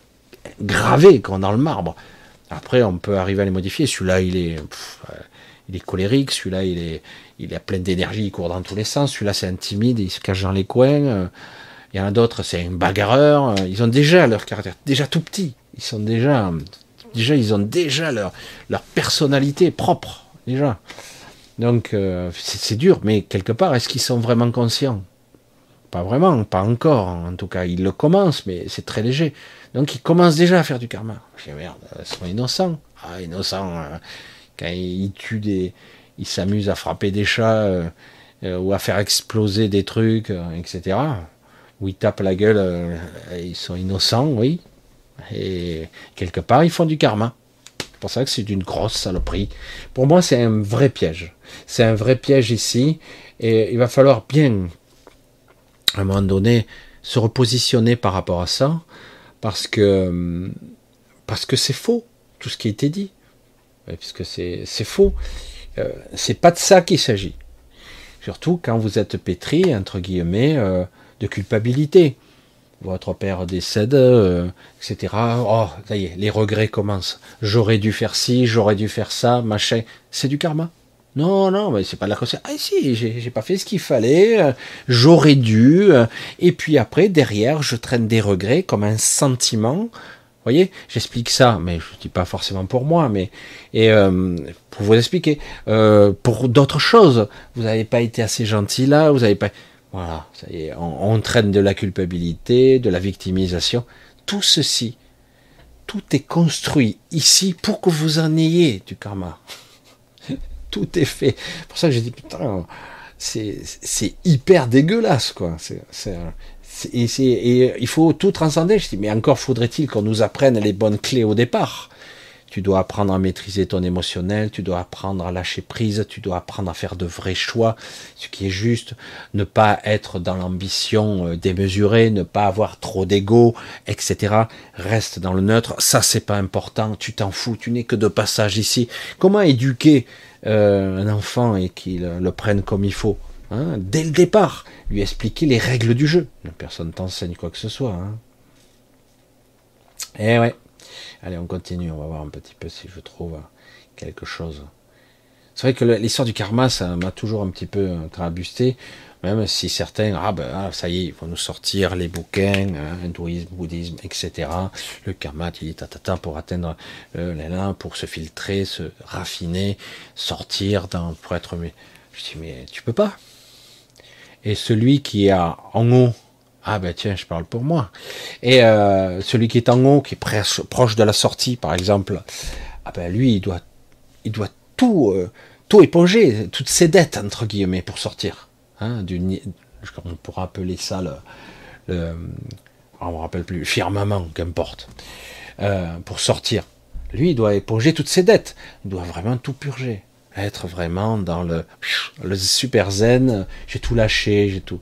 gravé comme dans le marbre. Après, on peut arriver à les modifier. Celui-là, il est, il est colérique. Celui-là, il est, il plein d'énergie, il court dans tous les sens. Celui-là, c'est un timide, il se cache dans les coins. Il y en a d'autres, c'est un bagarreur. Ils ont déjà leur caractère, déjà tout petit. Ils sont déjà, déjà, ils ont déjà leur, leur personnalité propre, déjà. Donc euh, c'est dur, mais quelque part, est-ce qu'ils sont vraiment conscients? Pas vraiment, pas encore. En tout cas, ils le commencent, mais c'est très léger. Donc ils commencent déjà à faire du karma. Merde, ils sont innocents. Ah, innocents. Hein. quand ils tuent des, ils s'amusent à frapper des chats euh, euh, ou à faire exploser des trucs, etc. Ou ils tapent la gueule, ils sont innocents, oui. Et quelque part, ils font du karma. C'est pour ça que c'est d'une grosse saloperie. Pour moi, c'est un vrai piège. C'est un vrai piège ici. Et il va falloir bien, à un moment donné, se repositionner par rapport à ça. Parce que parce que c'est faux, tout ce qui a été dit. Puisque c'est faux. Euh, c'est pas de ça qu'il s'agit. Surtout quand vous êtes pétri, entre guillemets, euh, de culpabilité votre père décède, euh, etc. Oh, ça y est, les regrets commencent. J'aurais dû faire ci, j'aurais dû faire ça, machin. C'est du karma. Non, non, mais c'est pas de la conscience. Ah si, j'ai pas fait ce qu'il fallait, euh, j'aurais dû. Euh, et puis après, derrière, je traîne des regrets comme un sentiment. Vous voyez, j'explique ça, mais je dis pas forcément pour moi, mais pour vous expliquer, pour d'autres choses. Vous n'avez pas été assez gentil là, vous n'avez pas. Voilà, ça y est, on, traîne de la culpabilité, de la victimisation. Tout ceci, tout est construit ici pour que vous en ayez du karma. tout est fait. Pour ça que j'ai dit, putain, c'est hyper dégueulasse, quoi. Et, et, il faut tout transcender. Je dis, mais encore faudrait-il qu'on nous apprenne les bonnes clés au départ. Tu dois apprendre à maîtriser ton émotionnel, tu dois apprendre à lâcher prise, tu dois apprendre à faire de vrais choix, ce qui est juste, ne pas être dans l'ambition euh, démesurée, ne pas avoir trop d'ego, etc. Reste dans le neutre, ça c'est pas important, tu t'en fous, tu n'es que de passage ici. Comment éduquer euh, un enfant et qu'il le prenne comme il faut hein? Dès le départ, lui expliquer les règles du jeu. Personne t'enseigne quoi que ce soit. Hein eh ouais. Allez, on continue, on va voir un petit peu si je trouve quelque chose C'est vrai que l'histoire du karma, ça m'a toujours un petit peu trabusté, même si certains, ah ben ah, ça y est, il faut nous sortir les bouquins, hein, hindouisme, bouddhisme, etc. Le karma, tu dis tatata pour atteindre euh, l'élan, pour se filtrer, se raffiner, sortir dans, pour être. Je dis mais tu peux pas. Et celui qui est en haut, ah ben tiens, je parle pour moi. Et euh, celui qui est en haut, qui est proche de la sortie, par exemple, ah ben lui, il doit, il doit tout, euh, tout éponger, toutes ses dettes entre guillemets pour sortir. Hein, du, on pourra appeler ça le, le on me rappelle plus, firmament, qu'importe, euh, pour sortir. Lui, il doit éponger toutes ses dettes. Il doit vraiment tout purger, être vraiment dans le, le super zen. J'ai tout lâché, j'ai tout.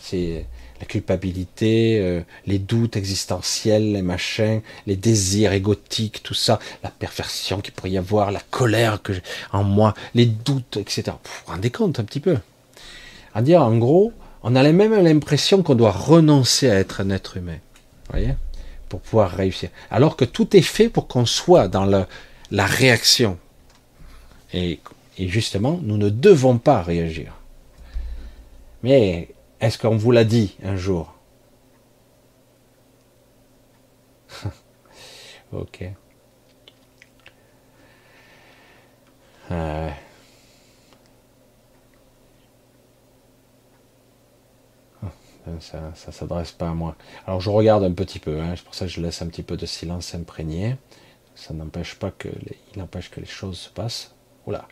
C'est la culpabilité, euh, les doutes existentiels, les machins, les désirs égotiques, tout ça, la perversion qu'il pourrait y avoir, la colère que en moi, les doutes, etc. vous vous rendez compte un petit peu? À dire, en gros, on a même l'impression qu'on doit renoncer à être un être humain. voyez Pour pouvoir réussir. Alors que tout est fait pour qu'on soit dans la réaction. et justement, nous ne devons pas réagir. Mais est-ce qu'on vous l'a dit un jour Ok. Euh. Ça ne s'adresse pas à moi. Alors je regarde un petit peu, hein, c'est pour ça que je laisse un petit peu de silence s'imprégner. Ça n'empêche pas que les, il n'empêche que les choses se passent. Oula.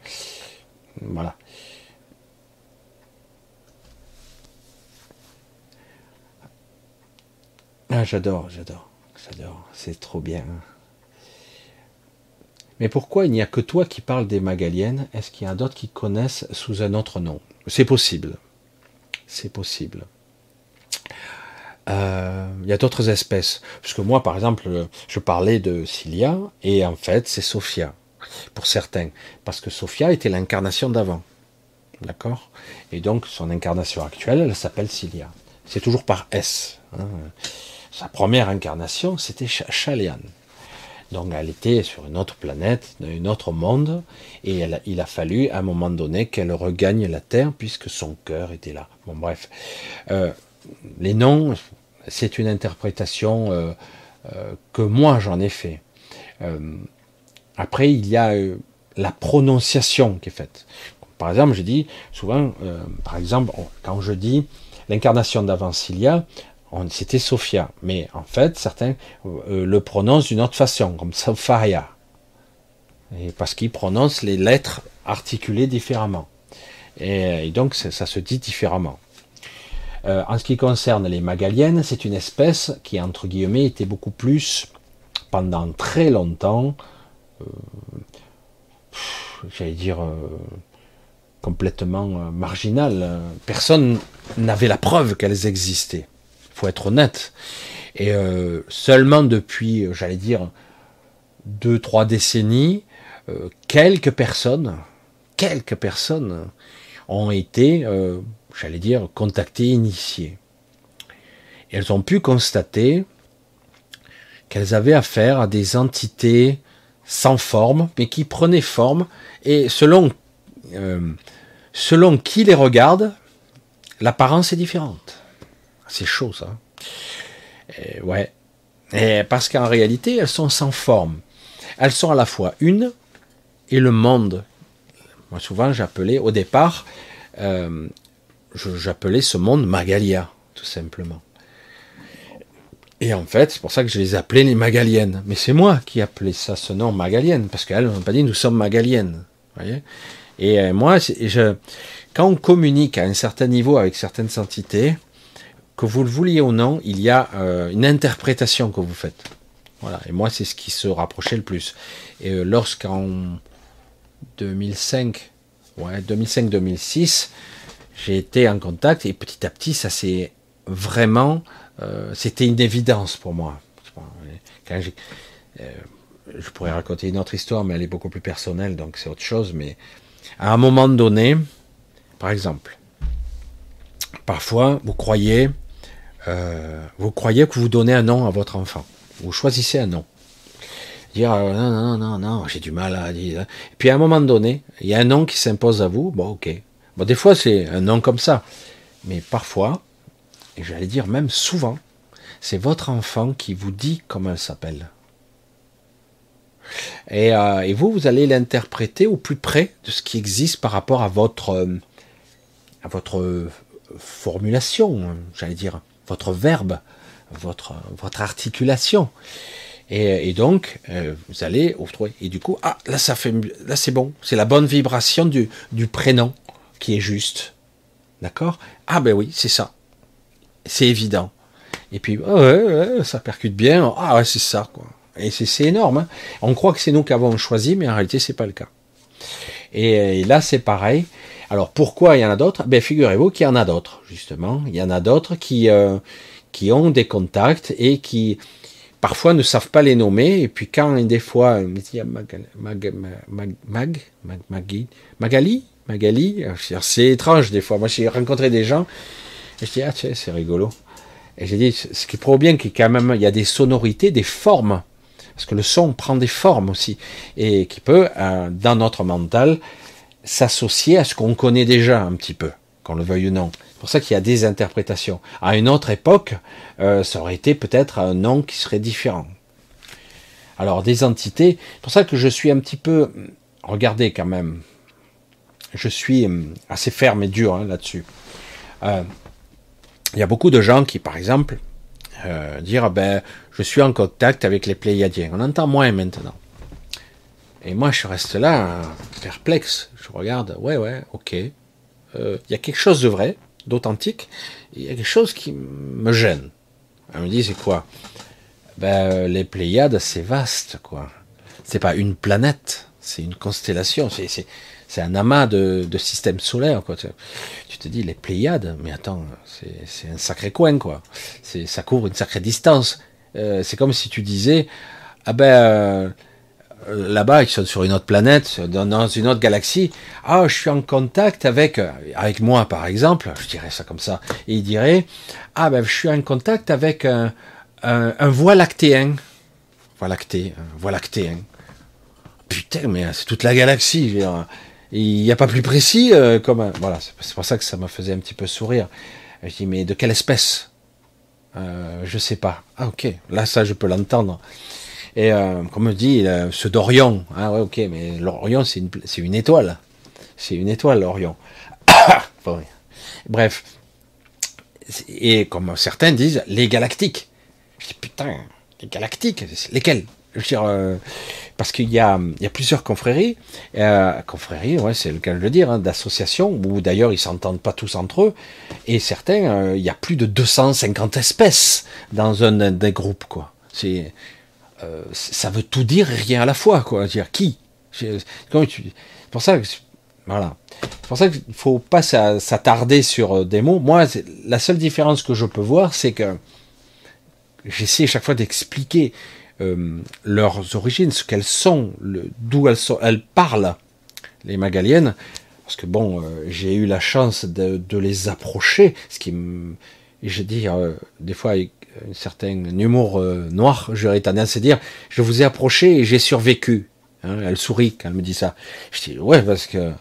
Voilà. Ah, j'adore, j'adore, j'adore. C'est trop bien. Mais pourquoi il n'y a que toi qui parles des Magaliennes? Est-ce qu'il y a d'autres qui connaissent sous un autre nom? C'est possible. C'est possible. Euh, il y a d'autres espèces. Parce que moi, par exemple, je parlais de Cilia, et en fait, c'est Sophia, pour certains. Parce que Sophia était l'incarnation d'avant. D'accord? Et donc, son incarnation actuelle, elle s'appelle Cilia. C'est toujours par S. Hein. Sa première incarnation, c'était Chalian. Donc elle était sur une autre planète, un autre monde, et il a fallu à un moment donné qu'elle regagne la Terre puisque son cœur était là. Bon bref, euh, les noms, c'est une interprétation euh, euh, que moi j'en ai fait. après, il y a la prononciation qui est faite. Par exemple, je dis souvent, par exemple, quand je dis l'incarnation d'Avancilia, c'était Sophia. Mais en fait, certains euh, le prononcent d'une autre façon, comme Sophia. Parce qu'ils prononcent les lettres articulées différemment. Et, donc, ça se dit différemment. Euh, en ce qui concerne les magaliennes, c'est une espèce qui, entre guillemets, était beaucoup plus, pendant très longtemps, euh, j'allais dire, complètement marginale. Personne n'avait la preuve qu'elles existaient être honnête. Et euh, seulement depuis, euh, j'allais dire, deux, trois décennies, euh, quelques personnes, quelques personnes ont été, j'allais dire, contactées, initiées. Elles ont pu constater qu'elles avaient affaire à des entités sans forme, mais qui prenaient forme, et selon, selon qui les regarde, l'apparence est différente. C'est chaud ça. Ouais. Parce qu'en réalité, elles sont sans forme. Elles sont à la fois une et le monde. Moi, souvent, j'appelais, au départ, euh, j'appelais ce monde Magalia, tout simplement. Et en fait, c'est pour ça que je les appelais les Magaliennes. Mais c'est moi qui appelais ça ce nom Magalienne, parce qu'elles n'ont pas dit nous sommes Magaliennes. Voyez? Et euh, moi, quand on communique à un certain niveau avec certaines entités, que vous le vouliez ou non, il y a euh, une interprétation que vous faites. Voilà. Et moi, c'est ce qui se rapprochait le plus. Et euh, lorsqu'en 2005, ouais, 2005-2006, j'ai été en contact et petit à petit, ça s'est vraiment, euh, c'était une évidence pour moi. je pourrais raconter une autre histoire, mais elle est beaucoup plus personnelle, donc c'est autre chose. Mais à un moment donné, par exemple, parfois, vous croyez euh, vous croyez que vous donnez un nom à votre enfant? Vous choisissez un nom. dire euh, non, non, non, non, j'ai du mal à dire. Et puis à un moment donné, il y a un nom qui s'impose à vous, bon, ok. Bon, des fois, c'est un nom comme ça. Mais parfois, et j'allais dire même souvent, c'est votre enfant qui vous dit comment elle s'appelle. Et, euh, et, vous, vous allez l'interpréter au plus près de ce qui existe par rapport à votre, à votre formulation, j'allais dire, votre verbe, votre, votre articulation. Et, donc, euh, vous allez trouver. Et du coup, ah, là, ça fait, là, c'est bon. C'est la bonne vibration du, du prénom qui est juste. D'accord? Ah, ben oui, c'est ça. C'est évident. Et puis, ça percute bien. Ah, ouais, c'est ça, quoi. Et c'est énorme. Hein. On croit que c'est nous qui avons choisi, mais en réalité, c'est pas le cas. Et, là, c'est pareil. Alors, pourquoi il y en a d'autres? Ben, figurez-vous qu'il y en a d'autres, justement. Il y en a d'autres qui, euh, qui ont des contacts et qui, parfois ne savent pas les nommer, et puis quand des fois, Mag, Mag, Mag, Mag, Magali, Magali, c'est étrange des fois. Moi, j'ai rencontré des gens, et je dis, ah tiens, c'est rigolo. Et j'ai dit, ce qui prouve bien qu'il quand même, il y a des sonorités, des formes, parce que le son prend des formes aussi, et qui peut, euh, dans notre mental, s'associer à ce qu'on connaît déjà un petit peu, qu'on le veuille ou non. C'est pour ça qu'il y a des interprétations. À une autre époque, euh, ça aurait été peut-être un nom qui serait différent. Alors des entités, c'est pour ça que je suis un petit peu, regardez quand même, je suis hum, assez ferme et dur hein, là-dessus. Euh, il y a beaucoup de gens qui, par exemple, euh, dire ben je suis en contact avec les Pléiadiens. On entend moins maintenant. Et moi, je reste là, perplexe. Je regarde, ouais, ouais, ok. Il y a quelque chose de vrai, d'authentique, il y a quelque chose qui me gêne. Elle me dit, c'est quoi? Ben, Les Pléiades, c'est vaste, quoi. C'est pas une planète, c'est une constellation, c'est un amas de, de systèmes solaires, quoi. Tu te dis, les Pléiades, mais attends, c'est un sacré coin, quoi. Ça couvre une sacrée distance. Euh, c'est comme si tu disais, ah ben, euh, euh, là-bas, ils sont sur une autre planète, dans, une autre galaxie. Ah, je suis en contact avec, euh, avec moi par exemple, je dirais ça comme ça, il dirait, ah ben je suis en contact avec un, un, voie lactéen. Voie lactée, voie lactéen. Putain, mais c'est toute la galaxie. Il n'y a pas plus précis euh, comme voilà. C'est pour ça que ça me faisait un petit peu sourire. Je dis mais de quelle espèce? Euh, Je sais pas. Ah ok. Là ça je peux l'entendre. Et euh, comme on dit, ce d'Orion, ah ouais, ok, mais l'Orion, c'est une, une étoile. C'est une étoile, l'Orion. Bref. Et comme certains disent, les galactiques. Je dis, putain, les galactiques, lesquels? Euh, parce qu'il y a, y a plusieurs confréries, euh, confréries, ouais, c'est le cas de le dire, hein, d'associations, où d'ailleurs ils s'entendent pas tous entre eux, et certains, euh, il y a plus de 250 espèces dans un des groupes, quoi. Euh, ça veut tout dire et rien à la fois, quoi. Dire qui? C'est pour ça voilà. C'est pour ça qu'il faut pas s'attarder sur euh, des mots. Moi, la seule différence que je peux voir, c'est que j'essaie chaque fois d'expliquer euh, leurs origines, ce qu'elles sont, d'où elles sont, elles parlent, les magaliennes. Parce que bon, j'ai eu la chance de, les approcher, ce qui je dis des fois un certain humour euh, noir, j'aurais tendance à dire, je vous ai approché et j'ai survécu. Hein, elle sourit quand elle me dit ça. Je dis, ouais, parce que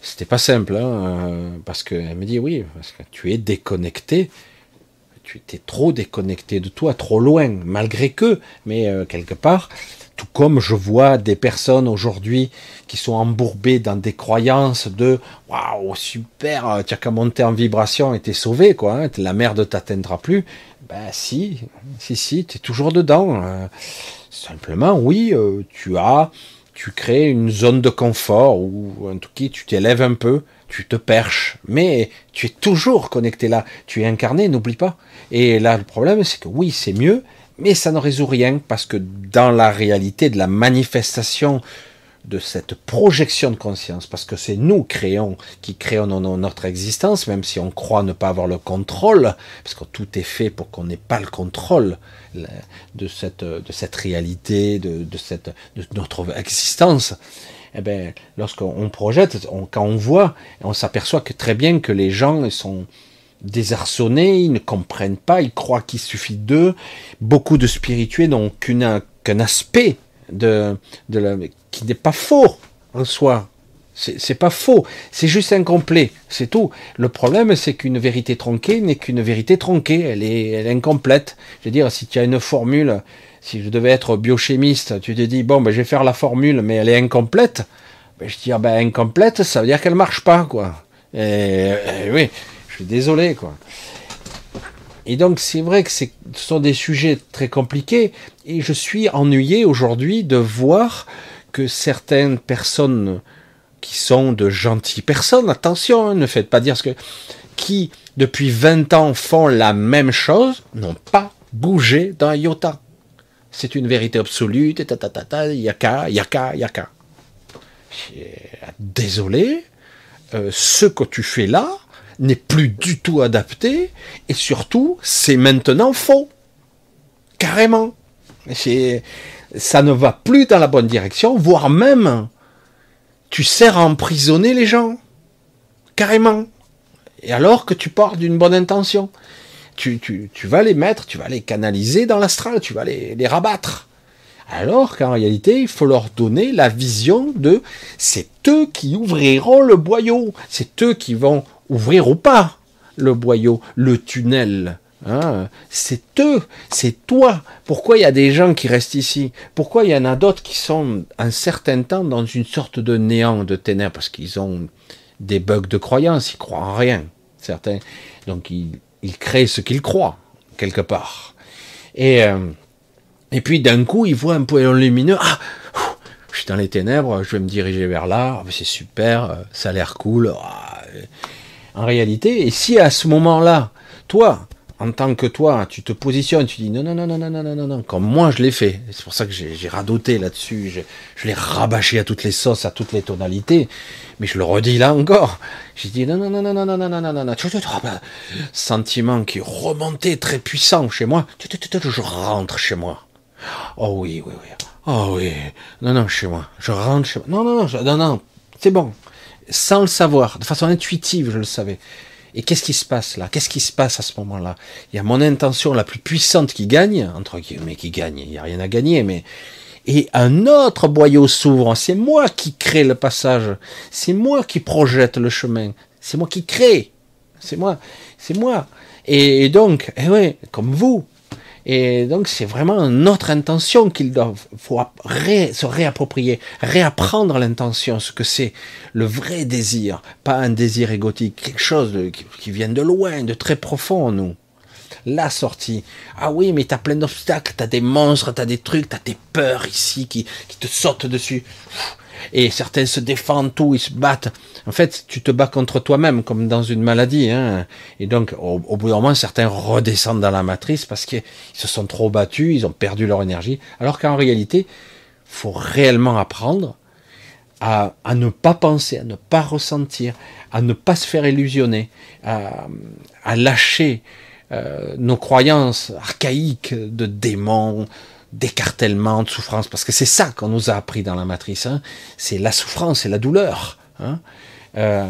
c'était pas simple, hein, euh, parce qu'elle me dit, oui, parce que tu es déconnecté, tu étais trop déconnecté de toi, trop loin, malgré que, mais euh, quelque part, tout comme je vois des personnes aujourd'hui qui sont embourbées dans des croyances de waouh super, tu as qu'à monter en vibration et t'es sauvé quoi, hein, la merde t'atteindra plus. Ben si, si, si, tu es toujours dedans. Euh, simplement, oui, euh, tu as, tu crées une zone de confort où, en tout cas, tu t'élèves un peu, tu te perches, mais tu es toujours connecté là. Tu es incarné, n'oublie pas. Et là, le problème, c'est que oui, c'est mieux, mais ça ne résout rien parce que dans la réalité de la manifestation de cette projection de conscience, parce que c'est nous créons, qui créons notre existence, même si on croit ne pas avoir le contrôle, parce que tout est fait pour qu'on n'ait pas le contrôle de cette, de cette réalité, de, de, cette, de notre existence. Eh bien, lorsqu'on projette, quand on voit, on s'aperçoit que très bien que les gens sont désarçonnés, ils ne comprennent pas, ils croient qu'il suffit d'eux. Beaucoup de spirituels n'ont qu'un aspect de, de qui n'est pas faux en soi. C'est pas faux, c'est juste incomplet, c'est tout. Le problème, c'est qu'une vérité tronquée n'est qu'une vérité tronquée, elle est, incomplète. Je veux dire, si tu as une formule, si je devais être biochimiste, tu te dis, bon, ben, je vais faire la formule, mais elle est incomplète, ben, je dis, ah, ben, incomplète, ça veut dire qu'elle marche pas, quoi. Oui, je suis désolé, quoi. Et donc, c'est vrai que ce sont des sujets très compliqués, et je suis ennuyé aujourd'hui de voir que certaines personnes qui sont de gentilles personnes, attention, hein, ne faites pas dire ce que, qui depuis 20 ans font la même chose, n'ont pas bougé d'un iota. C'est une vérité absolue, yaka, yaka, yaka. Désolé, euh, ce que tu fais là n'est plus du tout adapté, et surtout, c'est maintenant faux. Carrément. Ça ne va plus dans la bonne direction, voire même tu sers à emprisonner les gens. Carrément. Et alors que tu pars d'une bonne intention. Tu, vas les mettre, tu vas les canaliser dans l'astral, tu vas les rabattre. Alors qu'en réalité, il faut leur donner la vision de c'est eux qui ouvriront le boyau, c'est eux qui vont ouvrir ou pas le boyau, le tunnel. Hein, c'est eux, c'est toi. Pourquoi il y a des gens qui restent ici? Pourquoi il y en a d'autres qui sont un certain temps dans une sorte de néant, de ténèbres? Parce qu'ils ont des bugs de croyance, ils croient en rien, certains. Donc ils, créent ce qu'ils croient, quelque part. Et, euh, et puis d'un coup, ils voient un poêlon lumineux. Ah je suis dans les ténèbres, je vais me diriger vers là, ah, c'est super, euh, ça a l'air cool. Ah, en réalité, et si à ce moment-là, toi, en tant que toi, tu te positionnes, tu dis non, non, non, non, non, non, non, non, comme moi je l'ai fait. C'est pour ça que j'ai radoté là-dessus, je, je l'ai rabâché à toutes les sauces, à toutes les tonalités. Mais je le redis là encore. J'ai dit non, non, non, non, non, non, non, non, non, non, sentiment qui remontait très puissant chez moi. Je rentre chez moi. Oh oui, oui, oui. Oh oui. Non, non, chez moi. Je rentre chez moi. Non, non, non, non, non. C'est bon. Sans le savoir, de façon intuitive, je le savais. Et qu'est-ce qui se passe là? Qu'est-ce qui se passe à ce moment-là? Il y a mon intention la plus puissante qui gagne, entre guillemets qui gagne, il n'y a rien à gagner, mais et un autre boyau s'ouvre. C'est moi qui crée le passage. C'est moi qui projette le chemin. C'est moi qui crée. C'est moi. C'est moi. Et donc, eh ouais, comme vous, et donc c'est vraiment notre intention qu'il doit faut se réapproprier, réapprendre l'intention, ce que c'est le vrai désir, pas un désir égotique, quelque chose qui, vient de loin, de très profond en nous. La sortie. Ah oui, mais t'as plein d'obstacles, t'as des monstres, t'as des trucs, t'as des peurs ici qui te sautent dessus et certains se défendent tout, ils se battent. En fait, tu te bats contre toi-même, comme dans une maladie. Hein. Et donc, au, bout d'un moment, certains redescendent dans la matrice parce qu'ils se sont trop battus, ils ont perdu leur énergie. Alors qu'en réalité, faut réellement apprendre à, ne pas penser, à ne pas ressentir, à ne pas se faire illusionner, à, à lâcher euh, nos croyances archaïques de démons, d'écartèlement, de souffrance, parce que c'est ça qu'on nous a appris dans la matrice, hein. c'est la souffrance et la douleur. Hein. Euh,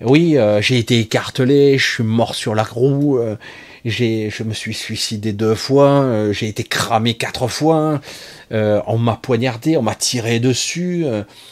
oui, euh, j'ai été écartelé, je suis mort sur la roue, euh, je me suis suicidé deux fois, j'ai été cramé quatre fois, on m'a poignardé, on m'a tiré dessus,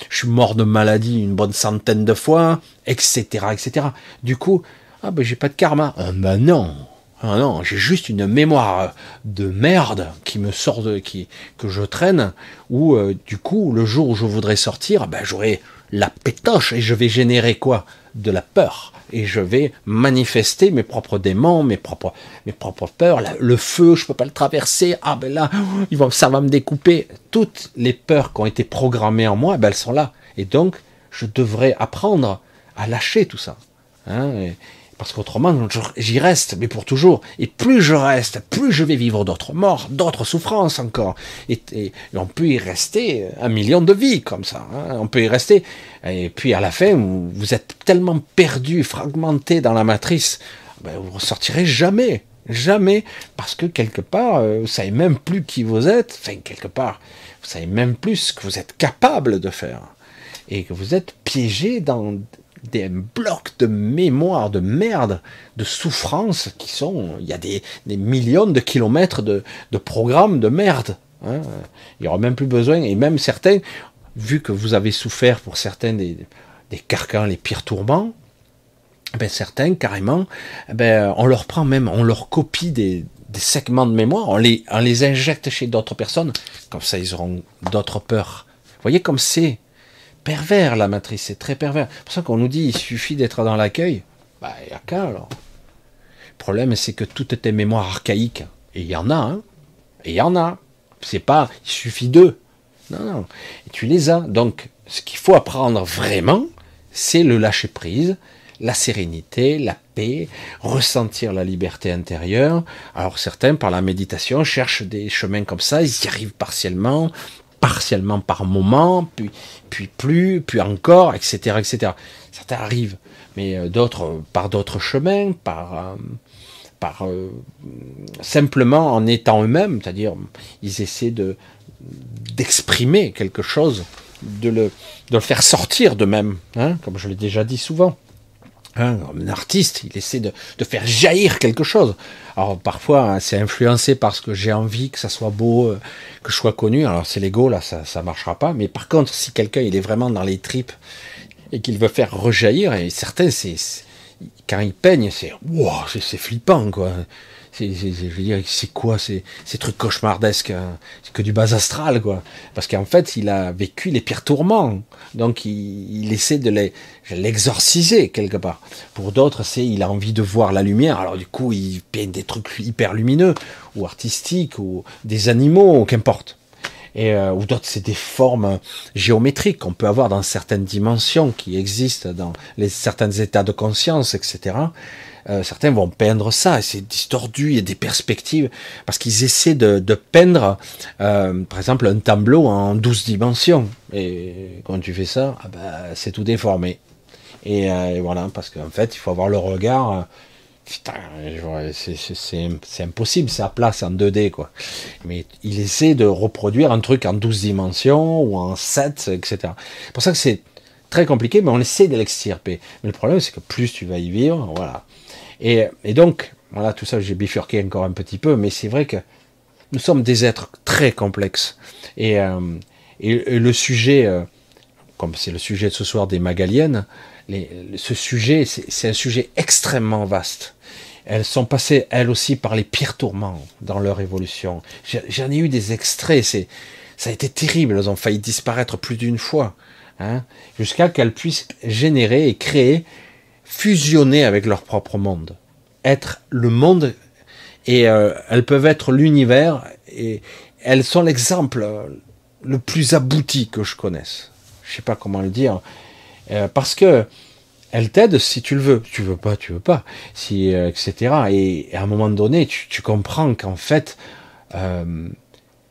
je suis mort de maladie une bonne centaine de fois, etc., etc. Du coup, ah ben j'ai pas de karma. Ah ben non, ah non, j'ai juste une mémoire de merde qui me sort de, qui, que je traîne, où euh, du coup, le jour où je voudrais sortir, ben, j'aurai la pétoche et je vais générer quoi? De la peur. Et je vais manifester mes propres démons, mes propres, mes propres peurs. le feu, je peux pas le traverser. Ah ben là, il va, ça va me découper. Toutes les peurs qui ont été programmées en moi, ben, elles sont là. Et donc, je devrais apprendre à lâcher tout ça. Hein parce qu'autrement, j'y reste, mais pour toujours. Et plus je reste, plus je vais vivre d'autres morts, d'autres souffrances encore. Et, on peut y rester un million de vies comme ça. Hein. On peut y rester. Et puis à la fin, vous êtes tellement perdu, fragmenté dans la matrice, ben, vous ne ressortirez jamais. Jamais. Parce que quelque part, euh, vous savez même plus qui vous êtes. Enfin, quelque part, vous savez même plus ce que vous êtes capable de faire. Et que vous êtes piégé dans des blocs de mémoire, de merde, de souffrance qui sont. Il y a des, millions de kilomètres de, programmes de merde. Hein. Il n'y aura même plus besoin, et même certains, vu que vous avez souffert pour certains des, des carcans, les pires tourments, ben certains, carrément, ben, on leur prend même, on leur copie des, des segments de mémoire, on les, on les injecte chez d'autres personnes, comme ça ils auront d'autres peurs. Vous voyez comme c'est pervers la matrice, c'est très pervers. C'est pour ça qu'on nous dit il suffit d'être dans l'accueil. Bah, il n'y a qu'à alors. Le problème, c'est que toutes tes mémoires archaïques, il y en a, hein, il y en a. C'est pas, il suffit d'eux. Non, non. Tu les as. Donc, ce qu'il faut apprendre vraiment, c'est le lâcher prise, la sérénité, la paix, ressentir la liberté intérieure. Alors certains, par la méditation, cherchent des chemins comme ça, ils y arrivent partiellement, partiellement par moment, puis, puis plus, puis encore, etc., etc. Certains arrivent, mais euh, d'autres par d'autres chemins, par, euh, par euh, simplement en étant eux-mêmes, c'est-à-dire ils essaient de d'exprimer quelque chose, de le, de le faire sortir d'eux-mêmes, hein, comme je l'ai déjà dit souvent. Hein, un artiste, il essaie de, de, faire jaillir quelque chose. Alors parfois, hein, c'est influencé parce que j'ai envie que ça soit beau, euh, que je sois connu. Alors c'est l'ego, là, ça, ça marchera pas. Mais par contre, si quelqu'un il est vraiment dans les tripes et qu'il veut faire rejaillir, et certains, c'est quand il peigne, c'est wow, c'est flippant, quoi. C'est, je veux dire, c'est quoi ces, ces trucs cauchemardesques hein? C'est que du bas astral, quoi. Parce qu'en fait, il a vécu les pires tourments. Donc, il, essaie de l'exorciser quelque part. Pour d'autres, c'est il a envie de voir la lumière. Alors, du coup, il peint des trucs hyper lumineux ou artistiques ou des animaux, qu'importe. Et, euh, ou d'autres, c'est des formes géométriques qu'on peut avoir dans certaines dimensions qui existent dans les, certains états de conscience, etc. Euh, certains vont peindre ça, c'est distordu, il y a des perspectives, parce qu'ils essaient de, peindre, euh, par exemple, un tableau en 12 dimensions. Et quand tu fais ça, ah ben, c'est tout déformé. Et, euh, et voilà, parce qu'en fait, il faut avoir le regard. Putain, c'est impossible, c'est à place en 2D, quoi. Mais il essaie de reproduire un truc en 12 dimensions ou en 7, etc. Pour ça que c'est très compliqué, mais on essaie de l'extirper. Mais le problème, c'est que plus tu vas y vivre, voilà, et, donc, voilà, tout ça, j'ai bifurqué encore un petit peu, mais c'est vrai que nous sommes des êtres très complexes. Et, euh, le sujet, euh, comme c'est le sujet de ce soir des Magaliennes, ce sujet, c'est un sujet extrêmement vaste. Elles sont passées, elles aussi, par les pires tourments dans leur évolution. J'en ai eu des extraits, c'est, ça a été terrible, elles ont failli disparaître plus d'une fois, hein, jusqu'à qu'elles puissent générer et créer fusionner avec leur propre monde, être le monde, et euh, elles peuvent être l'univers, et elles sont l'exemple le plus abouti que je connaisse. Je sais pas comment le dire, euh, parce que elles t'aident si tu le veux. Tu veux pas, tu veux pas, si euh, etc. Et, à un moment donné, tu, tu comprends qu'en fait,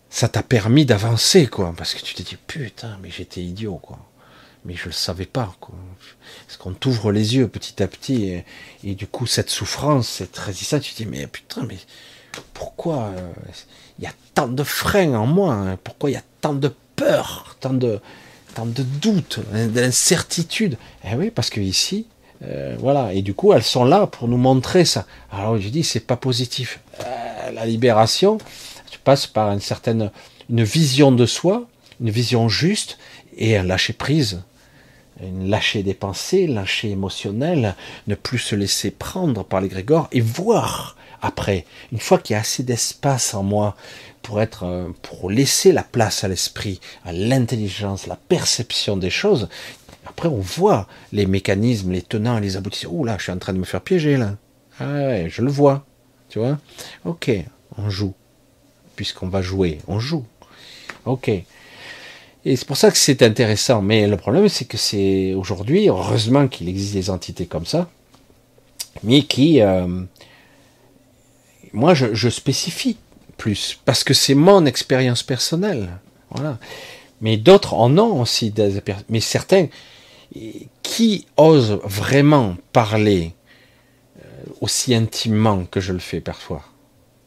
ça t'a permis d'avancer, quoi, parce que tu te dis putain, mais j'étais idiot, quoi mais je le savais pas. Quoi. Parce qu'on t'ouvre les yeux petit à petit, et, du coup, cette souffrance, cette résistance, tu te dis, mais putain, mais pourquoi euh, il y a tant de freins en moi hein. Pourquoi il y a tant de peur, tant de, tant de doutes, d'incertitudes? Eh oui, parce que ici, euh, voilà, et du coup, elles sont là pour nous montrer ça. Alors, je dis, c'est pas positif. Euh, la libération, tu passes par une certaine, une vision de soi, une vision juste et un lâcher prise lâcher des pensées, lâcher émotionnel, ne plus se laisser prendre par les grégores et voir après, une fois qu'il y a assez d'espace en moi pour être, euh, pour laisser la place à l'esprit, à l'intelligence, la perception des choses, après on voit les mécanismes, les tenants et les aboutissants. Oh là, je suis en train de me faire piéger là. Ah ouais, je le vois. Tu vois Ok, on joue. Puisqu'on va jouer, on joue. Ok. Et c'est pour ça que c'est intéressant. Mais le problème, c'est que c'est aujourd'hui, heureusement qu'il existe des entités comme ça, mais qui, euh, moi, je, spécifie plus parce que c'est mon expérience personnelle. Voilà. Mais d'autres en ont aussi des mais certains qui osent vraiment parler euh, aussi intimement que je le fais parfois.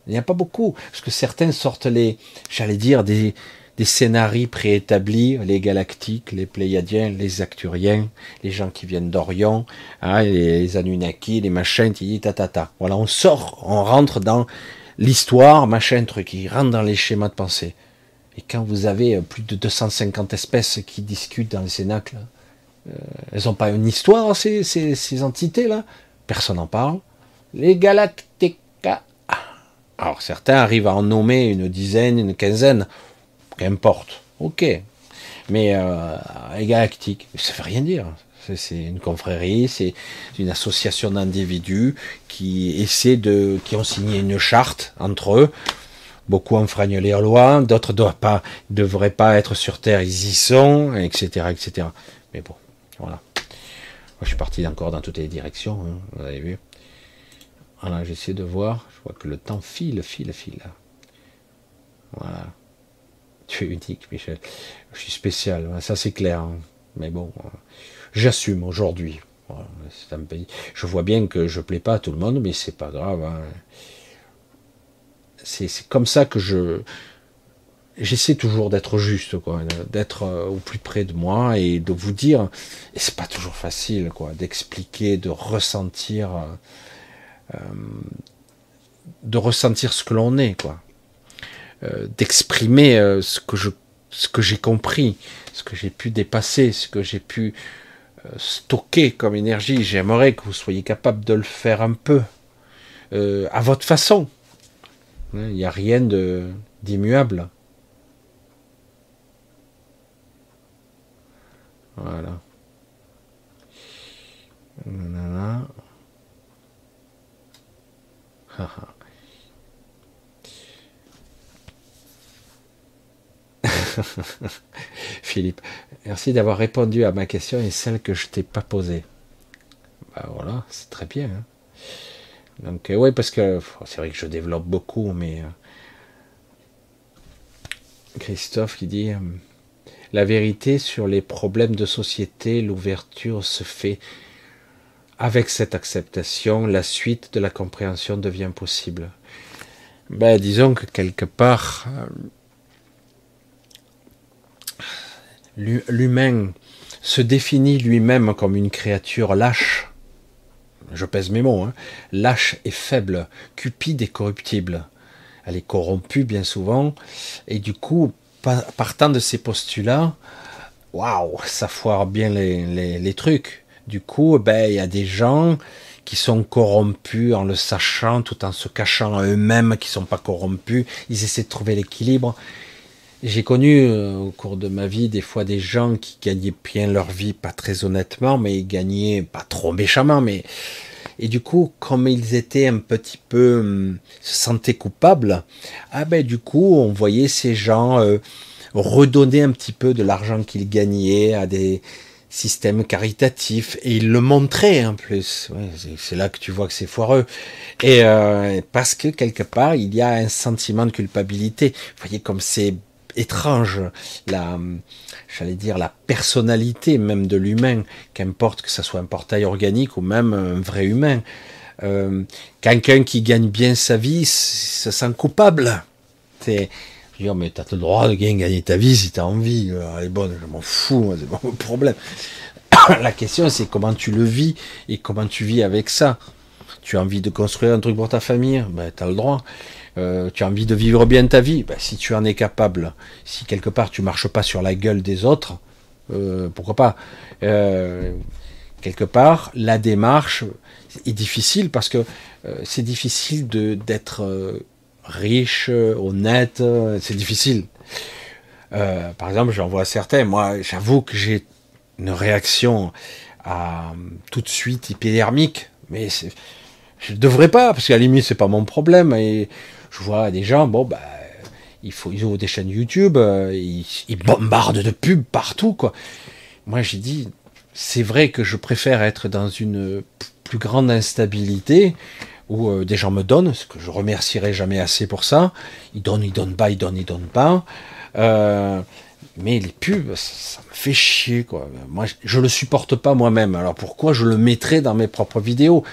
Il n'y a pas beaucoup, parce que certains sortent les, j'allais dire, des, des scénarios préétablis, les galactiques, les pléiadiens, les acturiens, les gens qui viennent d'Orion, hein, les, Anunnaki, les machins, ta, ta, ta. Voilà, on sort, on rentre dans l'histoire, machin, truc, ils rentrent dans les schémas de pensée. Et quand vous avez plus de 250 espèces qui discutent dans les cénacles, euh, elles n'ont pas une histoire, ces, ces, entités-là Personne n'en parle. Les Galactica. Alors certains arrivent à en nommer une dizaine, une quinzaine, qu'importe. Ok. Mais euh, les galactiques, ça ne veut rien dire. C'est une confrérie, c'est une association d'individus qui de, qui ont signé une charte entre eux. Beaucoup enfreignent les lois, d'autres ne devraient pas être sur Terre, ils y sont, etc., etc. Mais bon, voilà. Moi, je suis parti encore dans toutes les directions, hein, vous avez vu. Voilà, j'essaie de voir. Je vois que le temps file, file, file. Voilà. Tu es unique, Michel. Je suis spécial, ça c'est clair. Hein. Mais bon, j'assume aujourd'hui. Je vois bien que je plais pas à tout le monde, mais c'est pas grave. Hein. C'est comme ça que je, j'essaie toujours d'être juste, quoi, d'être euh, au plus près de moi et de vous dire, et c'est pas toujours facile, quoi, d'expliquer, de ressentir, euh, euh, de ressentir ce que l'on est, quoi, d'exprimer ce que je, ce que j'ai compris, ce que j'ai pu dépasser, ce que j'ai pu stocker comme énergie. J'aimerais que vous soyez capable de le faire un peu, à votre façon. Il n'y a rien de d'immuable. Voilà. Philippe, merci d'avoir répondu à ma question et celle que je t'ai pas posée. Bah voilà, c'est très bien. Hein. Donc euh, oui, parce que c'est vrai que je développe beaucoup, mais euh, Christophe qui dit euh, la vérité sur les problèmes de société, l'ouverture se fait avec cette acceptation, la suite de la compréhension devient possible. Ben, disons que quelque part, euh, l'humain se définit lui-même comme une créature lâche, je pèse mes mots, hein, lâche et faible, cupide et corruptible. Elle est corrompue bien souvent, et du coup, partant de ces postulats, waouh, ça foire bien les, trucs. Du coup, ben, il y a des gens qui sont corrompus en le sachant, tout en se cachant à eux-mêmes, qui sont pas corrompus. Ils essaient de trouver l'équilibre. J'ai connu euh, au cours de ma vie des fois des gens qui gagnaient bien leur vie, pas très honnêtement, mais ils gagnaient pas trop méchamment, mais et du coup, comme ils étaient un petit peu, hum, se sentaient coupables, ah ben du coup, on voyait ces gens euh, redonner un petit peu de l'argent qu'ils gagnaient à des systèmes caritatifs et ils le montraient en plus. c'est là que tu vois que c'est foireux. Et euh, parce que quelque part, il y a un sentiment de culpabilité. Vous voyez comme c'est étrange la j'allais dire, la personnalité même de l'humain, qu'importe que ce soit un portail organique ou même un vrai humain. Euh, quelqu'un qui gagne bien sa vie se sent coupable. C'est, dire, mais t'as le droit de gagner ta vie si t'as envie. Elle est bonne, je m'en fous, c'est pas mon problème. La question, c'est comment tu le vis et comment tu vis avec ça. Tu as envie de construire un truc pour ta famille, ben, tu as le droit. Euh, tu as envie de vivre bien ta vie, ben, si tu en es capable, si quelque part tu marches pas sur la gueule des autres, euh, pourquoi pas euh, Quelque part, la démarche est difficile parce que c'est difficile d'être riche, honnête, c'est difficile. par exemple, j'en vois certains, moi j'avoue que j'ai une réaction tout de suite hypodermique, mais je ne devrais pas, parce qu'à la limite, c'est pas mon problème. Et je vois des gens, bon, bah, il faut, ils ouvrent des chaînes YouTube, euh, ils, bombardent de pubs partout, quoi. Moi, j'ai dit, c'est vrai que je préfère être dans une plus grande instabilité où euh, des gens me donnent, ce que je remercierai jamais assez pour ça. Ils donnent, ils donnent pas, ils donnent, ils donnent pas. Euh, mais les pubs, ça, me fait chier, quoi. Moi, je, le supporte pas moi-même. Alors pourquoi je le mettrais dans mes propres vidéos?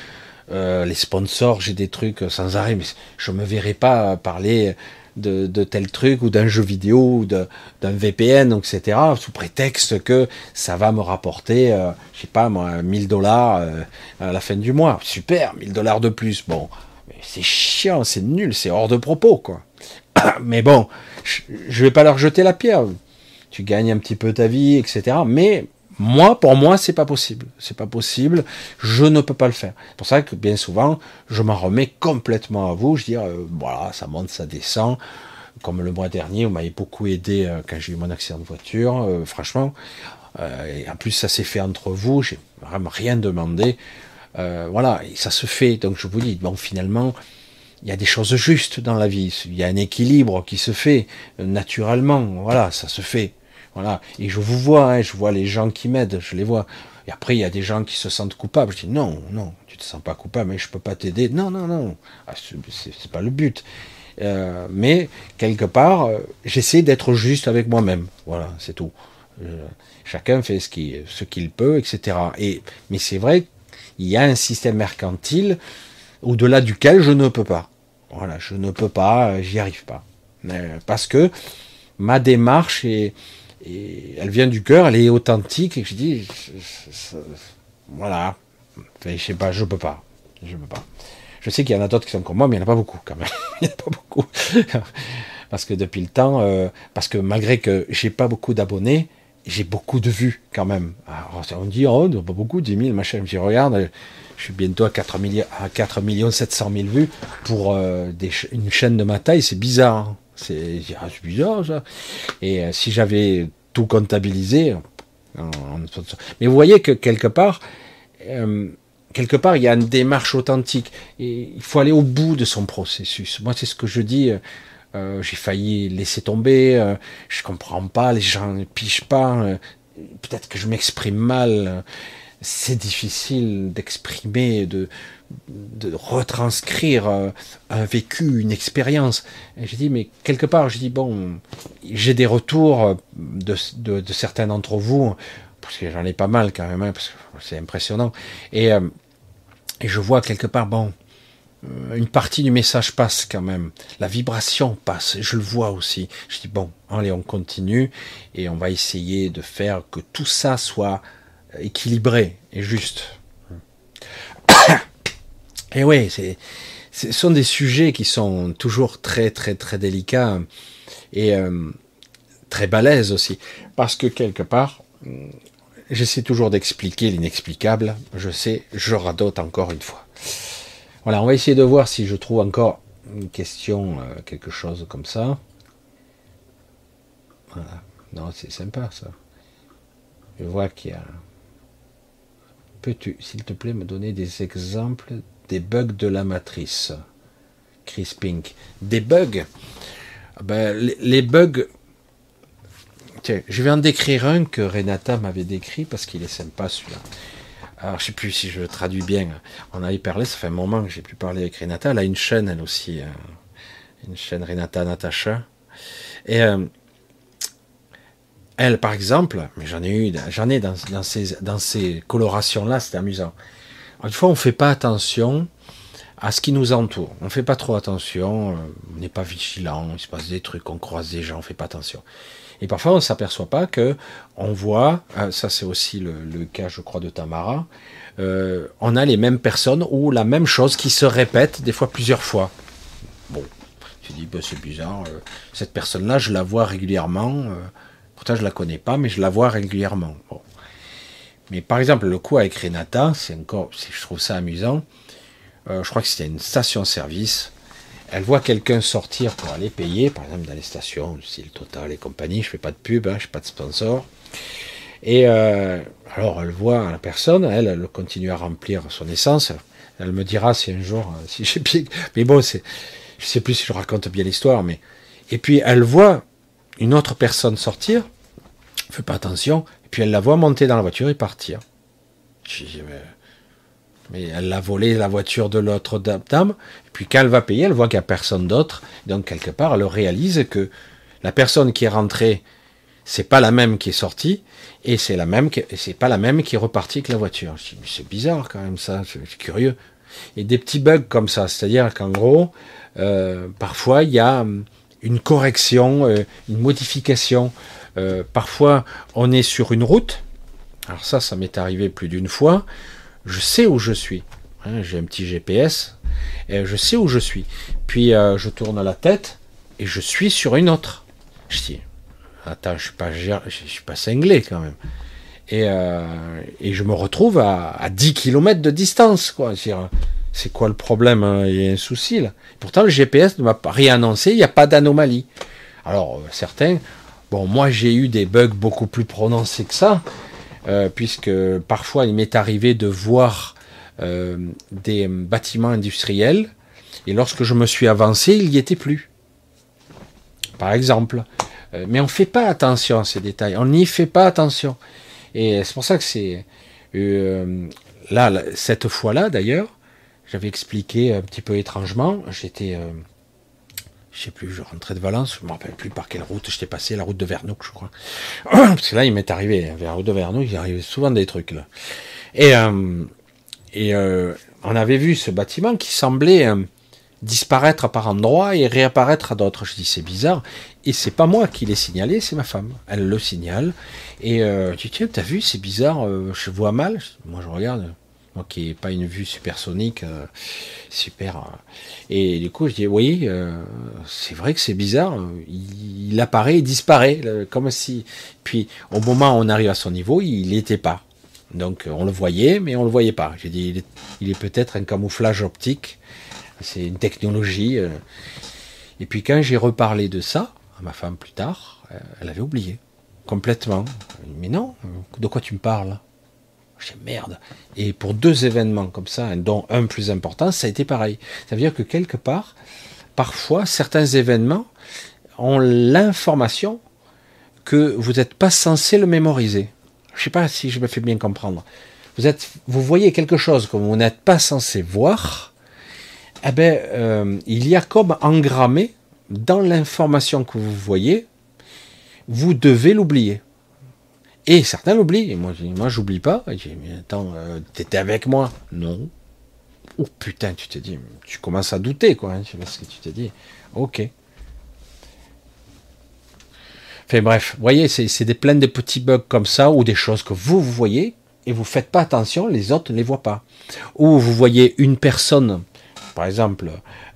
Euh, les sponsors, j'ai des trucs sans arrêt, mais je me verrai pas parler de, tel truc ou d'un jeu vidéo ou d'un VPN, etc., sous prétexte que ça va me rapporter, euh, je sais pas moi, 1000 dollars euh, à la fin du mois. Super, 1000 dollars de plus. Bon, c'est chiant, c'est nul, c'est hors de propos, quoi. Mais bon, je vais pas leur jeter la pierre. Tu gagnes un petit peu ta vie, etc. Mais moi, pour moi, c'est pas possible. C'est pas possible. Je ne peux pas le faire. C'est pour ça que bien souvent, je m'en remets complètement à vous. Je dis, euh, voilà, ça monte, ça descend. Comme le mois dernier, vous m'avez beaucoup aidé euh, quand j'ai eu mon accident de voiture. Euh, franchement, en plus, ça s'est fait entre vous. J'ai vraiment rien demandé. voilà, et ça se fait. Donc, je vous dis, bon, finalement, il y a des choses justes dans la vie. Il y a un équilibre qui se fait naturellement. Voilà, ça se fait. Voilà. Et je vous vois, hein, je vois les gens qui m'aident, je les vois. Et après, il y a des gens qui se sentent coupables. Je dis non, non, tu te sens pas coupable, mais je peux pas t'aider. Non, non, non, ah, c'est pas le but. Euh, mais quelque part, euh, j'essaie d'être juste avec moi-même. Voilà, c'est tout. Euh, chacun fait ce qu'il ce peut, etc. Et mais c'est vrai, il y a un système mercantile au-delà duquel je ne peux pas. Voilà, je ne peux pas, j'y arrive pas, parce que ma démarche est et elle vient du cœur, elle est authentique, et je dis, voilà, je sais pas, je peux pas, je peux pas. Je sais qu'il y en a d'autres qui sont comme moi, mais il n'y en a pas beaucoup quand même. il n'y en a pas beaucoup. parce que depuis le temps, euh, parce que malgré que j'ai pas beaucoup d'abonnés, j'ai beaucoup de vues quand même. Alors, on dit, oh, pas beaucoup, 10 000, machin. Je regarde, je suis bientôt à 4 millions, à 4 millions 700 000 vues pour euh, une chaîne de ma taille, c'est bizarre. C'est bizarre ça. Et euh, si j'avais tout comptabilisé, mais vous voyez que quelque part, euh, quelque part, il y a une démarche authentique. Et il faut aller au bout de son processus. Moi, c'est ce que je dis. Euh, j'ai failli laisser tomber. je comprends pas. Les gens ne pichent pas. Peut-être que je m'exprime mal. C'est difficile d'exprimer, de, de retranscrire euh, un vécu, une expérience. J'ai dit, mais quelque part, j'ai dit, bon, j'ai des retours de, de, certains d'entre vous, parce que j'en ai pas mal quand même, hein, parce que c'est impressionnant. Et, euh, et, je vois quelque part, bon, euh, une partie du message passe quand même. La vibration passe, je le vois aussi. Je dis, bon, allez, on continue, et on va essayer de faire que tout ça soit équilibré et juste. Et oui, c'est, ce sont des sujets qui sont toujours très très très délicats et euh, très balèzes aussi, parce que quelque part, j'essaie toujours d'expliquer l'inexplicable. Je sais, je radote encore une fois. Voilà, on va essayer de voir si je trouve encore une question, euh, quelque chose comme ça. Voilà. Non, c'est sympa ça. Je vois qu'il y a. Peux-tu, s'il te plaît, me donner des exemples des bugs de la matrice? Chris Pink. Des bugs? Ah ben, les, bugs. Je vais en décrire un que Renata m'avait décrit parce qu'il est sympa celui-là. Alors, je sais plus si je traduis bien. On avait parlé, ça fait un moment que j'ai plus parlé avec Renata. Elle a une chaîne, elle aussi. Euh, une chaîne Renata Natacha. Et euh, elle, par exemple, mais j'en ai eu, j'en ai dans, ces, colorations-là, c'était amusant. Une fois, on ne fait pas attention à ce qui nous entoure. On ne fait pas trop attention, euh, on n'est pas vigilant, il se passe des trucs, on croise des gens, on ne fait pas attention. Et parfois, on ne s'aperçoit pas que on voit, euh, ça c'est aussi le, cas, je crois, de Tamara, euh, on a les mêmes personnes ou la même chose qui se répète des fois plusieurs fois. Bon, tu dis, bah, c'est bizarre, cette personne-là, je la vois régulièrement, pourtant je la connais pas, mais je la vois régulièrement. Mais par exemple, le coup avec Renata, c'est encore, je trouve ça amusant. Euh, je crois que c'était une station-service. Elle voit quelqu'un sortir pour aller payer, par exemple dans les stations, style Total et compagnie. Je fais pas de pub, hein, je fais pas de sponsor. Et euh, alors elle voit la personne, elle, continue à remplir son essence. Elle me dira si un jour, euh, si j'ai. Mais bon, c'est, je sais plus si je raconte bien l'histoire, mais et puis elle voit une autre personne sortir. Fait pas attention. Puis elle la voit monter dans la voiture et partir. mais, elle a volé la voiture de l'autre dame. Et puis quand elle va payer, elle voit qu'il n'y a personne d'autre. Donc quelque part, elle réalise que la personne qui est rentrée, c'est pas la même qui est sortie, et c'est la même, c'est pas la même qui est repartie avec la voiture. c'est bizarre quand même ça, c'est curieux. Et des petits bugs comme ça, c'est-à-dire qu'en gros, euh, parfois il y a hum, une correction, euh, une modification euh, parfois, on est sur une route. Alors ça, ça m'est arrivé plus d'une fois. Je sais où je suis. Hein, j'ai un petit GPS. Et je sais où je suis. Puis euh, je tourne la tête. et je suis sur une autre. Je dis, attends, je suis pas, suis pas cinglé quand même. Et, euh, je me retrouve à, à 10 km de distance, quoi. C'est quoi le problème hein? Il y a un souci là. Pourtant, le GPS ne m'a rien annoncé, il n'y a pas d'anomalie. Alors, certains, bon, moi j'ai eu des bugs beaucoup plus prononcés que ça, euh, puisque parfois il m'est arrivé de voir euh, des bâtiments industriels, et lorsque je me suis avancé, il n'y était plus. Par exemple. mais on ne fait pas attention à ces détails, on n'y fait pas attention. Et c'est pour ça que c'est... là, cette fois-là d'ailleurs, j'avais expliqué un petit peu étrangement, j'étais je sais plus, je rentrais de Valence, je me rappelle plus par quelle route j'étais passé, la route de Vernoux, je crois. Parce que là, il m'est arrivé, hein, vers la route de Vernoux, il arrivait souvent des trucs. Et, euh, et euh, on avait vu ce bâtiment qui semblait euh, disparaître par endroits et réapparaître à d'autres. Je dis c'est bizarre. Et c'est pas moi qui l'ai signalé, c'est ma femme. Elle le signale. Et je dis tiens, t'as vu, c'est bizarre, je vois mal. Moi je regarde, qui n'ai pas une vue supersonique, euh, super. Euh. Et du coup, je dis oui, euh, c'est vrai que c'est bizarre. Il, apparaît et disparaît, comme si. Puis au moment où on arrive à son niveau, il n'était pas. Donc on le voyait, mais on le voyait pas. J'ai dit, il est, il est peut-être un camouflage optique. C'est une technologie. Et puis quand j'ai reparlé de ça à ma femme plus tard, elle avait oublié complètement. Mais non, de quoi tu me parles? Merde. Et pour deux événements comme ça, dont un plus important, ça a été pareil. Ça veut dire que quelque part, parfois, certains événements ont l'information que vous n'êtes pas censé le mémoriser. Je ne sais pas si je me fais bien comprendre. Vous, êtes, vous voyez quelque chose que vous n'êtes pas censé voir, eh ben, euh, il y a comme engrammé dans l'information que vous voyez, vous devez l'oublier. Et certains l'oublient. moi, moi j'oublie pas. Et dis, mais attends, t'étais avec moi Non. Oh putain, tu t'es dit, tu commences à douter, quoi. Hein, je sais pas ce que tu t'es dit. Ok. Enfin bref, vous voyez, c'est des plein de petits bugs comme ça, ou des choses que vous, vous voyez, et vous faites pas attention, les autres ne les voient pas. Ou vous voyez une personne, par exemple,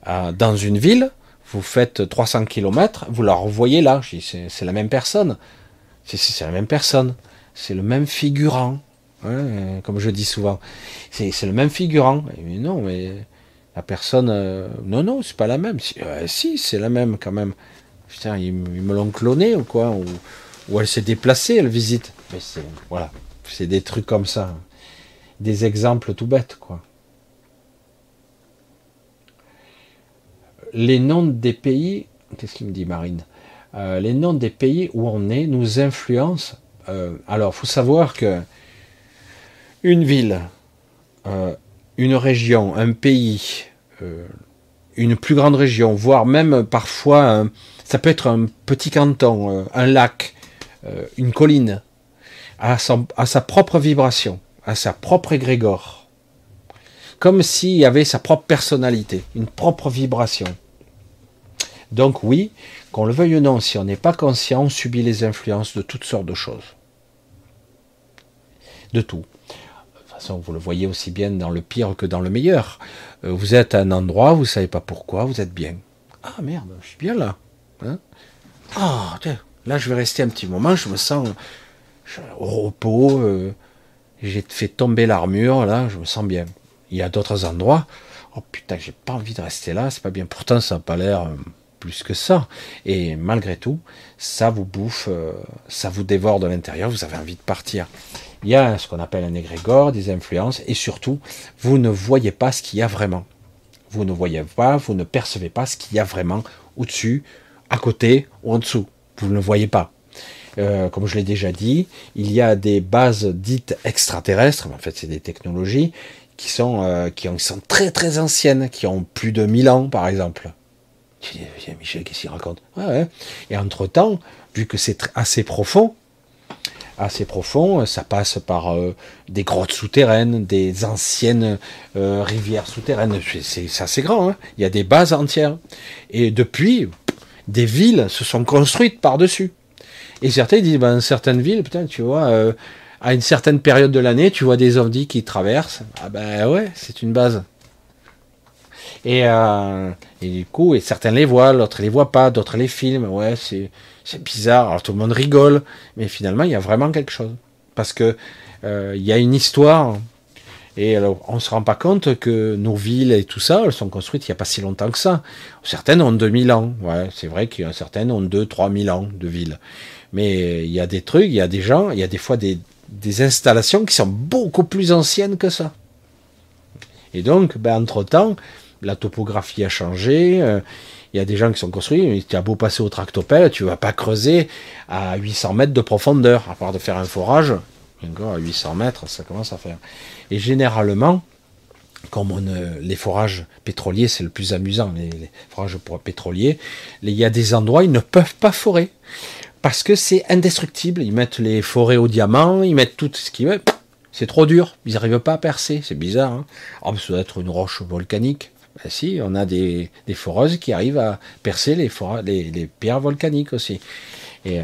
euh, dans une ville, vous faites 300 km, vous la revoyez là, c'est la même personne. C'est la même personne. C'est le même figurant. Hein, comme je dis souvent. C'est le même figurant. Mais non, mais la personne. Euh, non, non, c'est pas la même. Si, euh, c'est la même quand même. Putain, ils, me l'ont cloné ou quoi ou, elle s'est déplacée, elle visite. Mais c'est. Voilà. C'est des trucs comme ça. Des exemples tout bêtes, quoi. Les noms des pays. Qu'est-ce qu'il me dit, Marine? Euh, les noms des pays où on est nous influencent. Euh, alors, faut savoir que une ville, euh, une région, un pays, une plus grande région, voire même parfois, ça peut être un petit canton, un lac, une colline, à, à sa propre vibration, à sa propre égrégore, comme s'il y avait sa propre personnalité, une propre vibration. Donc oui, qu'on le veuille ou non, si on n'est pas conscient, on subit les influences de toutes sortes de choses. De tout. De toute façon, vous le voyez aussi bien dans le pire que dans le meilleur. Euh, vous êtes à un endroit, vous ne savez pas pourquoi, vous êtes bien. Ah merde, je suis bien là. Hein ah, là je vais rester un petit moment, je me sens au repos, euh, j'ai fait tomber l'armure, là, je me sens bien. Il y a d'autres endroits, oh putain, j'ai pas envie de rester là, c'est pas bien. Pourtant, ça n'a pas l'air euh, plus que ça. Et malgré tout, ça vous bouffe, euh, ça vous dévore de l'intérieur, vous avez envie de partir. Il y a ce qu'on appelle un égrégore, des influences, et surtout, vous ne voyez pas ce qu'il y a vraiment. Vous ne voyez pas, vous ne percevez pas ce qu'il y a vraiment au-dessus, à côté ou en dessous. Vous ne voyez pas. Euh, comme je l'ai déjà dit, il y a des bases dites extraterrestres, en fait c'est des technologies qui sont, euh, qui sont très très anciennes, qui ont plus de 1000 ans par exemple. Michel, qu'est-ce qu'il raconte Et entre-temps, vu que c'est assez profond, assez profond, ça passe par euh, des grottes souterraines, des anciennes euh, rivières souterraines. C'est assez grand, hein. il y a des bases entières. Et depuis, des villes se sont construites par-dessus. Et certains disent, ben, certaines villes, putain, tu vois, euh, à une certaine période de l'année, tu vois des ovnis qui traversent. Ah ben ouais, c'est une base. Et, euh, et du coup, et certains les voient, d'autres les voient pas, d'autres les filment. Ouais, c'est c'est bizarre. Alors tout le monde rigole, mais finalement, il y a vraiment quelque chose parce que euh, il y a une histoire. Et alors, on se rend pas compte que nos villes et tout ça, elles sont construites il n'y a pas si longtemps que ça. Certaines ont 2000 ans. Ouais, c'est vrai qu'il y a certaines ont 2 3000 ans de villes. Mais il y a des trucs, il y a des gens, il y a des fois des, des installations qui sont beaucoup plus anciennes que ça. Et donc, ben, entre-temps, la topographie a changé. Euh, il y a des gens qui sont construits. Tu as beau passer au tractopelle, tu vas pas creuser à 800 mètres de profondeur, à part de faire un forage. Encore à 800 mètres, ça commence à faire. Et généralement, comme on, les forages pétroliers, c'est le plus amusant, les, forages pétroliers, il y a des endroits, ils ne peuvent pas forer. Parce que c'est indestructible. Ils mettent les forêts au diamant, ils mettent tout ce qu'ils veulent. C'est trop dur. Ils n'arrivent pas à percer. C'est bizarre. Hein oh, ça doit être une roche volcanique. Ben si, on a des, des, foreuses qui arrivent à percer les, pierres volcaniques aussi. Et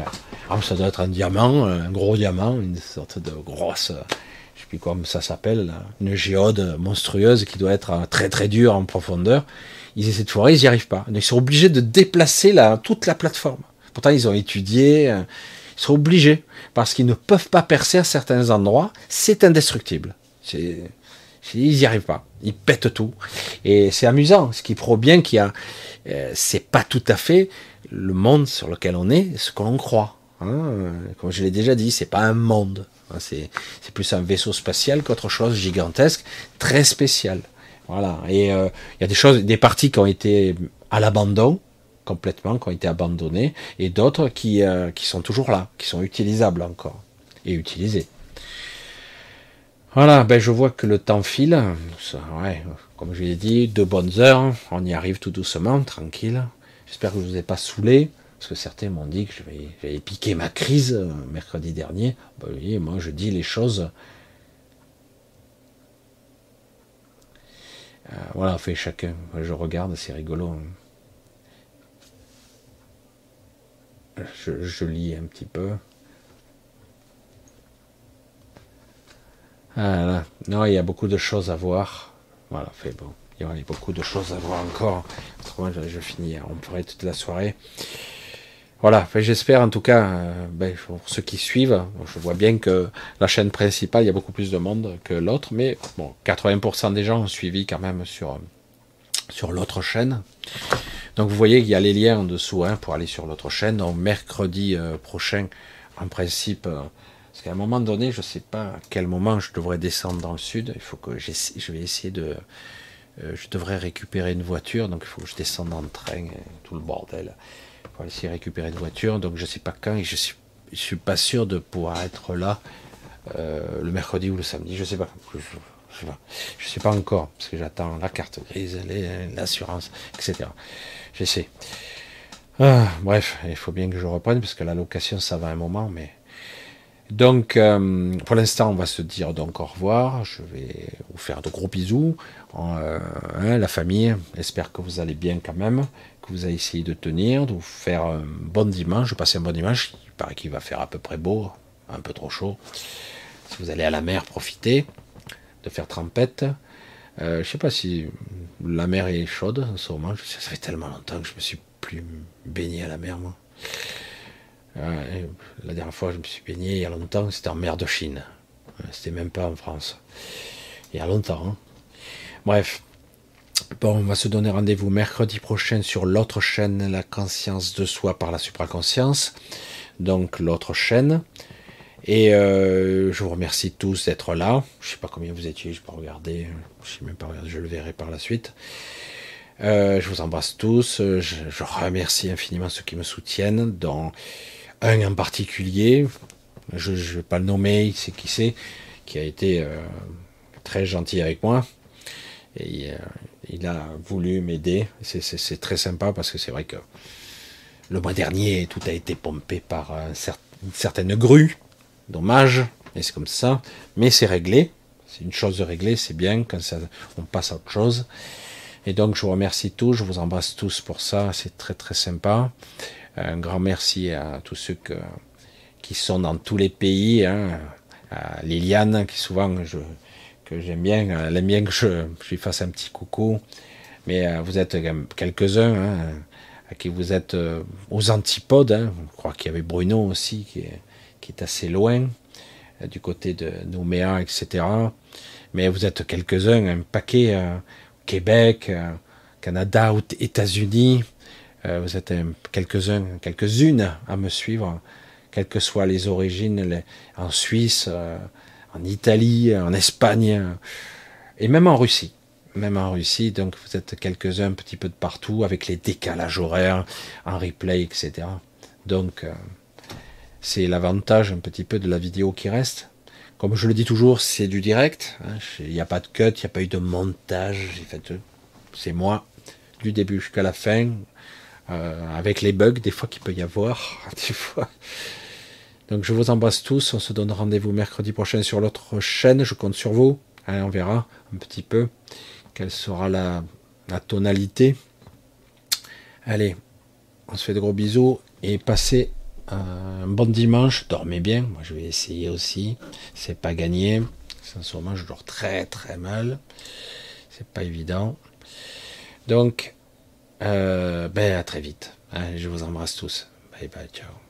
oh, ça doit être un diamant, un gros diamant, une sorte de grosse, je sais plus comment ça s'appelle, une géode monstrueuse qui doit être euh, très très dure en profondeur. Ils essaient de forer, ils n'y arrivent pas. Ils sont obligés de déplacer la, toute la plateforme. Pourtant, ils ont étudié, euh, ils sont obligés, parce qu'ils ne peuvent pas percer à certains endroits, c'est indestructible. C'est ils n'y arrivent pas. Ils pètent tout. Et c'est amusant, ce qui prouve bien qu'il y a, euh, c'est pas tout à fait le monde sur lequel on est, ce que l'on croit. Hein. Comme je l'ai déjà dit, c'est pas un monde. Hein. C'est, plus un vaisseau spatial qu'autre chose gigantesque, très spécial. Voilà. Et euh, il y a des choses, des parties qui ont été à l'abandon complètement, qui ont été abandonnées, et d'autres qui, euh, qui sont toujours là, qui sont utilisables encore et utilisées. Voilà, ben je vois que le temps file. ouais, comme je l'ai dit, deux bonnes heures. On y arrive tout doucement, tranquille. J'espère que je ne vous ai pas saoulé. Parce que certains m'ont dit que j'avais piqué ma crise euh, mercredi dernier. Ben, oui, moi je dis les choses. Euh, voilà, fait chacun. Je regarde, c'est rigolo. je lis un petit peu. Voilà. Non, il y a beaucoup de choses à voir. Voilà, fait bon. Il y a beaucoup de choses à voir encore. Autrement, je, je finis. On pourrait toute la soirée. Voilà, j'espère en tout cas, euh, ben, pour ceux qui suivent, je vois bien que la chaîne principale, il y a beaucoup plus de monde que l'autre, mais bon, 80% des gens ont suivi quand même sur, sur l'autre chaîne. Donc vous voyez qu'il y a les liens en dessous hein, pour aller sur l'autre chaîne. Donc mercredi euh, prochain, en principe, euh, qu'à un moment donné, je ne sais pas à quel moment je devrais descendre dans le sud. Il faut que je vais essayer de. Euh, je devrais récupérer une voiture, donc il faut que je descende en train, tout le bordel. Faut essayer de récupérer une voiture, donc je ne sais pas quand, et je suis, suis pas sûr de pouvoir être là euh, le mercredi ou le samedi. Je sais pas. Je, je sais pas. Je sais pas encore, parce que j'attends la carte grise, l'assurance, etc. J'essaie. Ah, bref, il faut bien que je reprenne, parce que la location, ça va un moment, mais donc, euh, pour l'instant, on va se dire donc au revoir. Je vais vous faire de gros bisous. Euh, hein, la famille, j'espère que vous allez bien quand même, que vous allez essayer de tenir, de vous faire un bon dimanche, passer un bon dimanche. Il paraît qu'il va faire à peu près beau, un peu trop chaud. Si vous allez à la mer, profitez de faire trempette. Euh, je sais pas si la mer est chaude en ce moment. Ça fait tellement longtemps que je me suis plus baigné à la mer, moi la dernière fois, je me suis baigné il y a longtemps, c'était en mer de Chine. C'était même pas en France. Il y a longtemps. Hein. Bref. Bon, on va se donner rendez-vous mercredi prochain sur l'autre chaîne, la conscience de soi par la supraconscience. Donc l'autre chaîne. Et euh, je vous remercie tous d'être là. Je sais pas combien vous étiez, je peux regarder. Je sais même pas regarder, je le verrai par la suite. Euh, je vous embrasse tous. Je, je, remercie infiniment ceux qui me soutiennent dans un en particulier, je ne vais pas le nommer, il sait qui c'est, qui a été euh, très gentil avec moi. Et euh, il a voulu m'aider. C'est très sympa parce que c'est vrai que le mois dernier, tout a été pompé par une certaine grue. Dommage, mais c'est comme ça. Mais c'est réglé. C'est une chose de régler, c'est bien quand ça, on passe à autre chose. Et donc je vous remercie tous, je vous embrasse tous pour ça, c'est très très sympa. Un grand merci à tous ceux qui sont dans tous les pays. Hein, à Liliane, qui souvent je, que j'aime bien, elle aime bien que je, lui fasse un petit coucou. Mais euh, vous êtes quelques-uns hein, à qui vous êtes euh, aux antipodes. Hein. Je crois qu'il y avait Bruno aussi qui est, qui est assez loin, euh, du côté de Nouméa, etc. Mais vous êtes quelques-uns, un paquet, Québec, Canada, États-Unis. Vous êtes quelques-uns, quelques-unes à me suivre, quelles que soient les origines, en Suisse, en Italie, en Espagne, et même en Russie même en Russie, donc vous êtes quelques-uns un petit peu de partout, avec les décalages horaires, en replay, etc. Donc, euh, c'est l'avantage un petit peu de la vidéo qui reste. Comme je le dis toujours, c'est du direct. Hein. Il n'y a pas de cut, il n'y a pas eu de montage. C'est moi, du début jusqu'à la fin, euh, avec les bugs des fois qu'il peut y avoir. Des fois. Donc je vous embrasse tous. On se donne rendez-vous mercredi prochain sur l'autre chaîne. Je compte sur vous. Allez, on verra un petit peu quelle sera la, tonalité. Allez, on se fait de gros bisous et passez un bon dimanche. Dormez bien. Moi, je vais essayer aussi. C'est pas gagné. Sincèrement, je dors très très mal. C'est pas évident. Donc, euh, ben à très vite. je vous embrasse tous. Bye bye, ciao.